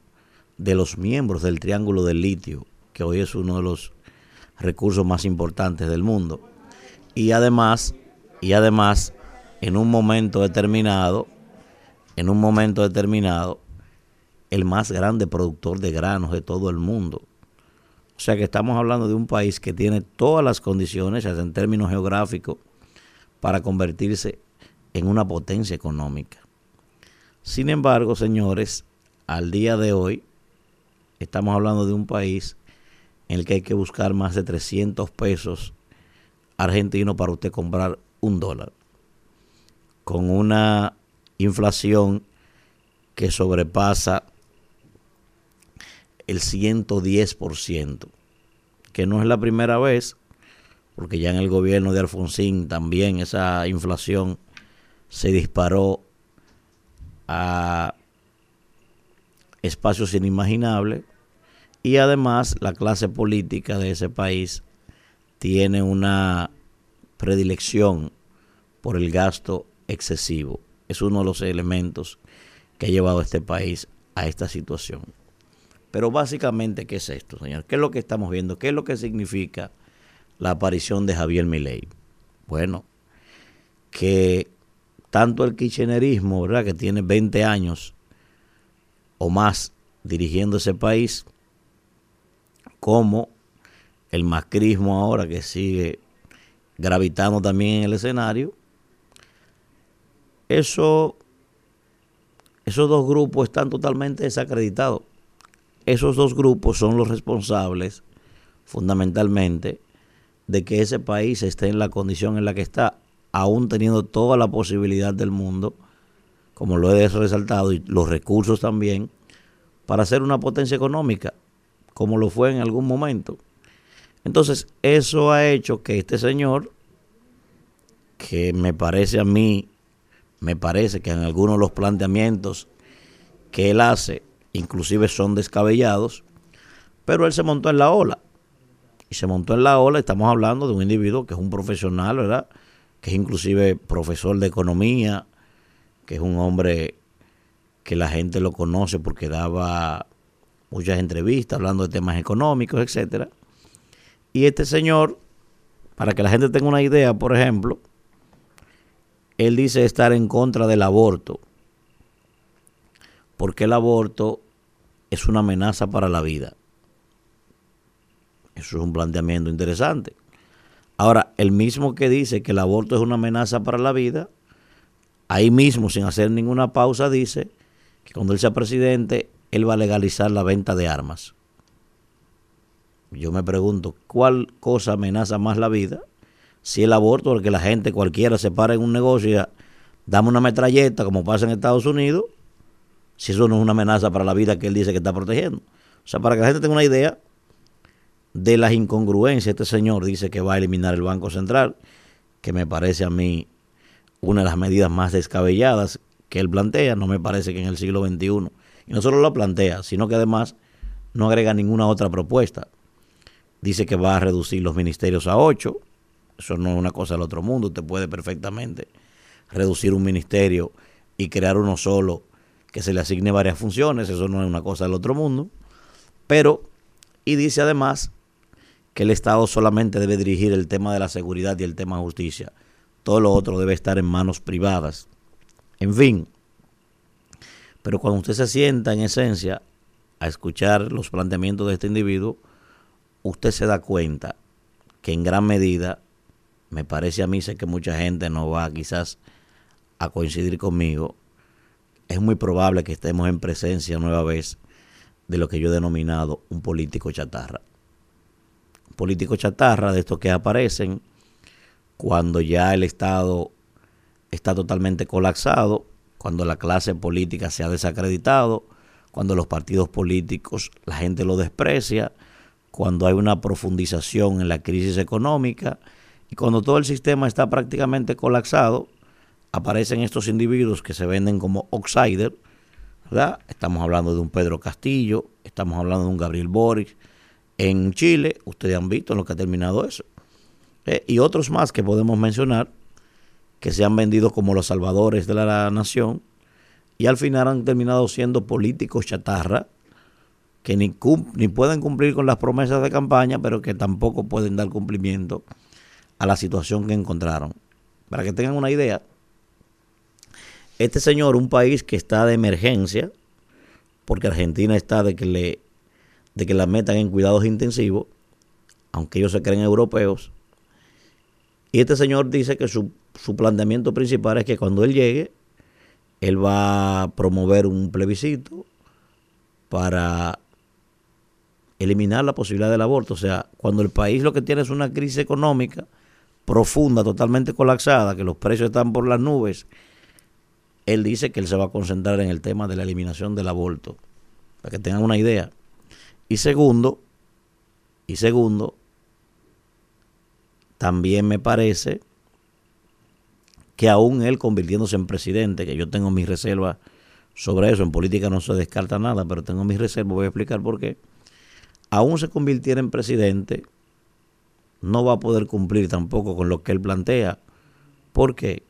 de los miembros del Triángulo del Litio, que hoy es uno de los recursos más importantes del mundo. Y además, y además, en un momento determinado, en un momento determinado, el más grande productor de granos de todo el mundo. O sea que estamos hablando de un país que tiene todas las condiciones, en términos geográficos, para convertirse en una potencia económica. Sin embargo, señores, al día de hoy estamos hablando de un país en el que hay que buscar más de 300 pesos argentinos para usted comprar un dólar, con una inflación que sobrepasa el 110%, que no es la primera vez, porque ya en el gobierno de Alfonsín también esa inflación se disparó a espacios inimaginables y además la clase política de ese país tiene una predilección por el gasto excesivo. Es uno de los elementos que ha llevado a este país a esta situación. Pero básicamente, ¿qué es esto, señor? ¿Qué es lo que estamos viendo? ¿Qué es lo que significa la aparición de Javier Milei? Bueno, que tanto el kirchnerismo, ¿verdad? Que tiene 20 años o más dirigiendo ese país, como el macrismo ahora que sigue gravitando también en el escenario, eso, esos dos grupos están totalmente desacreditados. Esos dos grupos son los responsables, fundamentalmente, de que ese país esté en la condición en la que está, aún teniendo toda la posibilidad del mundo, como lo he resaltado, y los recursos también, para ser una potencia económica, como lo fue en algún momento. Entonces, eso ha hecho que este señor, que me parece a mí, me parece que en algunos de los planteamientos que él hace, inclusive son descabellados, pero él se montó en la ola. Y se montó en la ola, estamos hablando de un individuo que es un profesional, ¿verdad? Que es inclusive profesor de economía, que es un hombre que la gente lo conoce porque daba muchas entrevistas hablando de temas económicos, etcétera. Y este señor, para que la gente tenga una idea, por ejemplo, él dice estar en contra del aborto, porque el aborto es una amenaza para la vida. Eso es un planteamiento interesante. Ahora, el mismo que dice que el aborto es una amenaza para la vida, ahí mismo, sin hacer ninguna pausa, dice que cuando él sea presidente, él va a legalizar la venta de armas. Yo me pregunto, ¿cuál cosa amenaza más la vida? Si el aborto, porque la gente cualquiera se para en un negocio y dame una metralleta, como pasa en Estados Unidos, si eso no es una amenaza para la vida que él dice que está protegiendo. O sea, para que la gente tenga una idea de las incongruencias, este señor dice que va a eliminar el Banco Central, que me parece a mí una de las medidas más descabelladas que él plantea, no me parece que en el siglo XXI, y no solo lo plantea, sino que además no agrega ninguna otra propuesta. Dice que va a reducir los ministerios a ocho, eso no es una cosa del otro mundo, usted puede perfectamente reducir un ministerio y crear uno solo que se le asigne varias funciones, eso no es una cosa del otro mundo, pero, y dice además que el Estado solamente debe dirigir el tema de la seguridad y el tema de justicia, todo lo otro debe estar en manos privadas. En fin, pero cuando usted se sienta en esencia a escuchar los planteamientos de este individuo, usted se da cuenta que en gran medida, me parece a mí, sé que mucha gente no va quizás a coincidir conmigo, es muy probable que estemos en presencia nueva vez de lo que yo he denominado un político chatarra. Un político chatarra de estos que aparecen cuando ya el Estado está totalmente colapsado, cuando la clase política se ha desacreditado, cuando los partidos políticos la gente lo desprecia, cuando hay una profundización en la crisis económica y cuando todo el sistema está prácticamente colapsado, aparecen estos individuos que se venden como outsider, ¿verdad? Estamos hablando de un Pedro Castillo, estamos hablando de un Gabriel Boric. En Chile, ustedes han visto en lo que ha terminado eso. ¿eh? y otros más que podemos mencionar, que se han vendido como los salvadores de la nación y al final han terminado siendo políticos chatarra que ni, ni pueden cumplir con las promesas de campaña, pero que tampoco pueden dar cumplimiento a la situación que encontraron. Para que tengan una idea, este señor, un país que está de emergencia, porque Argentina está de que le de que la metan en cuidados intensivos, aunque ellos se creen europeos. Y este señor dice que su su planteamiento principal es que cuando él llegue, él va a promover un plebiscito para eliminar la posibilidad del aborto. O sea, cuando el país lo que tiene es una crisis económica profunda, totalmente colapsada, que los precios están por las nubes, él dice que él se va a concentrar en el tema de la eliminación del aborto, para que tengan una idea. Y segundo, y segundo, también me parece que aún él convirtiéndose en presidente, que yo tengo mis reservas sobre eso, en política no se descarta nada, pero tengo mis reservas, voy a explicar por qué, aún se convirtiera en presidente, no va a poder cumplir tampoco con lo que él plantea. ¿Por qué?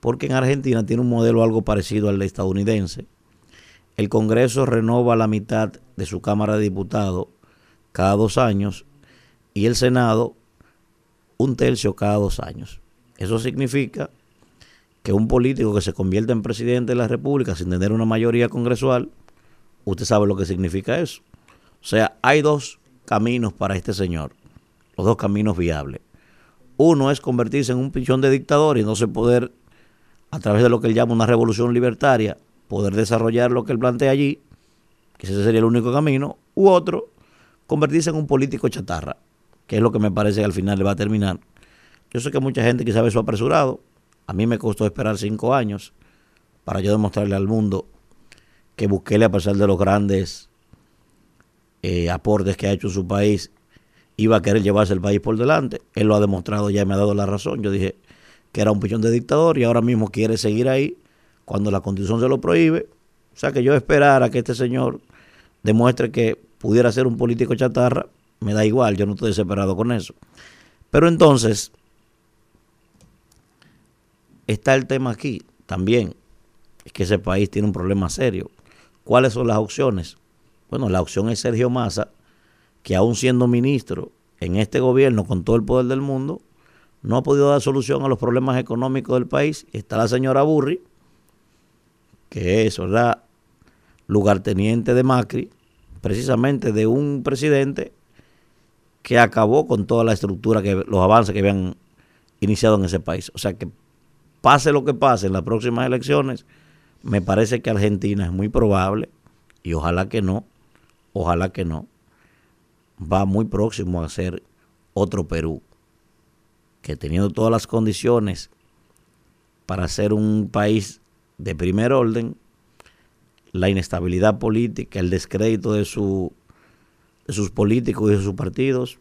porque en Argentina tiene un modelo algo parecido al estadounidense. El Congreso renova la mitad de su Cámara de Diputados cada dos años y el Senado un tercio cada dos años. Eso significa que un político que se convierte en presidente de la República sin tener una mayoría congresual, usted sabe lo que significa eso. O sea, hay dos caminos para este señor, los dos caminos viables. Uno es convertirse en un pichón de dictador y no se poder, a través de lo que él llama una revolución libertaria, poder desarrollar lo que él plantea allí, que ese sería el único camino, u otro, convertirse en un político chatarra, que es lo que me parece que al final le va a terminar. Yo sé que mucha gente quizá ve eso apresurado, a mí me costó esperar cinco años para yo demostrarle al mundo que Bukele, a pesar de los grandes eh, aportes que ha hecho su país, iba a querer llevarse el país por delante. Él lo ha demostrado, ya me ha dado la razón. Yo dije que era un pichón de dictador y ahora mismo quiere seguir ahí cuando la constitución se lo prohíbe. O sea que yo esperar a que este señor demuestre que pudiera ser un político chatarra, me da igual, yo no estoy desesperado con eso. Pero entonces, está el tema aquí también, es que ese país tiene un problema serio. ¿Cuáles son las opciones? Bueno, la opción es Sergio Massa, que aún siendo ministro en este gobierno con todo el poder del mundo, no ha podido dar solución a los problemas económicos del país. Está la señora Burri, que es, ¿verdad?, lugarteniente de Macri, precisamente de un presidente que acabó con toda la estructura, que los avances que habían iniciado en ese país. O sea que pase lo que pase en las próximas elecciones, me parece que Argentina es muy probable, y ojalá que no, ojalá que no, va muy próximo a ser otro Perú, que teniendo todas las condiciones para ser un país de primer orden, la inestabilidad política, el descrédito de, su, de sus políticos y de sus partidos,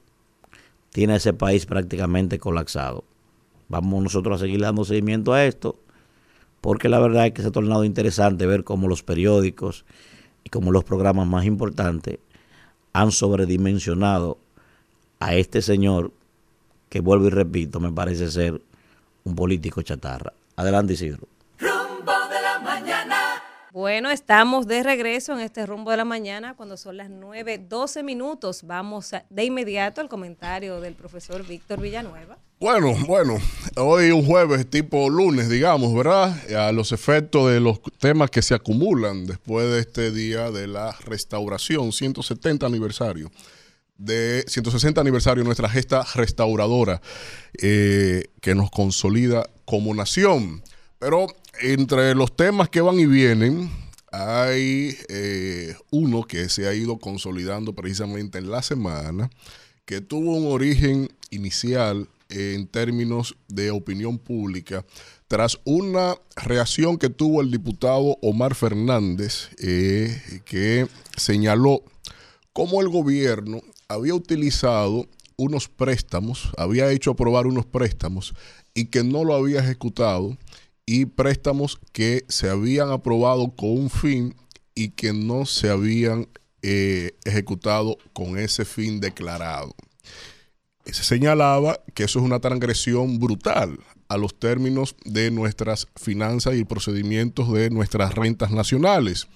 tiene a ese país prácticamente colapsado. Vamos nosotros a seguir dando seguimiento a esto, porque la verdad es que se ha tornado interesante ver cómo los periódicos y cómo los programas más importantes han sobredimensionado a este señor, que vuelvo y repito, me parece ser un político chatarra. Adelante, Isidro. Bueno, estamos de regreso en este rumbo de la mañana cuando son las 9.12 minutos. Vamos de inmediato al comentario del profesor Víctor Villanueva. Bueno, bueno, hoy un jueves tipo lunes, digamos, ¿verdad? A los efectos de los temas que se acumulan después de este día de la restauración, 170 aniversario, de 160 aniversario nuestra gesta restauradora eh, que nos consolida como nación. Pero entre los temas que van y vienen, hay eh, uno que se ha ido consolidando precisamente en la semana, que tuvo un origen inicial en términos de opinión pública tras una reacción que tuvo el diputado Omar Fernández, eh, que señaló cómo el gobierno había utilizado unos préstamos, había hecho aprobar unos préstamos y que no lo había ejecutado y préstamos que se habían aprobado con un fin y que no se habían eh, ejecutado con ese fin declarado. Se señalaba que eso es una transgresión brutal a los términos de nuestras finanzas y procedimientos de nuestras rentas nacionales.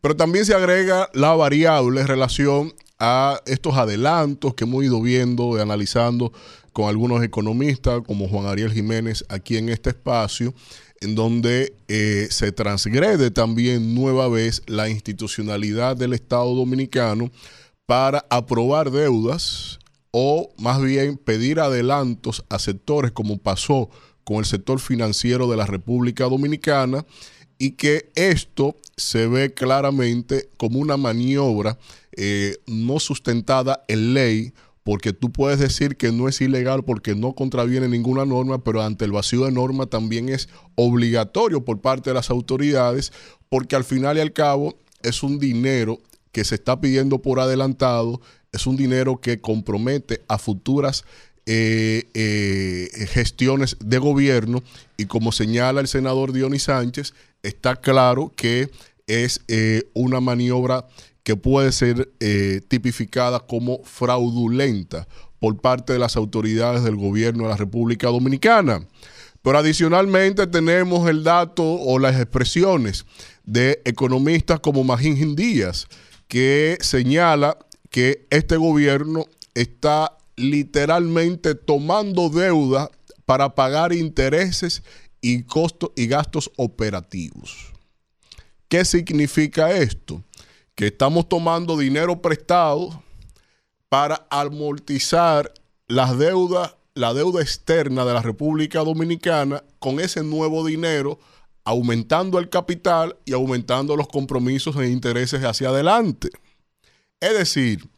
Pero también se agrega la variable en relación a estos adelantos que hemos ido viendo y analizando con algunos economistas como Juan Ariel Jiménez aquí en este espacio, en donde eh, se transgrede también nueva vez la institucionalidad del Estado dominicano para aprobar deudas o más bien pedir adelantos a sectores como pasó con el sector financiero de la República Dominicana y que esto se ve claramente como una maniobra eh, no sustentada en ley, porque tú puedes decir que no es ilegal porque no contraviene ninguna norma, pero ante el vacío de norma también es obligatorio por parte de las autoridades, porque al final y al cabo es un dinero que se está pidiendo por adelantado, es un dinero que compromete a futuras eh, eh, gestiones de gobierno. Y como señala el senador Dionis Sánchez, está claro que es eh, una maniobra que puede ser eh, tipificada como fraudulenta por parte de las autoridades del gobierno de la República Dominicana. Pero adicionalmente tenemos el dato o las expresiones de economistas como Magín Díaz, que señala que este gobierno está literalmente tomando deuda para pagar intereses y costos y gastos operativos. ¿Qué significa esto? Que estamos tomando dinero prestado para amortizar las deudas, la deuda externa de la República Dominicana con ese nuevo dinero, aumentando el capital y aumentando los compromisos e intereses hacia adelante. Es decir,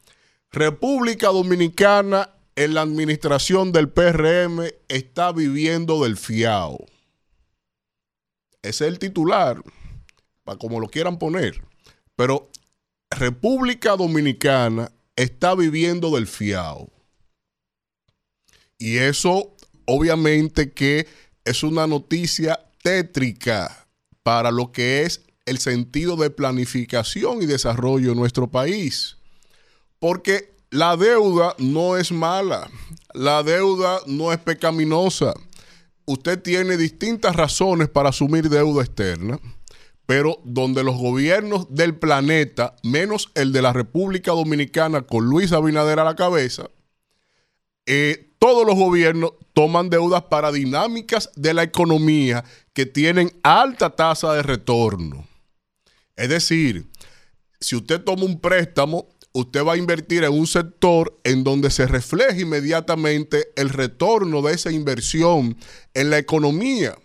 República Dominicana en la administración del PRM está viviendo del fiao. Ese es el titular, para como lo quieran poner. Pero República Dominicana está viviendo del fiao. Y eso, obviamente, que es una noticia tétrica para lo que es el sentido de planificación y desarrollo en nuestro país. Porque la deuda no es mala, la deuda no es pecaminosa. Usted tiene distintas razones para asumir deuda externa, pero donde los gobiernos del planeta, menos el de la República Dominicana con Luis Abinader a la cabeza, eh, todos los gobiernos toman deudas para dinámicas de la economía que tienen alta tasa de retorno. Es decir, si usted toma un préstamo, usted va a invertir en un sector en donde se refleje inmediatamente el retorno de esa inversión en la economía.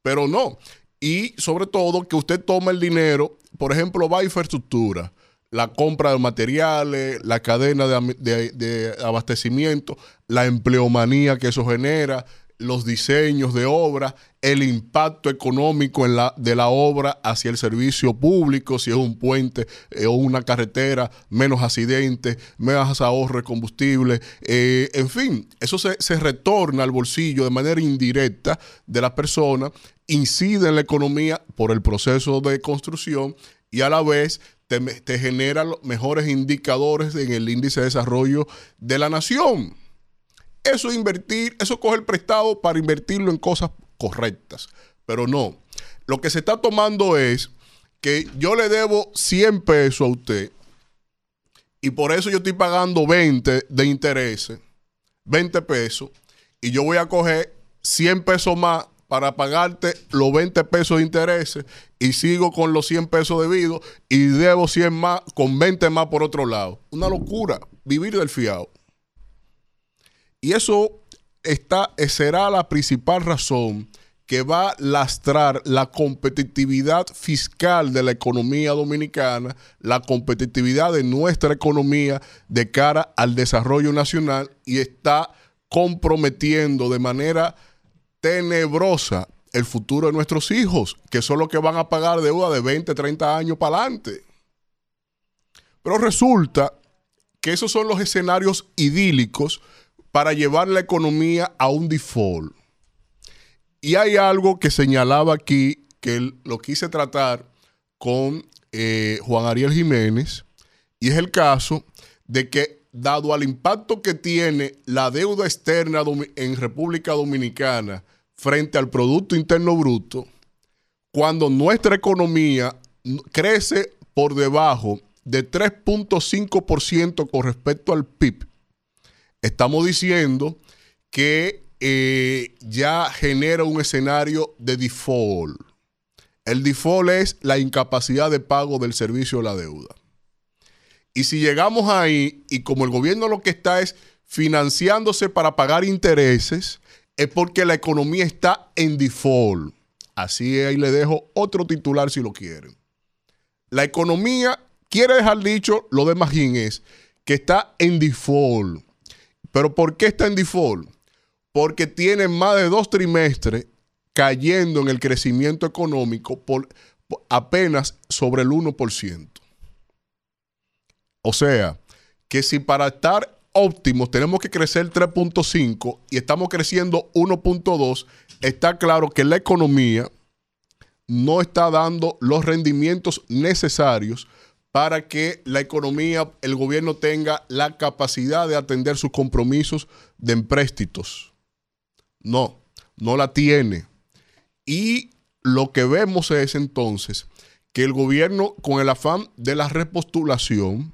Pero no. Y sobre todo que usted toma el dinero, por ejemplo, va a infraestructura, la compra de materiales, la cadena de, abastecimiento, la empleomanía que eso genera, los diseños de obra, el impacto económico de la obra hacia el servicio público, si es un puente eh, o una carretera, menos accidentes, menos ahorro de combustible, eh, en fin, eso se, se retorna al bolsillo de manera indirecta de la persona, incide en la economía por el proceso de construcción y a la vez te, te genera los mejores indicadores en el índice de desarrollo de la nación. Eso es invertir, eso coge el prestado para invertirlo en cosas correctas. Pero no. Lo que se está tomando es que yo le debo 100 pesos a usted y por eso yo estoy pagando 20 de intereses, 20 pesos, y yo voy a coger 100 pesos más para pagarte los 20 pesos de intereses y sigo con los 100 pesos debidos y debo 100 más con 20 más por otro lado. Una locura, vivir del fiado. Y eso está, será la principal razón que va a lastrar la competitividad fiscal de la economía dominicana, la competitividad de nuestra economía de cara al desarrollo nacional y está comprometiendo de manera tenebrosa el futuro de nuestros hijos, que son los que van a pagar deuda de 20, 30 años para adelante. Pero resulta que esos son los escenarios idílicos para llevar la economía a un default. Y hay algo que señalaba aquí, que lo quise tratar con eh, Juan Ariel Jiménez, y es el caso de que, dado al impacto que tiene la deuda externa en República Dominicana frente al Producto Interno Bruto, cuando nuestra economía crece por debajo de 3.5% con respecto al PIB, estamos diciendo que eh, ya genera un escenario de default. El default es la incapacidad de pago del servicio de la deuda. Y si llegamos ahí y como el gobierno lo que está es financiándose para pagar intereses, es porque la economía está en default. Así ahí le dejo otro titular si lo quieren. La economía quiere dejar dicho, lo de Magín es que está en default. ¿Pero por qué está en default? Porque tiene más de dos trimestres cayendo en el crecimiento económico apenas sobre el 1%. O sea, que si para estar óptimos tenemos que crecer 3.5 y estamos creciendo 1.2, está claro que la economía no está dando los rendimientos necesarios para que la economía, el gobierno tenga la capacidad de atender sus compromisos de empréstitos. No. no la tiene. Y lo que vemos es entonces que el gobierno, con el afán de la repostulación,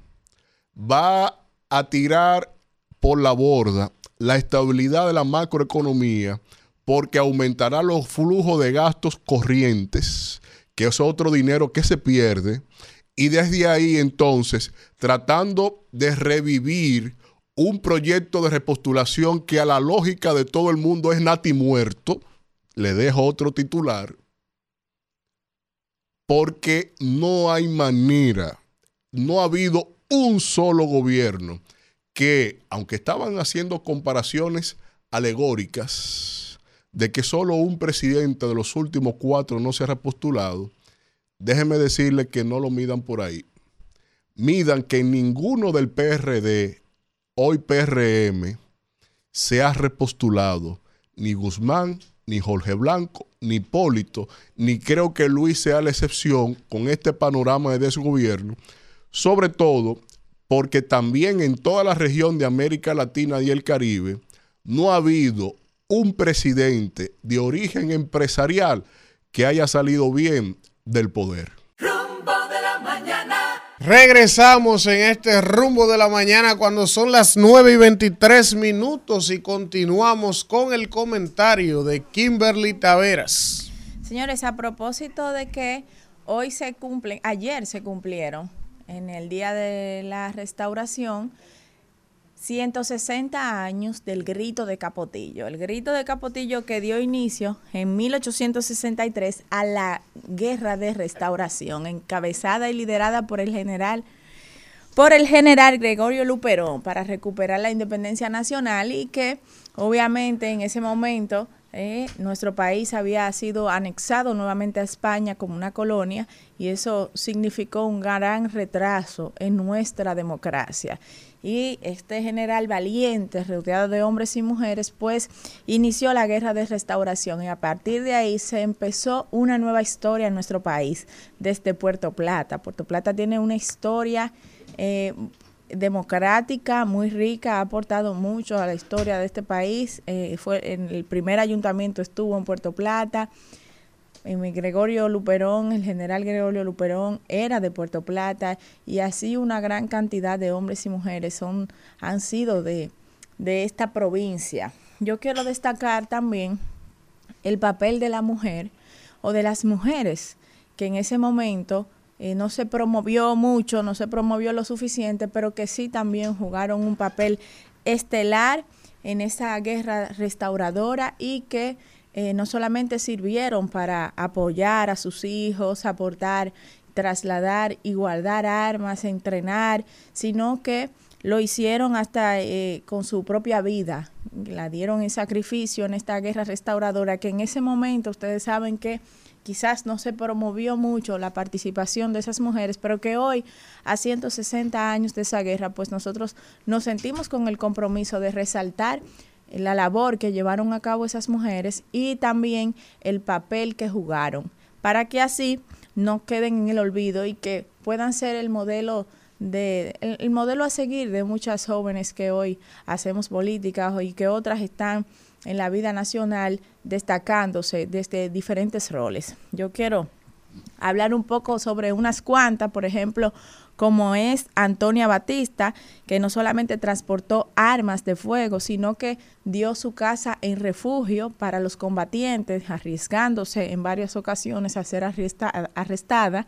va a tirar por la borda la estabilidad de la macroeconomía porque aumentará los flujos de gastos corrientes, que es otro dinero que se pierde, y desde ahí entonces tratando de revivir un proyecto de repostulación que a la lógica de todo el mundo es nati muerto, le dejo otro titular, porque no hay manera, no ha habido un solo gobierno que, aunque estaban haciendo comparaciones alegóricas de que solo un presidente de los últimos cuatro no se ha repostulado, déjenme decirle que no lo midan por ahí. Midan que ninguno del PRD, hoy PRM, se ha repostulado, ni Guzmán, ni Jorge Blanco, ni Hipólito, ni creo que Luis sea la excepción con este panorama de desgobierno, sobre todo porque también en toda la región de América Latina y el Caribe no ha habido un presidente de origen empresarial que haya salido bien del poder. Rumbo de la mañana. Regresamos en este rumbo de la mañana cuando son las 9 y 23 minutos y continuamos con el comentario de Kimberly Taveras. Señores, a propósito de que hoy se cumplen, ayer se cumplieron, en el Día de la Restauración, 160 años del grito de Capotillo. El grito de Capotillo que dio inicio en 1863 a la Guerra de Restauración, encabezada y liderada por el general por el general Gregorio Luperón para recuperar la independencia nacional y que obviamente en ese momento eh, nuestro país había sido anexado nuevamente a España como una colonia y eso significó un gran retraso en nuestra democracia y este general valiente, rodeado de hombres y mujeres, pues inició la guerra de restauración y a partir de ahí se empezó una nueva historia en nuestro país, desde Puerto Plata. Puerto Plata tiene una historia eh, democrática muy rica, ha aportado mucho a la historia de este país. Eh, fue en el primer ayuntamiento estuvo en Puerto Plata. Gregorio Luperón, el general Gregorio Luperón, era de Puerto Plata y así una gran cantidad de hombres y mujeres son, han sido de, de esta provincia. Yo quiero destacar también el papel de la mujer o de las mujeres que en ese momento eh, no se promovió mucho, no se promovió lo suficiente, pero que sí también jugaron un papel estelar en esa guerra restauradora y que eh, no solamente sirvieron para apoyar a sus hijos, aportar, trasladar y guardar armas, entrenar, sino que lo hicieron hasta eh, con su propia vida, la dieron en sacrificio en esta guerra restauradora, que en ese momento ustedes saben que quizás no se promovió mucho la participación de esas mujeres, pero que hoy, a 160 años de esa guerra, pues nosotros nos sentimos con el compromiso de resaltar la labor que llevaron a cabo esas mujeres y también el papel que jugaron, para que así no queden en el olvido y que puedan ser el modelo de el, modelo a seguir de muchas jóvenes que hoy hacemos políticas y que otras están en la vida nacional destacándose desde diferentes roles. Yo quiero hablar un poco sobre unas cuantas, por ejemplo, como es Antonia Batista, que no solamente transportó armas de fuego, sino que dio su casa en refugio para los combatientes, arriesgándose en varias ocasiones a ser arrestada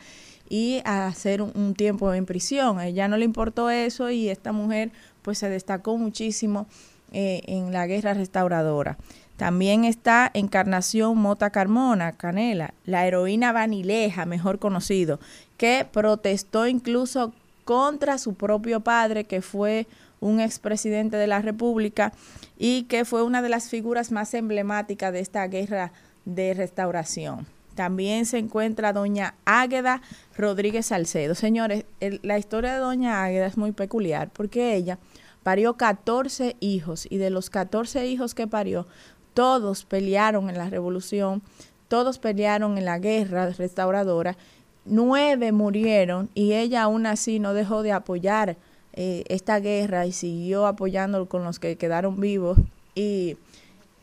y a hacer un, tiempo en prisión. A ella no le importó eso y esta mujer pues se destacó muchísimo eh, en la guerra restauradora. También está Encarnación Mota Carmona, Canela, la heroína vanileja, mejor conocido, que protestó incluso contra su propio padre, que fue un expresidente de la República y que fue una de las figuras más emblemáticas de esta guerra de restauración. También se encuentra doña Águeda Rodríguez Salcedo. Señores, la historia de doña Águeda es muy peculiar porque ella parió 14 hijos y de los 14 hijos que parió, todos pelearon en la revolución, todos pelearon en la guerra restauradora, nueve murieron y ella aún así no dejó de apoyar eh, esta guerra y siguió apoyando con los que quedaron vivos y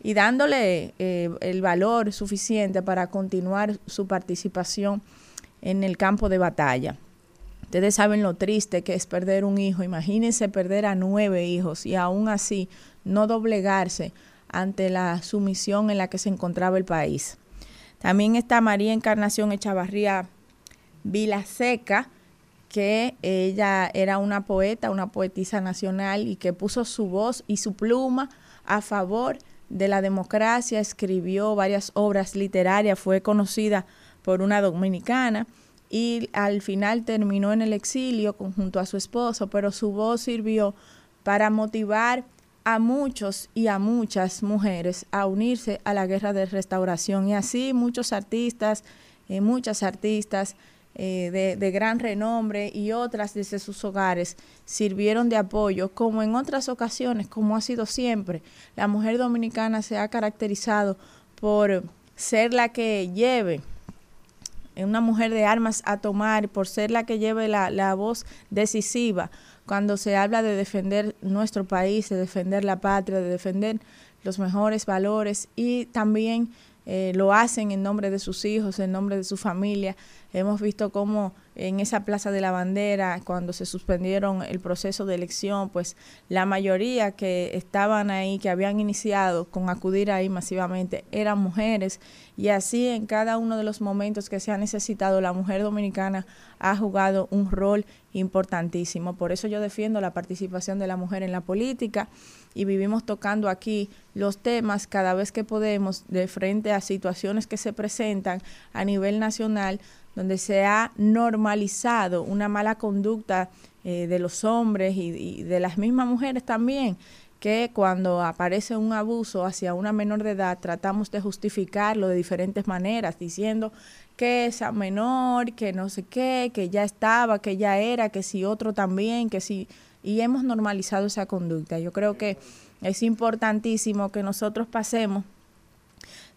y dándole eh, el valor suficiente para continuar su participación en el campo de batalla. Ustedes saben lo triste que es perder un hijo. Imagínense perder a nueve hijos y aún así no doblegarse ante la sumisión en la que se encontraba el país. También está María Encarnación Echavarría Vilaseca, que ella era una poeta, una poetisa nacional y que puso su voz y su pluma a favor de la democracia, escribió varias obras literarias, fue conocida por una dominicana y al final terminó en el exilio junto a su esposo, pero su voz sirvió para motivar a muchos y a muchas mujeres a unirse a la guerra de restauración y así muchos artistas, eh, muchas artistas eh, de, de, gran renombre y otras desde sus hogares sirvieron de apoyo, como en otras ocasiones, como ha sido siempre. La mujer dominicana se ha caracterizado por ser la que lleve una mujer de armas a tomar, por ser la que lleve la, la voz decisiva. Cuando se habla de defender nuestro país, de defender la patria, de defender los mejores valores y también eh, lo hacen en nombre de sus hijos, en nombre de su familia. Hemos visto cómo en esa Plaza de la Bandera, cuando se suspendieron el proceso de elección, pues la mayoría que estaban ahí, que habían iniciado con acudir ahí masivamente, eran mujeres. Y así en cada uno de los momentos que se ha necesitado, la mujer dominicana ha jugado un rol importantísimo. Por eso yo defiendo la participación de la mujer en la política y vivimos tocando aquí los temas cada vez que podemos de frente a situaciones que se presentan a nivel nacional donde se ha normalizado una mala conducta eh, de los hombres y, y, de las mismas mujeres también, que cuando aparece un abuso hacia una menor de edad tratamos de justificarlo de diferentes maneras, diciendo que esa menor, que no sé qué, que ya estaba, que ya era, que si otro también, que si... Y hemos normalizado esa conducta. Yo creo que es importantísimo que nosotros pasemos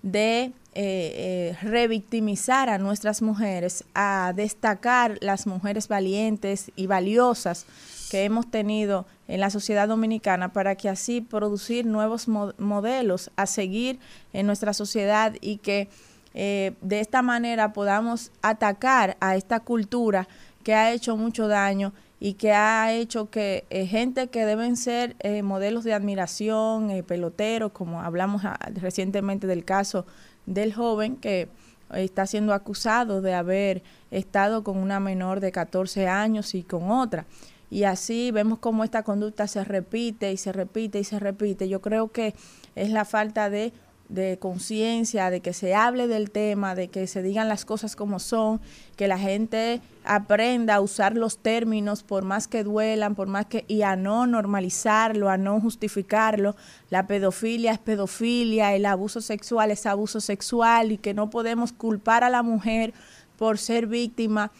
de eh, eh, revictimizar a nuestras mujeres, a destacar las mujeres valientes y valiosas que hemos tenido en la sociedad dominicana para que así producir nuevos mo modelos a seguir en nuestra sociedad y que eh, de esta manera podamos atacar a esta cultura que ha hecho mucho daño y que ha hecho que eh, gente que deben ser eh, modelos de admiración, eh, peloteros, como hablamos a, recientemente del caso del joven que está siendo acusado de haber estado con una menor de 14 años y con otra. Y así vemos cómo esta conducta se repite y se repite y se repite. Yo creo que es la falta de de conciencia, de que se hable del tema, de que se digan las cosas como son, que la gente aprenda a usar los términos por más que duelan, por más que y a no normalizarlo, a no justificarlo. La pedofilia es pedofilia, el abuso sexual es abuso sexual y que no podemos culpar a la mujer por ser víctima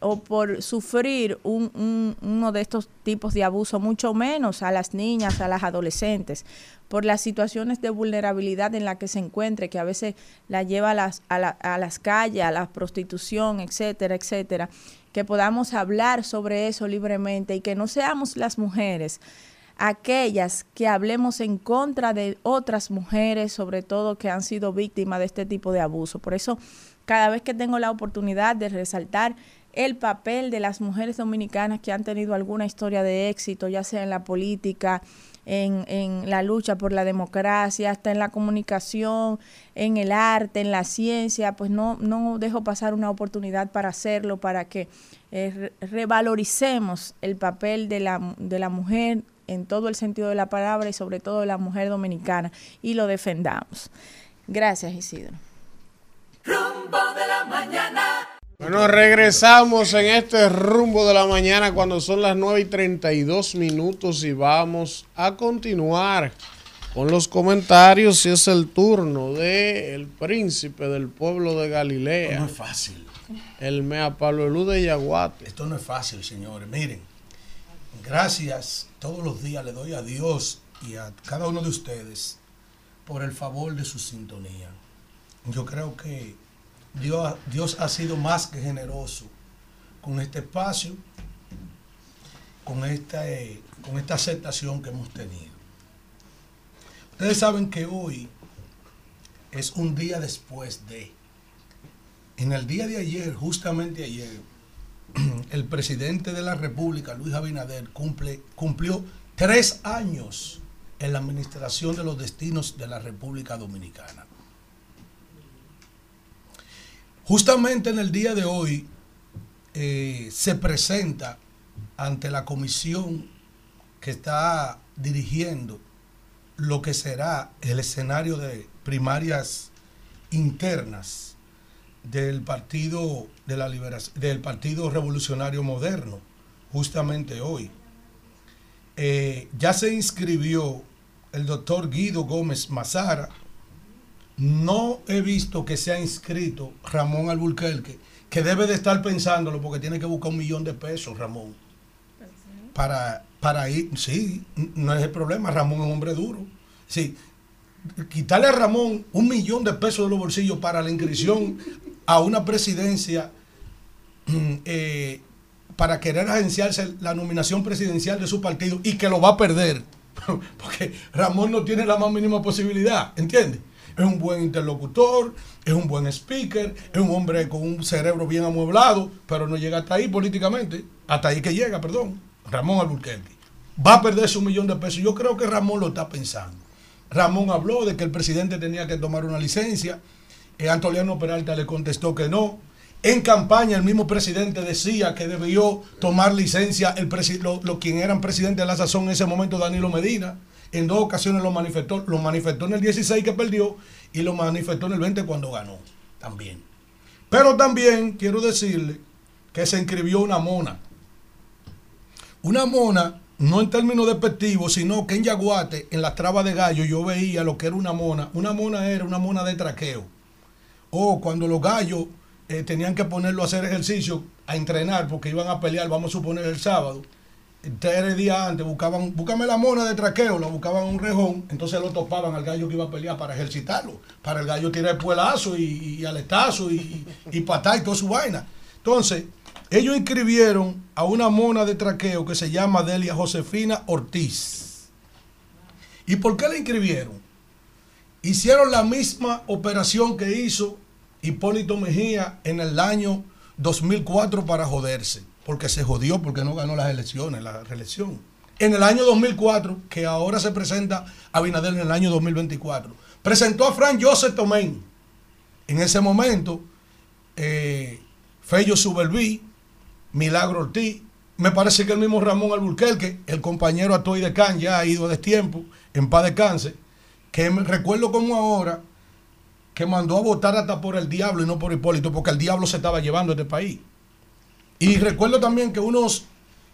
o por sufrir un, un, uno de estos tipos de abuso, mucho menos a las niñas, a las adolescentes, por las situaciones de vulnerabilidad en la que se encuentre, que a veces la lleva a las, a, la, a las calles, a la prostitución, etcétera, etcétera, que podamos hablar sobre eso libremente y que no seamos las mujeres aquellas que hablemos en contra de otras mujeres, sobre todo que han sido víctimas de este tipo de abuso. Por eso, cada vez que tengo la oportunidad de resaltar el papel de las mujeres dominicanas que han tenido alguna historia de éxito, ya sea en la política, en, en, la lucha por la democracia, hasta en la comunicación, en el arte, en la ciencia, pues no, no dejo pasar una oportunidad para hacerlo, para que eh, revaloricemos el papel de la, de la mujer en todo el sentido de la palabra y sobre todo de la mujer dominicana y lo defendamos. Gracias, Isidro. Rumbo de la mañana. Bueno, regresamos en este rumbo de la mañana cuando son las 9 y 32 minutos y vamos a continuar con los comentarios y es el turno de el príncipe del pueblo de Galilea. Esto no es fácil. El Mea Pablo de Yaguate. Esto no es fácil, señores. Miren, gracias todos los días le doy a Dios y a cada uno de ustedes por el favor de su sintonía. Yo creo que Dios, Dios ha sido más que generoso con este espacio, con esta, eh, con esta aceptación que hemos tenido. Ustedes saben que hoy es un día después de. En el día de ayer, justamente ayer, el presidente de la República, Luis Abinader, cumple, cumplió tres años en la administración de los destinos de la República Dominicana. Justamente en el día de hoy eh, se presenta ante la comisión que está dirigiendo lo que será el escenario de primarias internas del partido de la liberación del partido revolucionario moderno justamente hoy. Eh, ya se inscribió el doctor Guido Gómez Mazara no he visto que se ha inscrito Ramón Alburquerque que debe de estar pensándolo porque tiene que buscar un millón de pesos Ramón para, para ir, sí, no es el problema, Ramón es un hombre duro. Sí, quitarle a Ramón un millón de pesos de los bolsillos para la inscripción a una presidencia mm, eh, para querer agenciarse la nominación presidencial de su partido y que lo va a perder, porque Ramón no tiene la más mínima posibilidad, ¿entiendes? Es un buen interlocutor, es un buen speaker, es un hombre con un cerebro bien amueblado, pero no llega hasta ahí políticamente, hasta ahí que llega, perdón, Ramón Alburquerque. Va a perderse un millón de pesos. Yo creo que Ramón lo está pensando. Ramón habló de que el presidente tenía que tomar una licencia. Eh, Antoliano Peralta le contestó que no. En campaña el mismo presidente decía que debió tomar licencia el lo, lo- quien eran presidente de la sazón en ese momento, Danilo Medina. En dos ocasiones lo manifestó, lo manifestó en el 16 que perdió y lo manifestó en el 20 cuando ganó también. Pero también quiero decirle que se inscribió una mona. Una mona, no en términos despectivos, sino que en Yaguate, en las trabas de gallo, yo veía lo que era una mona. Una mona era una mona de traqueo. O cuando los gallos eh, tenían que ponerlo a hacer ejercicio, a entrenar, porque iban a pelear, vamos a suponer, el sábado. Tres días antes buscaban, búscame la mona de traqueo, la buscaban en un rejón, entonces lo topaban al gallo que iba a pelear para ejercitarlo, para el gallo tirar el puelazo y, y aletazo y, y patar y toda su vaina. Entonces, ellos inscribieron a una mona de traqueo que se llama Delia Josefina Ortiz. ¿Y por qué la inscribieron? Hicieron la misma operación que hizo Hipólito Mejía en el año 2004 para joderse, porque se jodió porque no ganó las elecciones, la reelección. En el año 2004, que ahora se presenta a Abinader en el año 2024, presentó a Fran Joseph Tomén. En ese momento, eh, Fello Subelví, Milagro Ortiz, me parece que el mismo Ramón Alburquerque, el compañero Atoy de Can, ya ha ido a destiempo, en paz descanse, que me recuerdo como ahora que mandó a votar hasta por el diablo y no por Hipólito, porque el diablo se estaba llevando a este país. Y recuerdo también que unos,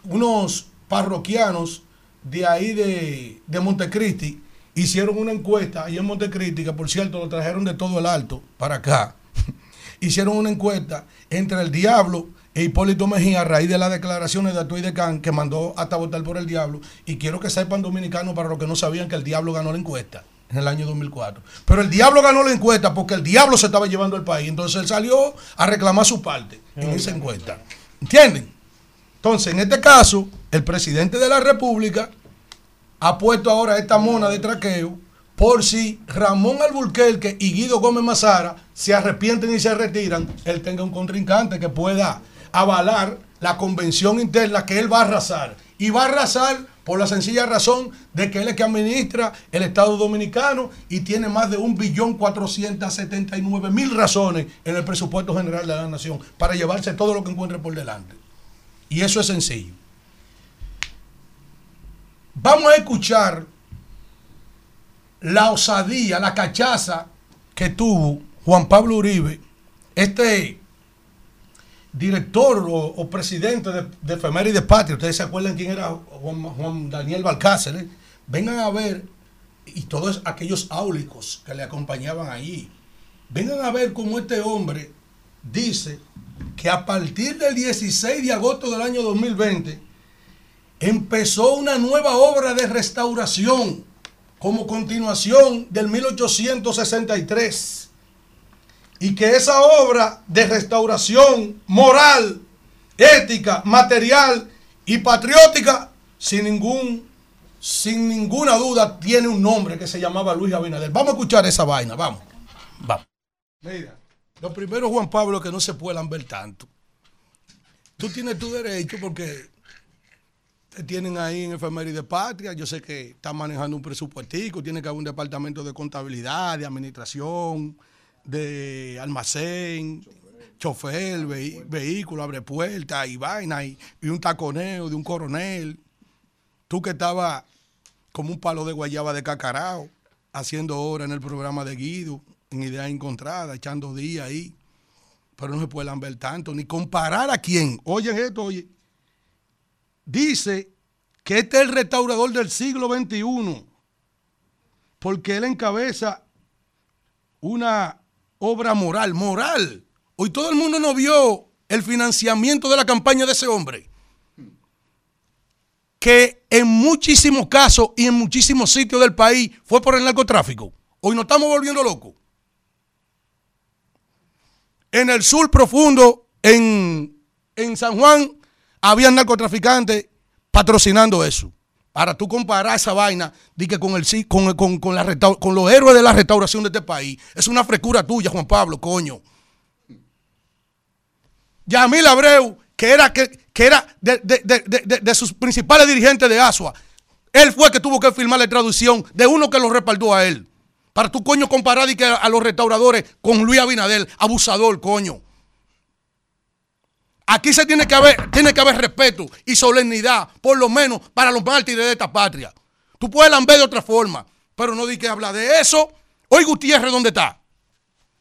unos parroquianos de ahí de, de Montecristi hicieron una encuesta ahí en Montecristi, que por cierto lo trajeron de todo el alto para acá. hicieron una encuesta entre el diablo e Hipólito Mejía a raíz de las declaraciones de Atuey de Can que mandó hasta votar por el diablo. Y quiero que sepan dominicanos para los que no sabían que el diablo ganó la encuesta en el año 2004. Pero el diablo ganó la encuesta porque el diablo se estaba llevando el país. Entonces él salió a reclamar su parte en esa encuesta. ¿Entienden? Entonces, en este caso, el presidente de la República ha puesto ahora esta mona de traqueo por si Ramón Alburquerque y Guido Gómez Mazara se arrepienten y se retiran, él tenga un contrincante que pueda avalar la convención interna que él va a arrasar. Y va a arrasar por la sencilla razón de que él es que administra el Estado Dominicano y tiene más de un billón cuatrocientos setenta y nueve mil razones en el presupuesto general de la nación para llevarse todo lo que encuentre por delante. Y eso es sencillo. Vamos a escuchar la osadía, la cachaza que tuvo Juan Pablo Uribe, este director o, presidente de, de Efemérides Patria. Ustedes se acuerdan quién era Juan, Daniel Balcácer. Vengan a ver, y todos aquellos áulicos que le acompañaban allí, vengan a ver cómo este hombre dice que a partir del 16 de agosto del año 2020 empezó una nueva obra de restauración como continuación del 1863 y que esa obra de restauración moral, ética, material y patriótica sin ningún sin ninguna duda tiene un nombre que se llamaba Luis Abinader. Vamos a escuchar esa vaina, vamos. Vamos. Mira, lo primero, Juan Pablo, que no se puedan ver tanto. Tú tienes tu derecho porque te tienen ahí en Efeméride Patria. Yo sé que están manejando un presupuestico, tiene que haber un departamento de contabilidad, de administración, de almacén, chofer, vehículo, abre puertas y vaina, y, y un taconeo de un coronel. Tú que estabas como un palo de guayaba de cacarao, haciendo hora en el programa de Guido, en Idea Encontrada, echando días ahí. Pero no se pueden ver tanto, ni comparar a quién. Oye esto, oye. Dice que este es el restaurador del siglo XXI, porque él encabeza una obra moral, moral. Hoy todo el mundo no vio el financiamiento de la campaña de ese hombre que en muchísimos casos y en muchísimos sitios del país fue por el narcotráfico. Hoy nos estamos volviendo locos. En el sur profundo, en, en San Juan, había narcotraficantes patrocinando eso. Para tú comparar esa vaina di que con, el, con, con- con con los héroes de la restauración de este país. Es una frescura tuya, Juan Pablo, coño. Yamil Abreu, que era, que, que era de, de- de- de- sus principales dirigentes de ASUA, él fue que tuvo que firmar la traducción de uno que lo respaldó a él. Para tu coño comparar que a los restauradores con Luis Abinadel, abusador, coño. Aquí se tiene que haber, tiene que haber respeto y solemnidad, por lo menos para los mártires de esta patria. Tú puedes lamber de otra forma, pero no di que habla de eso. Hoy Gutiérrez, ¿dónde está?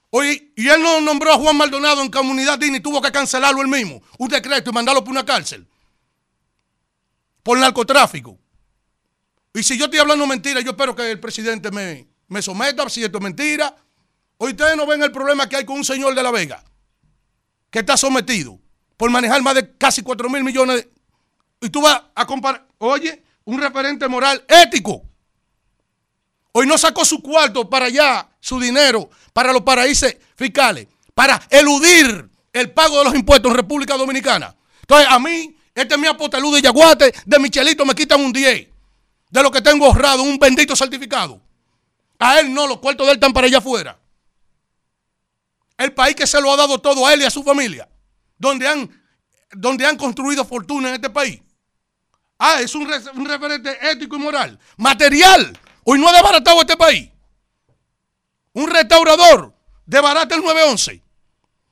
Hoy, y él no nombró a Juan Maldonado en comunidad digna y tuvo que cancelarlo él mismo, un decreto y mandarlo por una cárcel. Por narcotráfico. Y si yo estoy hablando mentira, yo espero que el presidente me, me someta, si esto es mentira. Hoy ustedes no ven el problema que hay con un señor de La Vega, que está sometido por manejar más de casi 4 mil millones. y tú vas a comparar, oye, un referente moral ético. Hoy no sacó su cuarto para allá, su dinero, para los paraísos fiscales, para eludir el pago de los impuestos en República Dominicana. Entonces, a mí, este es mi apotalú de Yaguate, de Michelito me quitan un 10 de lo que tengo ahorrado, un bendito certificado. A él no, los cuartos de él están para allá afuera. El país que se lo ha dado todo a él y a su familia, donde han, donde han construido fortuna en este país. Ah, es un, re- un referente ético y moral. Material. Hoy no ha desbaratado este país. Un restaurador desbarata el 911.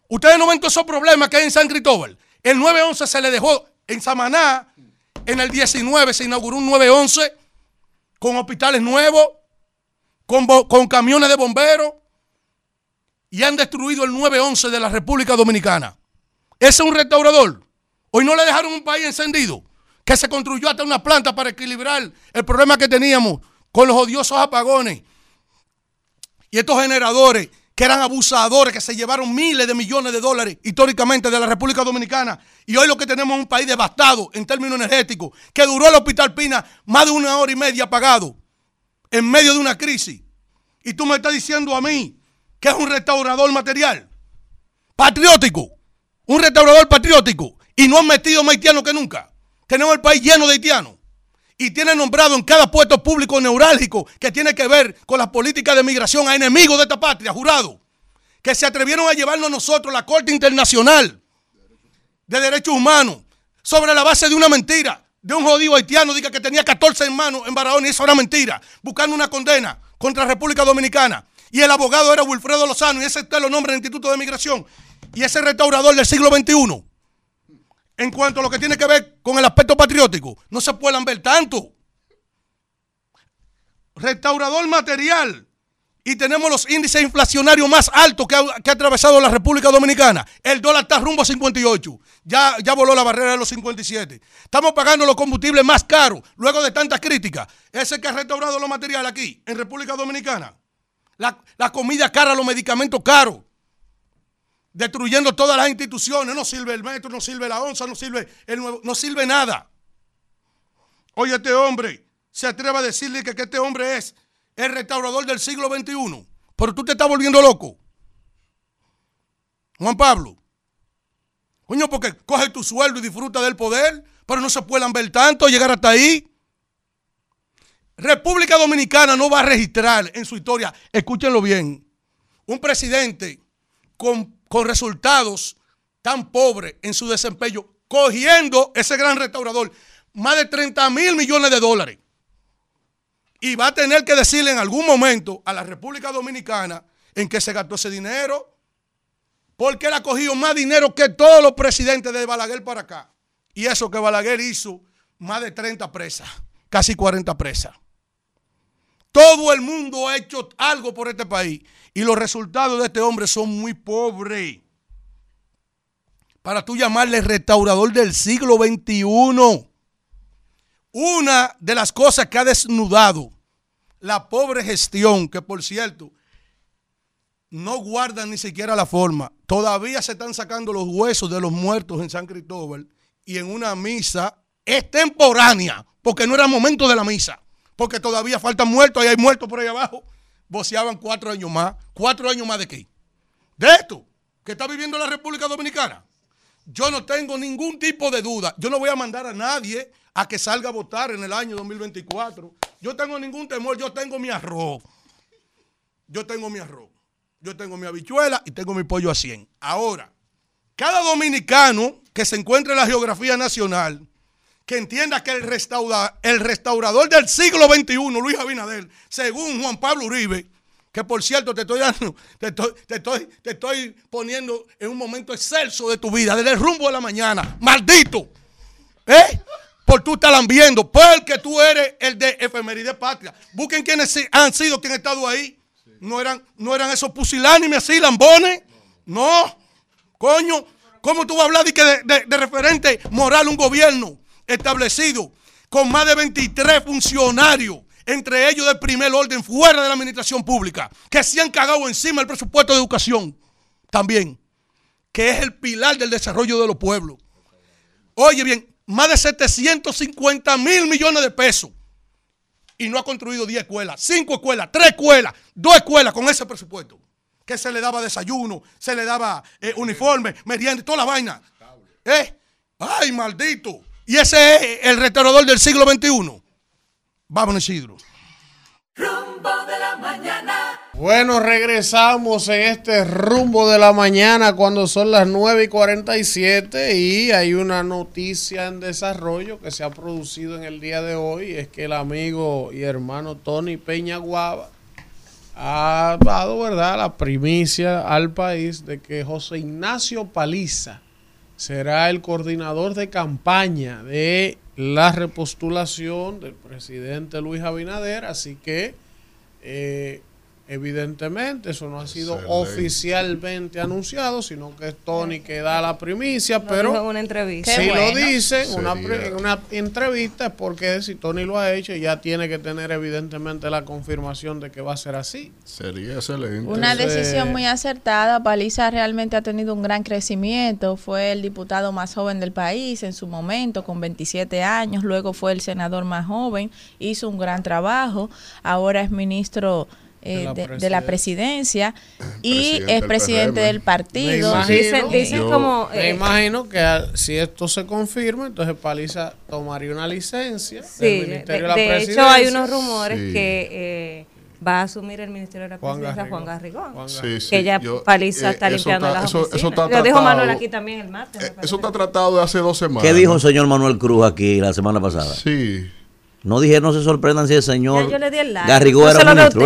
Ustedes no ven todos esos problemas que hay en San Cristóbal. El 911 se le dejó en Samaná. En el 19 se inauguró un 911 con hospitales nuevos, con, con camiones de bomberos. Y han destruido el 911 de la República Dominicana. Ese es un restaurador. Hoy no le dejaron un país encendido. Que se construyó hasta una planta para equilibrar el problema que teníamos con los odiosos apagones. Y estos generadores que eran abusadores, que se llevaron miles de millones de dólares históricamente de la República Dominicana. Y hoy lo que tenemos es un país devastado en términos energéticos, que duró el Hospital Pina más de una hora y media apagado, en medio de una crisis. Y tú me estás diciendo a mí que es un restaurador material, patriótico, un restaurador patriótico, y no han metido más haitianos que nunca. Tenemos el país lleno de haitianos. Y tiene nombrado en cada puesto público neurálgico que tiene que ver con las políticas de migración a enemigos de esta patria, jurado. Que se atrevieron a llevarnos a nosotros la Corte Internacional de Derechos Humanos sobre la base de una mentira. De un jodido haitiano diga que tenía 14 hermanos en Barahona y eso era mentira. Buscando una condena contra República Dominicana. Y el abogado era Wilfredo Lozano y ese usted lo nombra en el Instituto de Migración. Y ese restaurador del siglo XXI en cuanto a lo que tiene que ver con el aspecto patriótico, no se puedan ver tanto. Restaurador material. Y tenemos los índices inflacionarios más altos que ha, atravesado la República Dominicana. El dólar está rumbo a 58. Ya, ya voló la barrera de los 57. Estamos pagando los combustibles más caros luego de tantas críticas. Ese que ha restaurado los materiales aquí, en República Dominicana. La, la comida cara, los medicamentos caros destruyendo todas las instituciones. No sirve el metro, no sirve la onza, no sirve el nuevo, no sirve nada. Oye, este hombre se atreve a decirle que, este hombre es el restaurador del siglo XXI. Pero tú te estás volviendo loco. Juan Pablo. Coño, porque coge tu sueldo y disfruta del poder, pero no se puedan ver tanto, llegar hasta ahí. República Dominicana no va a registrar en su historia, escúchenlo bien, un presidente con, con resultados tan pobres en su desempeño, cogiendo ese gran restaurador más de 30 mil millones de dólares. Y va a tener que decirle en algún momento a la República Dominicana en que se gastó ese dinero, porque él ha cogido más dinero que todos los presidentes de Balaguer para acá. Y eso que Balaguer hizo más de 30 presas, casi 40 presas. Todo el mundo ha hecho algo por este país y los resultados de este hombre son muy pobres. Para tú llamarle restaurador del siglo XXI. Una de las cosas que ha desnudado la pobre gestión, que por cierto, no guardan ni siquiera la forma. Todavía se están sacando los huesos de los muertos en San Cristóbal y en una misa extemporánea, porque no era momento de la misa, porque todavía faltan muertos y hay muertos por ahí abajo. Voceaban cuatro años más. ¿Cuatro años más de qué? De esto que está viviendo la República Dominicana. Yo no tengo ningún tipo de duda. Yo no voy a mandar a nadie a que salga a votar en el año 2024. Yo tengo ningún temor. Yo tengo mi arroz. Yo tengo mi arroz. Yo tengo mi habichuela y tengo mi pollo a 100. Ahora, cada dominicano que se encuentre en la geografía nacional, que entienda que el, restaura, el restaurador del siglo XXI, Luis Abinader, según Juan Pablo Uribe, que por cierto te estoy dando, te estoy, te estoy, te estoy poniendo en un momento excelso de tu vida, desde el rumbo de la mañana, maldito, ¿eh? Por tú estar viendo, porque tú eres el de efemeride patria. Busquen quienes han sido quienes han estado ahí. No eran, no eran esos pusilánimes así, lambones. No, coño, ¿cómo tú vas a hablar de, de referente moral un gobierno establecido con más de 23 funcionarios, entre ellos del primer orden, fuera de la administración pública, que se han cagado encima del presupuesto de educación también, que es el pilar del desarrollo de los pueblos. Oye bien, más de 750 mil millones de pesos y no ha construido 10 escuelas, 5 escuelas, 3 escuelas, 2 escuelas con ese presupuesto. Que se le daba desayuno, se le daba eh, uniforme, merienda, toda la vaina. ¿Eh? ¡Ay, maldito! Y ese es el restaurador del siglo XXI. Vámonos, Isidro. Rumbo de la mañana. Bueno, regresamos en este rumbo de la mañana cuando son las 9 y 47 y hay una noticia en desarrollo que se ha producido en el día de hoy. Es que el amigo y hermano Tony Peña Guava ha dado, ¿verdad?, la primicia al país de que José Ignacio Paliza será el coordinador de campaña de la repostulación del presidente Luis Abinader. Así que, eh, evidentemente, eso no ha sido Excelente. oficialmente anunciado, sino que es Tony que da la primicia, pero una entrevista. si lo dice en una, una entrevista es porque si Tony lo ha hecho, ya tiene que tener evidentemente la confirmación de que va a ser así. Sería excelente. Una decisión muy acertada. Paliza realmente ha tenido un gran crecimiento. Fue el diputado más joven del país en su momento, con 27 años. Luego fue el senador más joven. Hizo un gran trabajo. Ahora es ministro eh, De la de, de la presidencia y Presidente es presidente del Me partido. imagino, Dicen, dicen Yo- como... me eh, imagino que al- si esto se confirma, entonces Paliza tomaría una licencia sí, del de, Ministerio de, la de Presidencia. hecho hay unos rumores Sí. que eh, va a asumir el Ministerio de la Juan Presidencia Garrigón. Juan Garrigón. Juan Sí, sí, que ya yo- Paliza eh, está limpiando está- las eso- eso oficinas. está Lo dijo tratado. Manuel aquí también el martes. Eh. Eso está tratado de hace dos semanas. ¿Qué dijo el señor Manuel Cruz aquí la semana pasada? Sí. No dije, no se sorprendan si el señor Ya yo le di el like. Garrigó era ministro,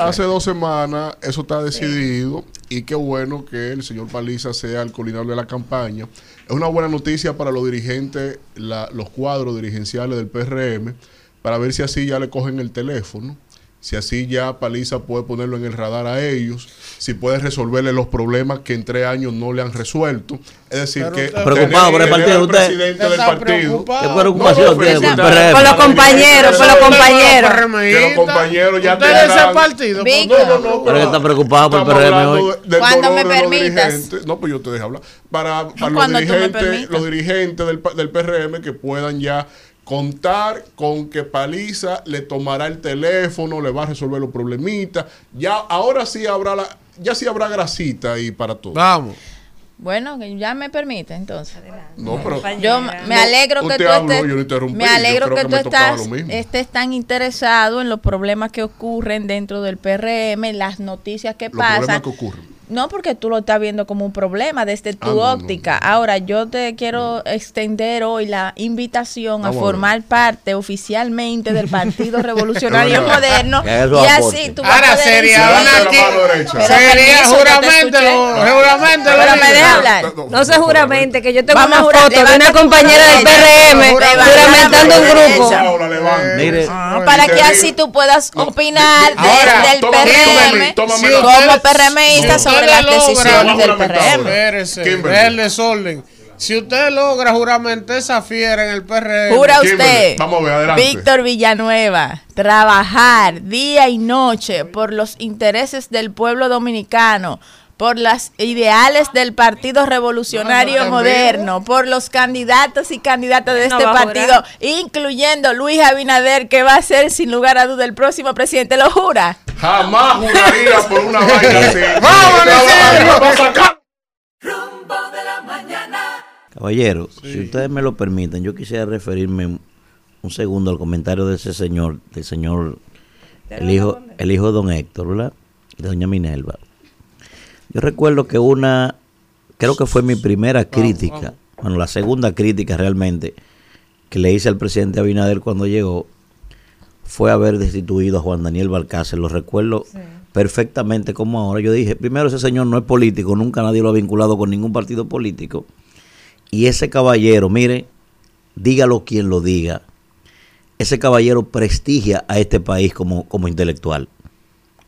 hace, dos semanas eso está decidido y qué bueno que el señor Paliza sea el coordinador de la campaña. Es una buena noticia para los dirigentes, la- los cuadros dirigenciales del PRM, para ver si así ya le cogen el teléfono, si así ya Paliza puede ponerlo en el radar a ellos, si puede resolverle los problemas que en tres años no le han resuelto. Es decir, Pero que Preocupado por el partido, usted. presidente del está partido. preocupado. ¿Qué preocupación No, por los compañeros, por los compañeros. Que los compañeros ya Usted es ese partido. Víctor. No, no, no, Pero que está preocupado por el PRM hoy. Cuando me permitas. No, pues yo te dejo hablar. Para, para los, dirigentes, los dirigentes del, pa- del PRM que puedan ya contar con que Paliza le tomará el teléfono, le va a resolver los problemitas. Ya, ahora sí habrá la, ya sí habrá grasita ahí para todo. Vamos. Bueno, que ya me permite entonces. No, pero- yo me alegro que Usted tú habló, estés, yo lo interrumpí, me alegro que que tú estás, estés tan interesado en los problemas que ocurren dentro del PRM, las noticias que Los problemas pasan. que ocurren. No porque tú lo estás viendo como un problema desde tu Ah, no, no, óptica. Ahora, yo te quiero extender hoy la invitación a a formar parte oficialmente del Partido Revolucionario. Moderno. Y así tú vas a Ahora poder sería una Sería juramente lo Pero me deja hablar. No se juramente, que yo tengo Vamos a una foto de una compañera del PRM juramentando un grupo. Ah, para que así tú puedas opinar desde el PRM como PRMista sobre las decisiones del PRM. Espérese, el desorden. Si usted logra juramentar esa fiera en el PRM. Jura Kimberly, usted, vamos a ver, adelante. Víctor Villanueva, trabajar día y noche por los intereses del pueblo dominicano, por las ideales del Partido Revolucionario No, no, Moderno, por los candidatos y candidatas de No este a partido, incluyendo Luis Abinader, que va a ser sin lugar a duda el próximo presidente, ¿lo jura? Jamás juraría por una vaina así. ¡Vamos, sacar- Rumbo de la mañana. Caballero, si ustedes me lo permiten, yo quisiera referirme un- un segundo al comentario de ese señor, del señor, el hijo, el hijo de don Héctor, ¿verdad? De doña Minerva. Yo recuerdo que una, creo que fue mi primera crítica, bueno, la segunda crítica realmente que le hice al presidente Abinader cuando llegó, fue haber destituido a Juan Daniel Balcácer. Lo recuerdo perfectamente como ahora. Yo dije, primero ese señor no es político, nunca nadie lo ha vinculado con ningún partido político. Y ese caballero, mire, dígalo quien lo diga, ese caballero prestigia a este país como, como intelectual.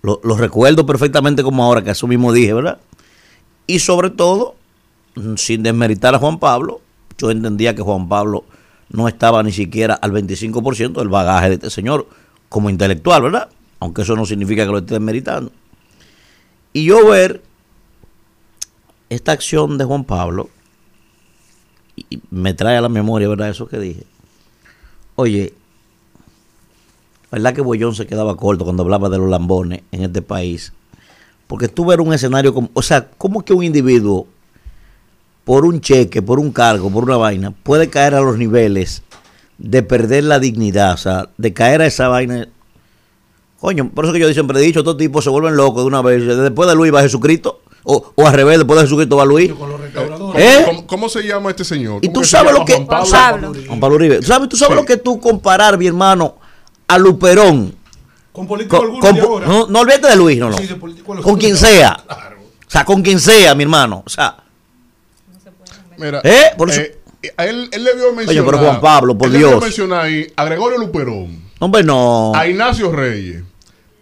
Lo, recuerdo perfectamente como ahora, que eso mismo dije, ¿verdad? Y sobre todo, sin desmeritar a Juan Pablo, yo entendía que Juan Pablo no estaba ni siquiera al 25% del bagaje de este señor como intelectual, ¿verdad? Aunque eso no significa que lo esté desmeritando. Y yo ver esta acción de Juan Pablo, y me trae a la memoria, ¿verdad? Eso que dije. Oye, ¿verdad que Bollón se quedaba corto cuando hablaba de los lambones en este país? Porque tú ver un escenario como, o sea, ¿cómo que un individuo por un cheque, por un cargo, por una vaina, puede caer a los niveles de perder la dignidad, o sea, de caer a esa vaina? Coño, por eso que yo siempre he dicho, estos tipos se vuelven locos de una vez. Después de Luis va Jesucristo, o, o al revés, después de Jesucristo va Luis. ¿Cómo, ¿Eh? cómo- cómo se llama este señor? Y ¿Cómo tú sabes lo que. Juan Pablo. Juan Pablo Uribe. ¿Tú sabes, tú sabes lo que tú comparar, mi hermano, a Luperón? Con político Con- alguno con- de ahora. no, no olvides de Luis, no, no. Sí, de político alguno Con quien sea. ahora. O sea, con quien sea, mi hermano. O sea, Mira, ¿Eh? Por eso- eh, él, él le vio mencionar. pero Juan Pablo, por él le vio Dios. mencionar ahí a Gregorio Luperón, hombre, no. a Ignacio Reyes,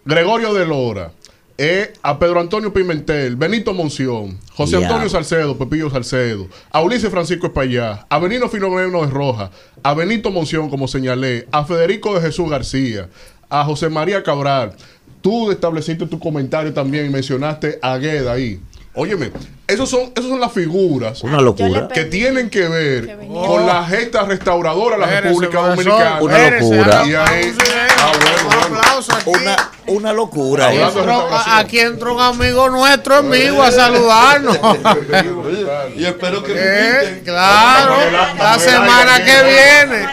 Gregorio de Lora, eh, a Pedro Antonio Pimentel, Benito Monción, José. Antonio Salcedo, Pepillo Salcedo, a Ulises Francisco Espallá, a Benino Filomeno de Roja, a Benito Monción, como señalé, a Federico de Jesús García, a José María Cabral. Tú estableciste tu comentario también y mencionaste a Gueda ahí. Óyeme, esos son, esos son las figuras Una locura. que tienen que ver con la gesta restauradora de la República. Dominicana. Una locura. Y ahí, eh. ah, bueno, Un bueno. aplauso aquí. Una, una locura. Entró- aquí entró un amigo nuestro en vivo a saludarnos. Y espero que Eh, claro, la semana que viene.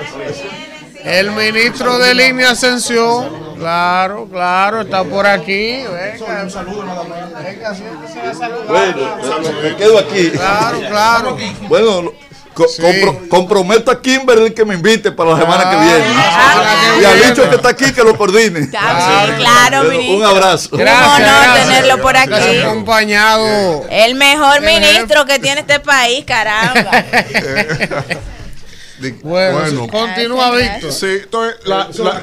El ministro de Línea Ascensión. Claro, claro, está por aquí. Venga, venga, siéntese a saludar. Bueno, me quedo aquí. Claro, claro. Bueno, co- Sí. compro- comprometo a Kimberly que me invite para la semana que viene. Ah, y a viene. Licho que está aquí que lo coordine. Claro, Un ministro. abrazo. Un honor gracias. tenerlo por aquí. Gracias, acompañado. El mejor ministro que tiene este país, caramba. Bueno, continúa, Gracias, Víctor. Sí, entonces, la, Eso la-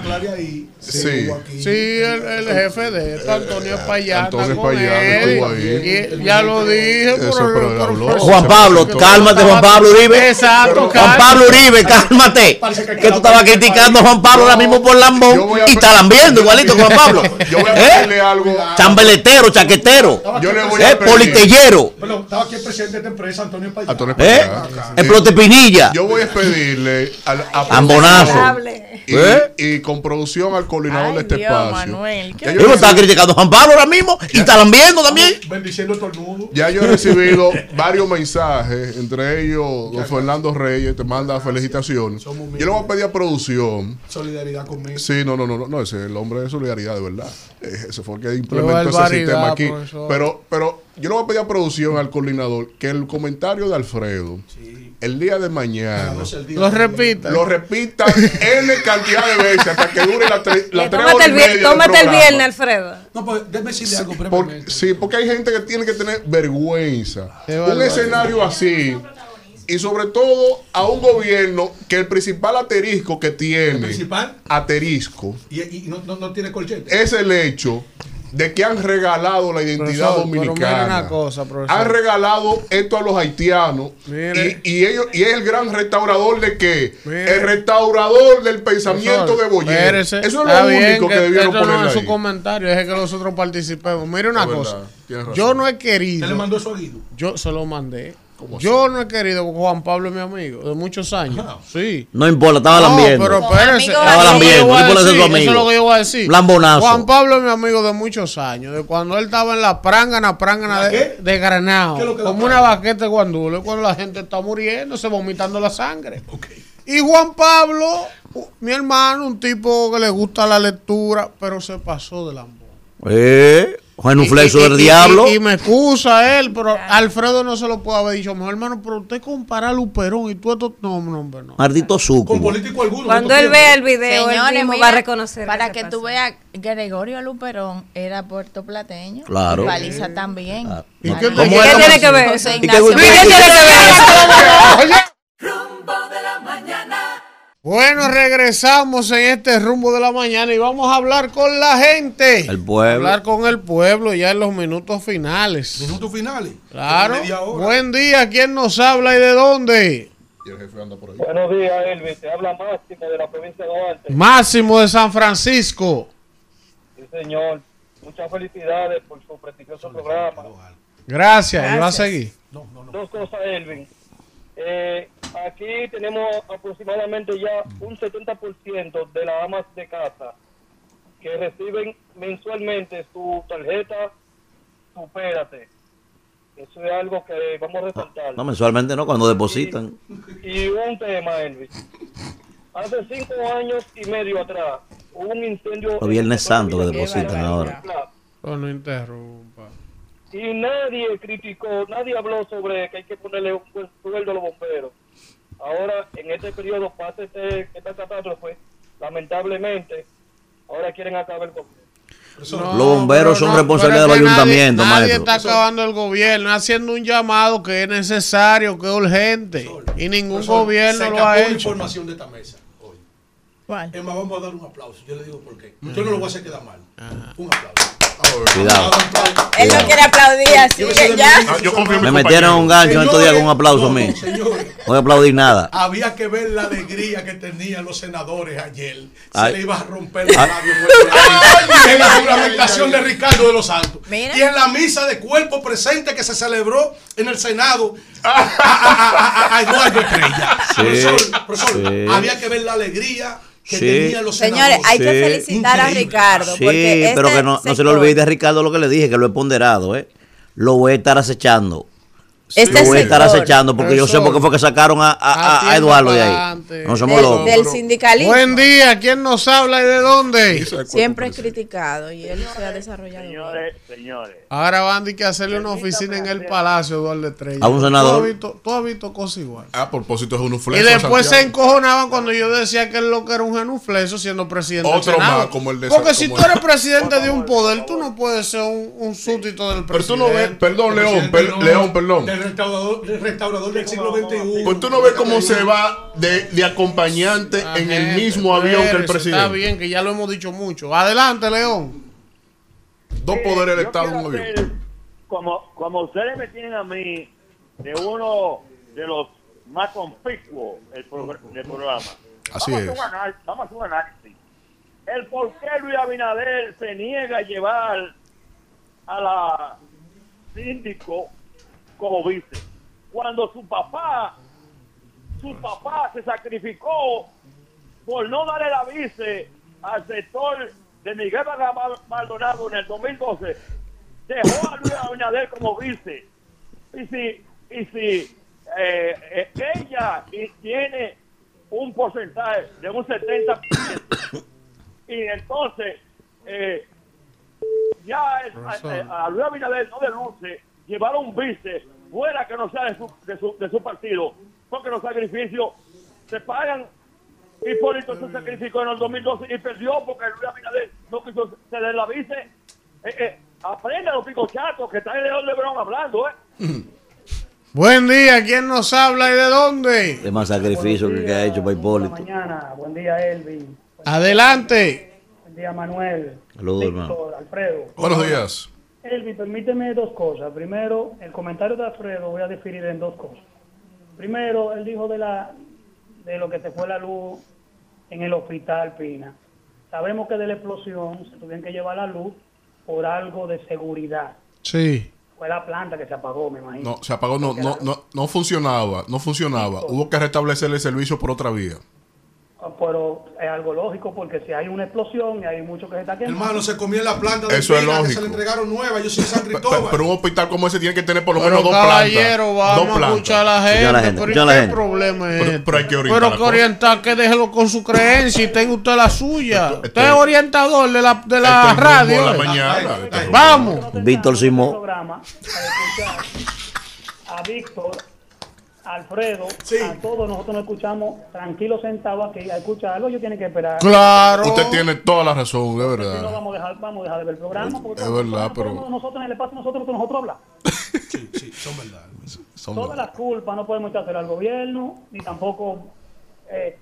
Sí. Sí, el, el jefe de esto, Antonio Payán. Antonio Payán él. estuvo ahí. Y- ya lo dije. Eso, pero habló. Juan Pablo, cálmate, Juan Pablo Uribe. Exacto, Juan. Pablo Uribe, cálmate. Que tú estabas criticando a Juan Pablo ahora mismo por lambón y está lambiendo igualito que Juan Pablo. yo voy a ¿Eh? pedirle algo. Chambeletero, chaquetero, Yo le voy a ¿eh? pedir. politellero, Pero estaba aquí el presidente de esta empresa, Antonio Payá. Antonio ¿eh? Payán. Explotepinilla. Yo voy a pedir pedirle al a Ambonazo. ¿Eh? y con producción al coordinador de este Dios, espacio. Manuel, Ya Yo no estaba criticando a Juan Pablo ahora mismo y estarán viendo también. Bendiciendo todo el mundo. Ya yo he recibido varios mensajes, entre ellos don Fernando Reyes, te manda felicitaciones. Yo le voy a pedir a producción. Solidaridad conmigo. Sí, no, no, no, no, no, ese es el hombre de solidaridad, de verdad. Eh, Ese fue el que Qué implementó ese sistema aquí. profesor. Pero, pero yo le voy a pedir a producción al coordinador que el comentario de Alfredo, el día de mañana, Lo repita. lo repita N cantidad de veces hasta que dure la, tre- la tres tómate horas el, y media tómate el viernes, Alfredo. No, pues déjeme decirle algo Por- sí, porque hay gente que tiene que tener vergüenza. Qué Un escenario así. Y sobre todo a un gobierno que el principal asterisco que tiene, principal? asterisco, Y, y no, no, no tiene colchete. es el hecho de que han regalado la identidad Profesor, dominicana. una cosa, profesor. han regalado esto a los haitianos Mire. y, y ellos y es el gran restaurador de qué? Mire. El restaurador del pensamiento Profesor, de Boyer. Eso es Está lo bien único que, que debieron esto no poner es su comentario, es que nosotros participemos. Mire una cosa. verdad. Yo no he querido. ¿Usted le mandó eso a Guido? Yo se lo mandé. Yo no he querido, porque Juan Pablo es mi amigo de muchos años. Sí. No importa, estaba No, lambiendo. pero espérese. Estaba lambiendo. yo voy a ¿Qué puede ser decir, su Eso es lo que yo voy a decir. Lambonazo. Juan Pablo es mi amigo de muchos años. De cuando él estaba en la prángana, prángana de, de Granado. ¿Qué es lo que es la Como una baqueta de guandulo. Es cuando la gente está muriendo, se vomitando la sangre. Y Juan Pablo, mi hermano, un tipo que le gusta la lectura, pero se pasó de lambón. Eh, Juan un Y- flexo del y- diablo. Y, y me excusa él, pero Alfredo no se lo puede haber dicho. Mejor hermano, pero usted compara a Luperón y tú esto. No, no, hombre, no. Maldito suco. político alguno. Cuando él vea el video, él Señores, mismo mira, va a reconocer. Para que tú veas, Gregorio Luperón era puertoplateño. Claro. Y Paliza también. Ah, ¿Y qué- ¿cómo ¿Y qué tiene que ver? José ¿Y qué- Ignacio y ¿Y qué Paliza. tiene que ver? Rumbo de la mañana. Bueno, regresamos en este rumbo de la mañana y vamos a hablar con la gente. El pueblo. Hablar con el pueblo ya en los minutos finales. Minutos finales. Claro. Media hora. Buen día, ¿quién nos habla y de dónde? Y el jefe anda por ahí. Buenos días, Elvis. Te habla Máximo de la provincia de Duarte. Máximo de San Francisco. Sí, señor. Muchas felicidades por su prestigioso programa. Gracias, y va a seguir. Dos cosas, Elvin. Eh, aquí tenemos aproximadamente ya un 70% de las amas de casa que reciben mensualmente su tarjeta Supérate. Eso es algo que vamos a resaltar. No, mensualmente no, cuando depositan. Y un tema, Elvis. Hace cinco años y medio atrás hubo un incendio. Los Viernes Santo que depositan ahora. Oh, no interrumpa. Y nadie criticó, nadie habló sobre que hay que ponerle un buen sueldo a los bomberos. Ahora, en este periodo, pasa este, esta catástrofe, lamentablemente, ahora quieren acabar con No, Los bomberos son responsables pero de es los que nadie- ayuntamientos, Nadie está acabando el gobierno, haciendo un llamado que es necesario, que es urgente. Y ningún gobierno se lo ha hecho. información de esta mesa hoy. Más, vamos a dar un aplauso. Yo le digo por qué. Yo no lo voy a hacer quedar mal. Un aplauso. Cuidado. Él no quiere aplaudir así, que ya. Ah, yo confío en mi Me metieron un gancho en estos días con un aplauso a no, mí. no, voy a aplaudir nada. Había que ver la alegría que tenían los senadores ayer. Se le iba a romper los Ay. labios en la juramentación de Ricardo de los Santos. Mira. Y en la misa de cuerpo presente que se celebró en el Senado a, a- Eduardo Estrella. Profesor, había que ver la alegría que Sí. tenían los senadores. Señores, hay que felicitar a. Ricardo. Sí, porque pero este que no, no se le olvide a Ricardo lo que le dije, que lo he ponderado, ¿eh? Lo voy a estar acechando. Este lo voy a estar acechando porque yo sé por qué fue que sacaron a, a- a- a Atienda Eduardo de ahí. No somos del, locos. del sindicalismo. Buen día, ¿quién nos habla y de dónde? Siempre es criticado y él se ha desarrollado. Señores, señores. Ahora van a que hacerle una oficina en el Palacio, Eduardo Estrella. A un senador. ¿Tú has visto, tú has visto cosas igual? A propósito, es un Y después se encojonaban cuando yo decía que él lo que era un genufleso siendo presidente Otro del Senado. más, como el de Porque si tú eres presidente de un poder, tú no puedes ser un, un súbdito del Pero tú presidente. no ves, perdón, León, no, León, perdón. Restaurador, del restaurador del siglo XXI. Pues tú no ves cómo se va de, de acompañante Ah, en el mismo avión que el presidente. Está bien, que ya lo hemos dicho mucho. Adelante, León. Dos poderes del Estado en un avión. hacer, Como, como ustedes me tienen a mí de uno de los más conspicuos del, progr- del programa. Así vamos es. A anal- vamos a hacer un análisis. El por qué Luis Abinader se niega a llevar a la síndico como vice. Cuando su papá su papá se sacrificó por no darle la vice al sector de Miguel Maldonado en el 2012. Dejó a Luis Abinader como vice. Y si, y si eh, eh, ella y tiene un porcentaje de un 70%, y entonces eh, ya eh, a Luis Abinader no denuncie llevar un vice fuera que no sea de su, de su, de su partido, porque los sacrificios se pagan. Hipólito se sacrificó en el 2012 y perdió porque Luis Abinader no quiso ceder la vice. Eh, eh, aprende a los picochatos que está en León Lebrón hablando, ¿eh? Buen día, ¿quién nos habla y de dónde? Es más sacrificio que, que ha hecho para Hipólito. Mañana, buen día Elvin, Adelante. buen día Manuel, Saludos, hermano. Alfredo. Buenos días. Elvin, permíteme dos cosas. Primero, el comentario de Alfredo voy a definir en dos cosas. Primero, él dijo de la de lo que se fue la luz en el hospital Pina. Sabemos que de la explosión se tuvieron que llevar la luz por algo de seguridad. Sí. Fue la planta que se apagó, me imagino. No, se apagó, no, no, no, no funcionaba, no funcionaba. Hubo que restablecer el servicio por otra vía. Pero es algo lógico porque si hay una explosión y hay mucho que se está quemando. Hermano, se comió en la planta de Eso es Pina, que lógico. se le entregaron nueva. Yo soy San Cristóbal. pero un hospital como ese tiene que tener por lo menos dos caballero, plantas. vamos dos a plantas. escuchar a la gente. A la gente, pero ¿y escucha a la qué gente. problema es Pero- este? pero hay que orientar Pero que orientar, que déjelo con su creencia y tenga usted la suya. Esto- Usted es orientador de la, de la Este radio. la mañana. Este. Vamos. Víctor Simón. a Víctor, Alfredo, a todos nosotros nos escuchamos tranquilos sentados aquí a escucharlo. Ellos tienen que esperar. Claro. Usted tiene toda la razón, de Si no, verdad. vamos a dejar, vamos a dejar de ver el programa. Porque Es verdad, pero- Nosotros en el espacio, nosotros, nosotros hablamos. Sí, sí, son verdad. Son Todas las culpas no podemos echársela al gobierno, ni tampoco eh,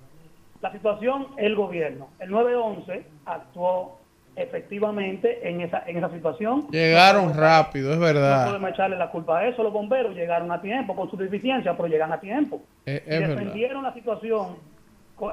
la situación, el gobierno. El 911 actuó efectivamente en esa, en esa situación. Llegaron rápido, es No verdad. podemos echarle la culpa a eso. Los bomberos llegaron a tiempo con su deficiencia, pero llegan a tiempo. Es, Y es verdad. defendieron la situación,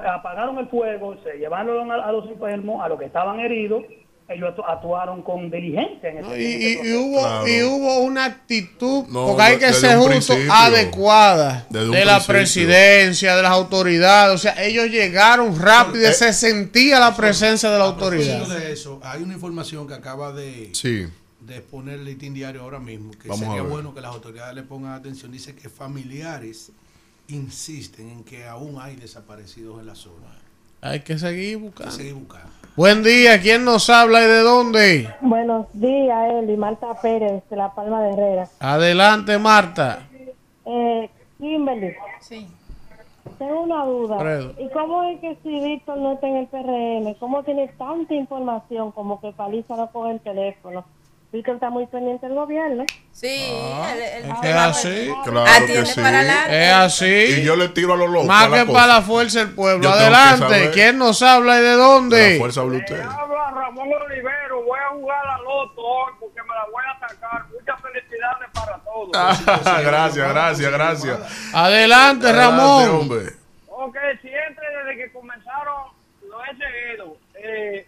apagaron el fuego, se llevaron a, a los enfermos, a los que estaban heridos. Ellos actu- actuaron con diligencia en ese, No, en y, ese y- y hubo, Claro. y hubo una actitud, No, porque hay que ser justo, adecuada de la presidencia, de las autoridades. O sea, ellos llegaron rápido y Eh, se sentía la presencia de la autoridad. de eso, hay una información que acaba de, Sí. de exponer el listín diario ahora mismo, que Vamos a sería bueno que las autoridades le pongan atención. Dice que familiares insisten en que aún hay desaparecidos en la zona. Hay que seguir Hay que buscando. seguir buscando. Buen día, ¿quién nos habla y de dónde? Buenos días, Eli. Marta Pérez, de La Palma de Herrera. Adelante, Marta. Eh, Kimberly, Sí. tengo una duda. ¿Y cómo es que si Víctor no está en el PRM, cómo tiene tanta información como que Paliza no coge el teléfono? Víctor está muy pendiente del gobierno. Sí, él- él- Es que es así. Claro Atiende que sí. para. Es así. Y yo le tiro a los locos. Más a la que cosa. para la fuerza del pueblo. Yo Adelante. ¿quién nos habla y de De dónde? La fuerza habla usted. habla Ramón Olivero, voy a jugar a Loto hoy porque me la voy a atacar. Muchas felicidades para todos. Ah, gracias, gracias, gracias. Adelante, Adelante, Ramón. hombre. Ok, siempre desde que comenzaron lo he seguido. Eh,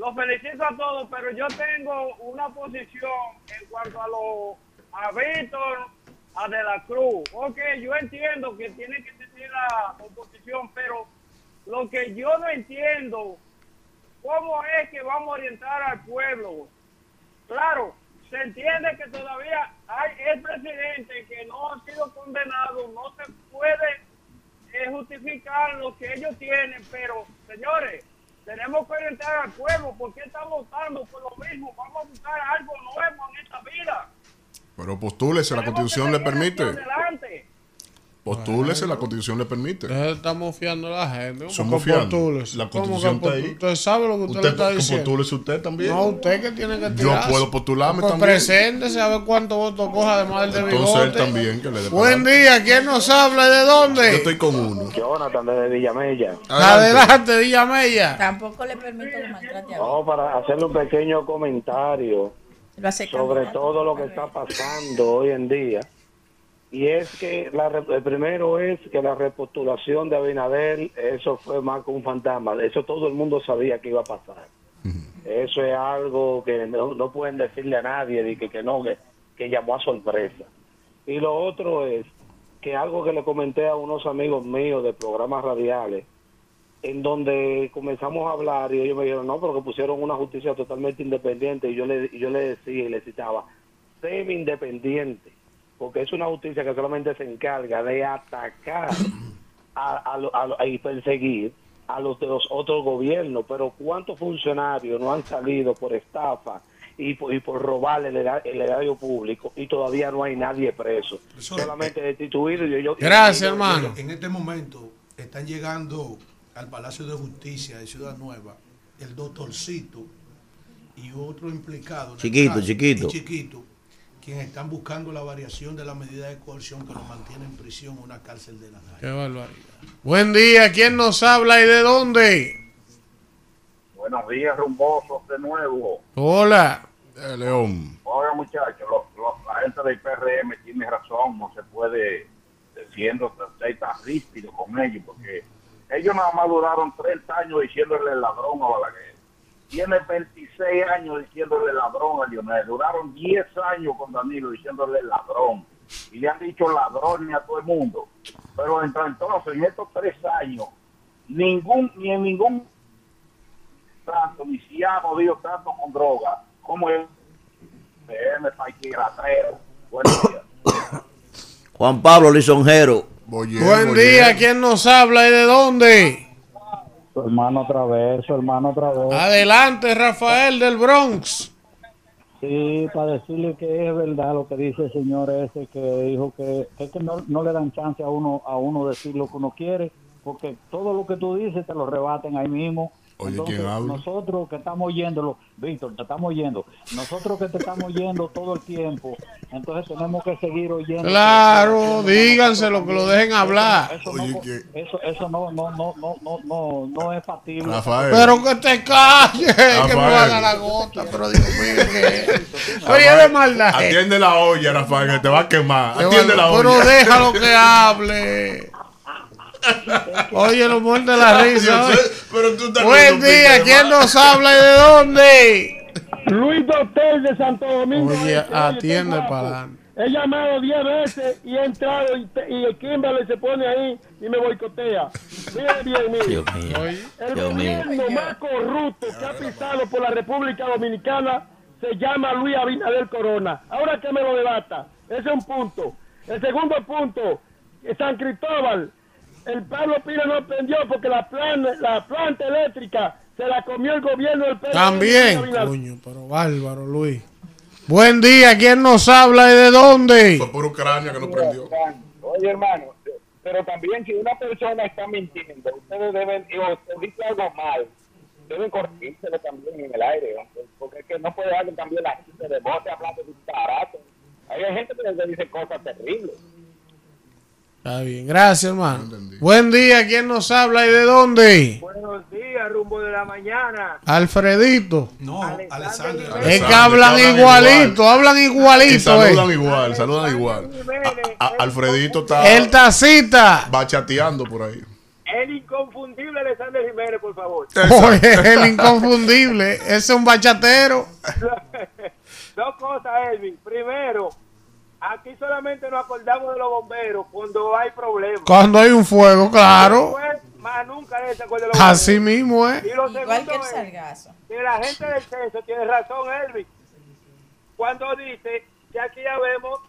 los felicito a todos, pero yo tengo una posición en cuanto a lo a Víctor, a De la Cruz. Ok, yo entiendo que tiene que tener la oposición, pero lo que yo no entiendo, ¿cómo es que vamos a orientar al pueblo? Claro, se entiende que todavía hay el presidente que no ha sido condenado, no se puede eh, justificar lo que ellos tienen, pero señores, tenemos que orientar al pueblo, porque están votando por lo mismo? Vamos a buscar algo nuevo en esta vida. Pero postúlese, la constitución le permite. Adelante. Postúlese, la constitución le permite. Ustedes Estamos fiando a la gente. ¿Cómo Somos postúlese? La ¿Cómo constitución está ahí. Usted sabe lo que usted, le está Usted diciendo. postúlese usted también. No, usted que tiene que Yo tirar. puedo postularme también. Preséntese a ver cuántos votos coja además del de Entonces él bigote. también que le dé Buen día, ¿quién nos habla y de dónde? Yo estoy con uno. Jonathan desde Villamella. Adelante, Villamella. Tampoco le permito que maltrate a No, para hacerle un pequeño comentario sobre todo lo que está pasando hoy en día. Y es que la, el primero es que la repostulación de Abinader, eso fue más que un fantasma. Eso todo el mundo sabía que iba a pasar. Eso es algo que no, no pueden decirle a nadie de que, que no, que, que llamó a sorpresa. Y lo otro es que algo que le comenté a unos amigos míos de programas radiales, en donde comenzamos a hablar y ellos me dijeron, no, porque pusieron una justicia totalmente independiente y yo le, yo le decía y le citaba, semi independiente, porque es una justicia que solamente se encarga de atacar a, a lo- a y perseguir a los de los otros gobiernos, pero ¿cuántos funcionarios no han salido por estafa y por, y por robar el, era- el erario público y todavía no hay nadie preso? Solamente destituido y yo... Gracias, y yo- hermano. En este momento están llegando al Palacio de Justicia de Ciudad Nueva el doctorcito y otro implicado. Chiquito, caso, chiquito. chiquito, quienes están buscando la variación de la medida de coerción que lo mantiene en prisión en una cárcel de la Qué barbaridad. Buen día, ¿quién nos habla y de dónde? Buenos días, rumbosos de nuevo. Hola. León. Oiga, muchachos, lo- lo- la gente del PRM tiene razón, no se puede ser tan ríspido con ellos, porque ellos nada más duraron 30 años diciéndole ladrón a Balaguer. Tiene 26 años diciéndole ladrón a Lionel. Duraron 10 años con Danilo diciéndole ladrón. Y le han dicho ladrón a todo el mundo. Pero entre- entonces, en estos tres años, ningún, ni en ningún tanto, ni si ha jodido tanto con droga como el PM. Buenos días. Juan Pablo Lisonjero. Buen día, ¿quién nos habla y de dónde? Su hermano otra vez, su hermano otra vez. Adelante, Rafael del Bronx. Sí, para decirle que es verdad lo que dice el señor ese que dijo que es que no, no le dan chance a uno a uno decir lo que uno quiere, porque todo lo que tú dices te lo rebaten ahí mismo. Oye, Entonces, ¿quién habla? nosotros que estamos oyéndolo, Víctor, te estamos oyendo, nosotros que te estamos oyendo todo el tiempo, entonces tenemos que seguir oyendo. Claro, díganselo, que lo dejen hablar. Eso, no, eso, eso no, no, no, no, no, no, no es factible. Rafael. Pero que te calles, que me Rafael. van a la gota. Pero Dios mío, ¿qué? Oye, de maldad. Atiende la olla, Rafael, que te va a quemar. Atiende la olla. Pero déjalo que hable. Oye, lo muerde la risa. Pero tú estás Buen día, de ¿quién nos habla y de dónde? Luis Doctor de Santo Domingo. Oye, Este, atiende para adelante. He llamado 10 veces y he entrado y, te- y el Kimberly se pone ahí y me boicotea. Miren bien. Dios mío. El Dios mío. gobierno más corrupto que ha pisado por la República Dominicana se llama Luis Abinader Corona. Ahora que me lo debata. Ese es un punto. El segundo punto, San Cristóbal. El Pablo Pira no prendió porque la, plan- la planta eléctrica se la comió el gobierno del PRM. También. Coño, pero bárbaro, Luis. Buen día, ¿quién nos habla y de dónde? Fue por Ucrania que no prendió. Oye, hermano, pero también si una persona está mintiendo, ustedes deben, o se dice algo mal, deben corregírselo también en el aire, porque es que no puede alguien también la gente de bote hablando de disparate. Hay gente que les dice cosas terribles. Está bien, gracias, hermano. Buen día, ¿quién nos habla y de dónde? Buenos días, rumbo de la mañana. Alfredito. No, Alessandro. Es que hablan igualito, hablan Y igualito. saludan eh. igual, saludan igual. A- a- Alfredito está El tacita. bachateando por ahí. El inconfundible Alexander Jiménez, por favor. Oye, el inconfundible. Ese es un bachatero. Dos cosas, Elvin. Primero, aquí solamente nos acordamos de los bomberos cuando hay problemas. Cuando hay un fuego, claro. Después, más nunca se acuerda de los bomberos. Así mismo, ¿eh? Y lo Igual que el es sargazo. que la gente del censo tiene razón, Elvin, cuando dice que aquí ya vemos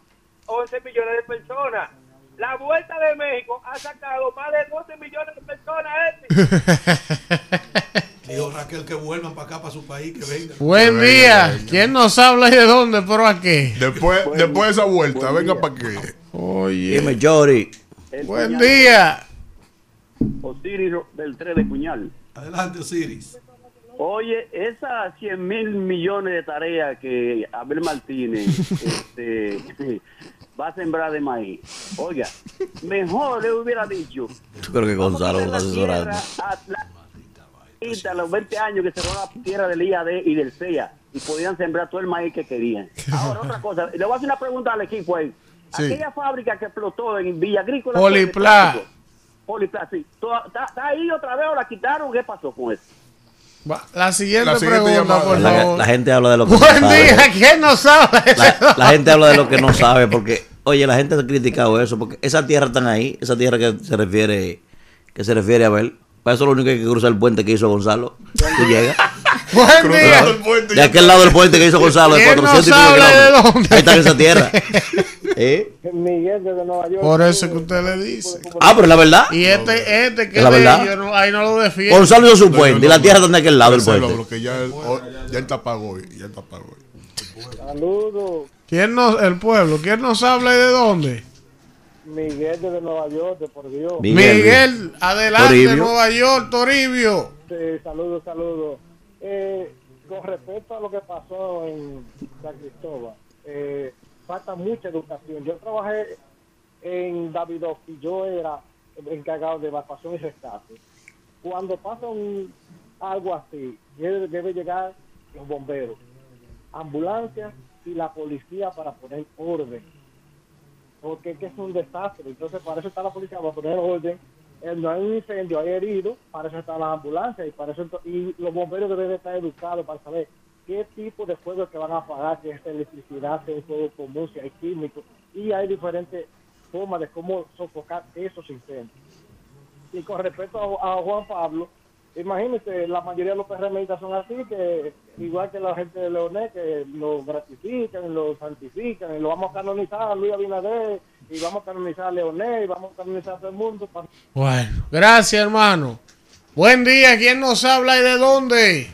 11 millones de personas. La Vuelta de México ha sacado más de 12 millones de personas, Elvin. Dijo Raquel que vuelvan para acá, para su país, que vengan. Buen Que día. venga. ¿Quién nos habla y de dónde? ¿Pero a qué? Después, después de esa vuelta, venga para qué. Oye. Dime, Jory. Buen día. Osiris del 3 de Puñal. Adelante, Osiris. Oye, esas 100 mil millones de tareas que Abel Martínez este, va a sembrar de maíz. Oiga, mejor le hubiera dicho. Yo creo que Gonzalo lo está asesorando. a la- a los 20 años que cerró la tierra del IAD y del CEA y podían sembrar todo el maíz que querían. Ahora, otra cosa, le voy a hacer una pregunta al equipo ahí. Sí. Aquella fábrica que explotó en Villa Agrícola. Polipla. Polipla, sí. ¿Toda- ¿Está, está ahí otra vez o la quitaron? ¿Qué pasó con eso? Va, La siguiente, La siguiente pregunta, llamada. por La, favor. la gente habla de lo que no Buen sabe. día. ¿Quién nos habla? La, la gente habla de lo que no sabe porque Oye, la gente ha criticado eso porque esas tierras están ahí, esa tierra que se refiere que se refiere a ver. Para eso lo único que hay que cruzar el puente que hizo Gonzalo. Tú llegas. Buen día. De aquel lado del puente que hizo Gonzalo, de ¿Quién 400 y nos pico habla de kilómetros. dónde? Ahí está en esa tierra. ¿Eh? Miguel desde Nueva York. Por eso que usted le dice. Ah, pero es la verdad. Y este, este que Es la verdad. no- ahí no lo defiende. Gonzalo hizo su puente y la tierra está de aquel lado del puente. lo que ya él, o- ya él te apagó, ya él te apagó. Saludos, ¿Quién nos, el pueblo, ¿quién nos habla y de dónde? Miguel desde Nueva York, de por Dios. Miguel, adelante, Toribio. Nueva York, Toribio. Sí, saludos, saludos. Eh, con respecto a lo que pasó en San Cristóbal, eh, falta mucha educación. Yo trabajé en Davidoff y yo era encargado de evacuación y rescate. Cuando pasa un, algo así, debe, debe llegar los bomberos, ambulancias y la policía para poner orden. Porque es que es un desastre. Entonces, para eso está la policía, para poner orden. Eh, no hay un incendio, hay heridos, para eso están las ambulancias y para eso y los bomberos deben de estar educados para saber qué tipo de fuego que van a apagar, si es electricidad, si es fuego común, si hay químicos, y hay diferentes formas de cómo sofocar esos incendios. Y con respecto a Juan Pablo, imagínese, la mayoría de los PRMistas son así, que igual que la gente de Leonel, que lo gratifican, lo santifican, y lo vamos a canonizar a Luis Abinader, y vamos a canonizar a Leonel, y vamos a canonizar a todo el mundo. Bueno, gracias, hermano. Buen día, ¿quién nos habla y de dónde?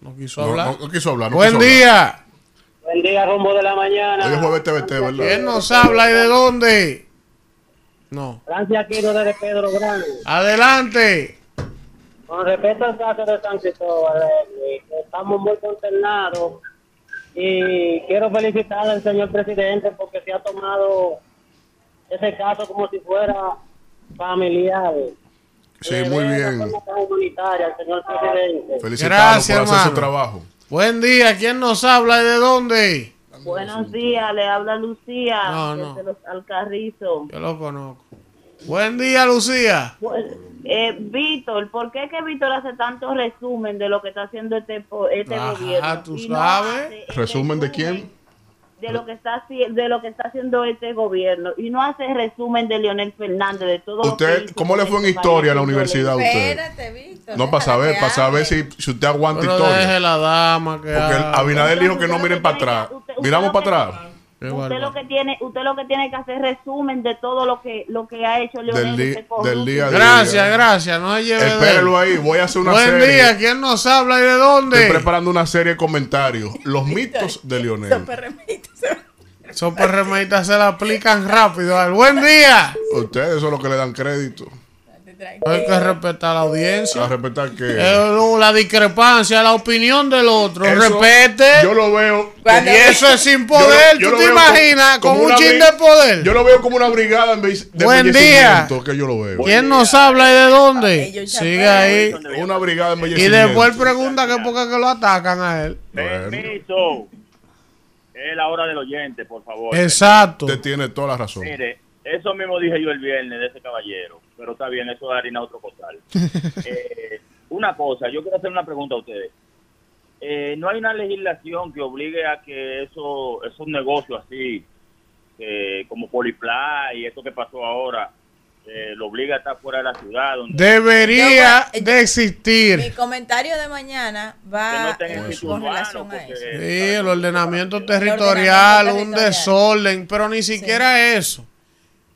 No quiso hablar. no- no quiso hablar, no Buen quiso hablar. día. Buen día, rumbo de la mañana. Hoy es jueves TVT, ¿verdad? ¿Quién nos habla y de dónde? No. Francia Aquino desde Pedro Grande. Adelante. Con respecto al caso de San Cristóbal, eh, estamos muy consternados y quiero felicitar al señor presidente porque se ha tomado ese caso como si fuera familiar. Sí, Eh, muy de bien. humanitaria señor presidente. Gracias, por hacer su trabajo. Buen día, ¿quién nos habla y de dónde? Buenos días, le habla Lucía No, desde no. los Alcarrizos. Yo lo conozco. Buen día, Lucía. Pues, eh, Víctor, ¿por qué que Víctor hace tanto resumen de lo que está haciendo este, este Ajá, gobierno? tú no sabes. el ¿Resumen de quién? de lo que está de lo que está haciendo este gobierno y no hace resumen de Leonel Fernández de todo lo que ¿Usted, cómo le fue en historia a la universidad a usted? No, para saber, para saber si, si usted aguanta Pero historia. deje la dama que Porque. Abinader dijo que no miren para atrás. Miramos para atrás. Usted lo que tiene, usted lo que tiene que hacer es resumen de todo lo que lo que ha hecho Leonel. Del, di- este del día de Gracias, gracias. No se lleve. Espérelo ahí, voy a hacer una Buen serie. día, ¿quién nos habla y de dónde? Estoy preparando una serie de comentarios. Los mitos de Lionel. Esos perremitas se la aplican rápido. Buen día. Ustedes son los que le dan crédito. Hay que respetar a la audiencia. A respetar que. Eh, no, la discrepancia, la opinión del otro. Eso, Respete. Yo lo veo. Y eso es sin poder. Yo ¿Tú te imaginas? como- Con un chin de poder. Yo lo veo como una brigada en vez de Buen embellecimiento, que yo lo veo. ¿Quién nos habla y de dónde? Sigue ahí. Una brigada de Y después pregunta que por qué que lo atacan a él. Permiso. Es la hora del oyente, por favor. Exacto. Usted tiene toda la razón. Mire, eso mismo dije yo el viernes de ese caballero, pero está bien, eso es harina a otro costal. Eh, una cosa, yo quiero hacer una pregunta a ustedes. Eh, ¿No hay una legislación que obligue a que eso, esos negocios así, que como Poliply y esto que pasó ahora, eh, lo obliga a estar fuera de la ciudad? Donde Debería Yo- de existir. Mi comentario de mañana Que no va en eh, con relación a eso. Sí, el ordenamiento territorial, un territorial. desorden, pero ni siquiera eso.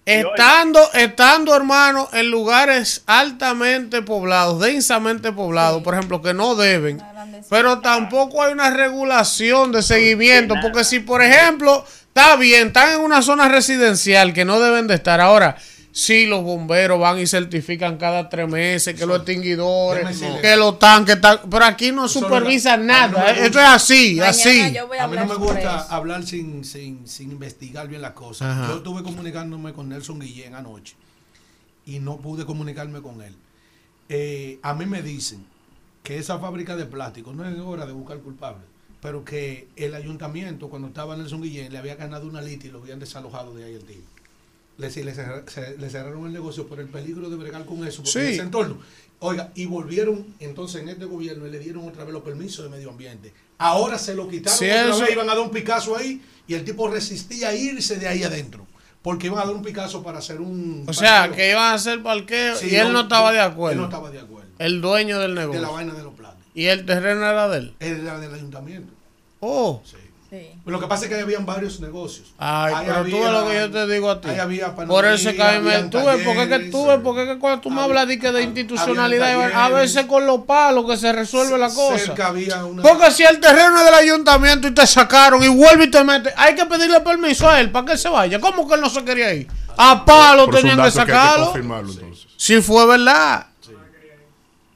Estando, estando, hermano, en lugares altamente poblados, densamente poblados, por ejemplo, que no deben, pero tampoco hay una regulación de seguimiento, porque si, por ejemplo, está bien, están en una zona residencial que no deben de estar. Ahora. Si los bomberos van y certifican cada tres meses que los extinguidores, que los tanques, están- pero aquí no Eso no supervisan es la- a mí no nada. Esto es así, así. A mí no me gusta hablar sin, sin, sin investigar bien las cosas. Ajá. Yo estuve comunicándome con Nelson Guillén anoche y no pude comunicarme con él. Eh, a mí me dicen que esa fábrica de plástico no es hora de buscar culpables, pero que el ayuntamiento, cuando estaba Nelson Guillén, le había ganado una lista y lo habían desalojado de ahí el día. Le, le le cerraron el negocio por el peligro de bregar con eso, por Sí. ese entorno. Oiga, y volvieron entonces en este gobierno y le dieron otra vez los permisos de medio ambiente. Ahora se lo quitaron Sí, otra eso- vez, iban a dar un Picasso ahí y el tipo resistía a irse de ahí adentro. Porque iban a dar un Picasso para hacer un... O sea, que iban a hacer parqueo Sí, y él no estaba de Él acuerdo. no estaba de acuerdo. El dueño del De negocio. la vaina de los platos. Y el terreno era de él. Era del ayuntamiento. Oh. Lo que pasa es que habían varios negocios. Ay, Ahí pero tú había- ves lo que yo te digo a ti. ahí había Por eso es que a mí me. Tú ves, porque es que tú ves, porque es que cuando tú me hablas de, que de institucionalidad, a veces con los palos que se resuelve la cosa. Cerca había una... Porque si el terreno es del ayuntamiento y te sacaron y vuelve y te mete, hay que pedirle permiso a él para que él se vaya. ¿Cómo que él no se quería ir? A palo es tenían que sacarlo. Si fue verdad.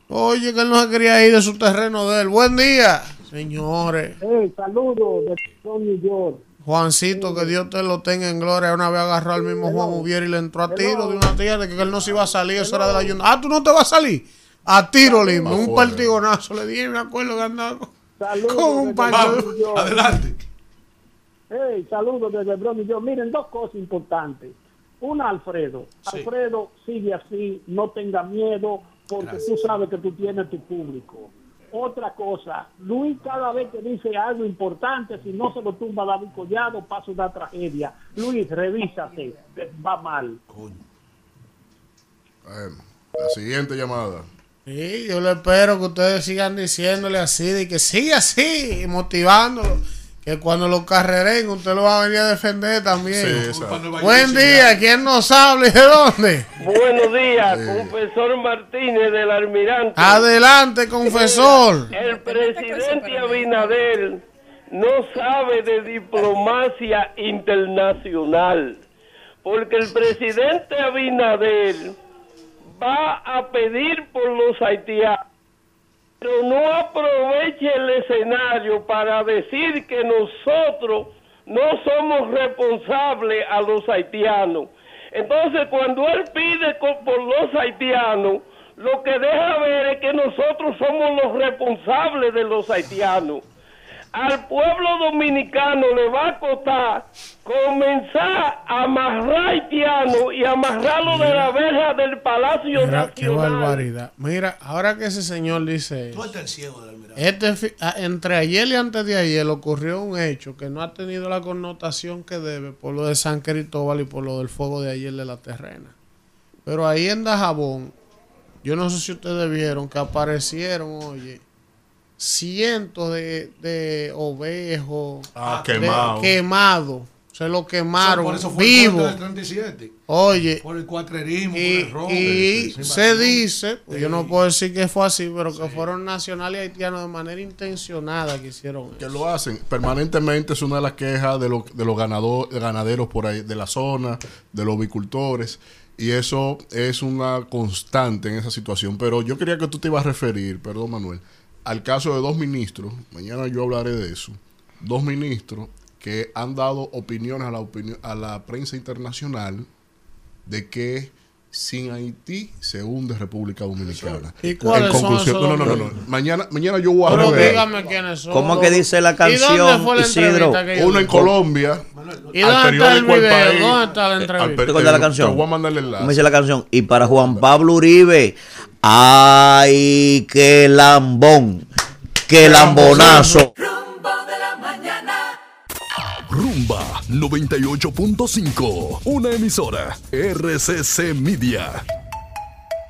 Oye, que él no se quería ir de su terreno de él. Buen día, señores. Hey, saludos de New York. Juancito, que Dios te lo tenga en gloria. Una vez agarró al mismo Juan Ubiera y le entró a tiro de una tía de que él no se iba a salir. Eso era de la ayuntamiento. Ah, tú no te vas a salir. A tiro, Lima. Un partigonazo le di. Me acuerdo que andaba con- un York. Adelante. Hey, saludos desde Bronx y yo. Miren, dos cosas importantes. Una, Alfredo. Alfredo, sigue así, no tenga miedo, porque tú sabes que tú tienes tu público. Otra cosa, Luis cada vez que dice algo importante, si no se lo tumba David Collado, pasa una tragedia. Luis, revísate, va mal. Eh, la siguiente llamada. Sí, yo le espero que ustedes sigan diciéndole así, de que siga así, y motivándolo. Que cuando lo carreren, usted lo va a venir a defender también. Sí. Buen día, ¿quién nos habla y de dónde? Buenos días, confesor Martínez del Almirante. Adelante, confesor. El presidente Abinader no sabe de diplomacia internacional, porque el presidente Abinader va a pedir por los haitianos, pero no aproveche el escenario para decir que nosotros no somos responsables a los haitianos. Entonces, cuando él pide por los haitianos, lo que deja ver es que nosotros somos los responsables de los haitianos. Al pueblo dominicano le va a costar comenzar a amarrar haitianos y amarrarlo de la verja del Palacio Mira, qué Nacional. barbaridad. Mira, ahora que ese señor dice Tú el ciego del. Este, ah, entre ayer y antes de ayer ocurrió un hecho que no ha tenido la connotación que debe por lo de San Cristóbal y por lo del fuego de ayer de la terrena. Pero ahí en Dajabón, yo no sé si ustedes vieron que aparecieron, oye, cientos de, de ovejos Ah, de- quemado. quemados. Se lo quemaron Por eso fue vivo. el corte del 37. Oye, Por el cuatrerismo, y, por el robo. y se dice, pues yo no puedo decir que fue así, pero que fueron nacionales y haitianos de manera intencionada que hicieron Que eso. lo hacen permanentemente es una de las quejas de, los de los ganado- ganaderos por ahí, de la zona, de los avicultores. Y eso es una constante en esa situación. Pero yo quería que tú te ibas a referir, perdón Manuel, al caso de dos ministros. Mañana yo hablaré de eso. Dos ministros que han dado opiniones a la, opinión, a la prensa internacional de que sin Haití se hunde República Dominicana. ¿Y cuáles son esos no, no, no, no. Mañana, mañana yo voy a Pero revelar. dígame quiénes son. ¿Cómo que dice la ¿Y dónde canción, fue la Isidro? que Uno en? Colombia. ¿Y dónde está el video? ¿Dónde está la entrevista? ¿Te la canción? Te voy a mandar el enlace. ¿Cómo dice la canción? Y para Juan Pablo Uribe, ¡ay, qué lambón! ¡Qué lambonazo! Rumba 98.5, una emisora RCC Media.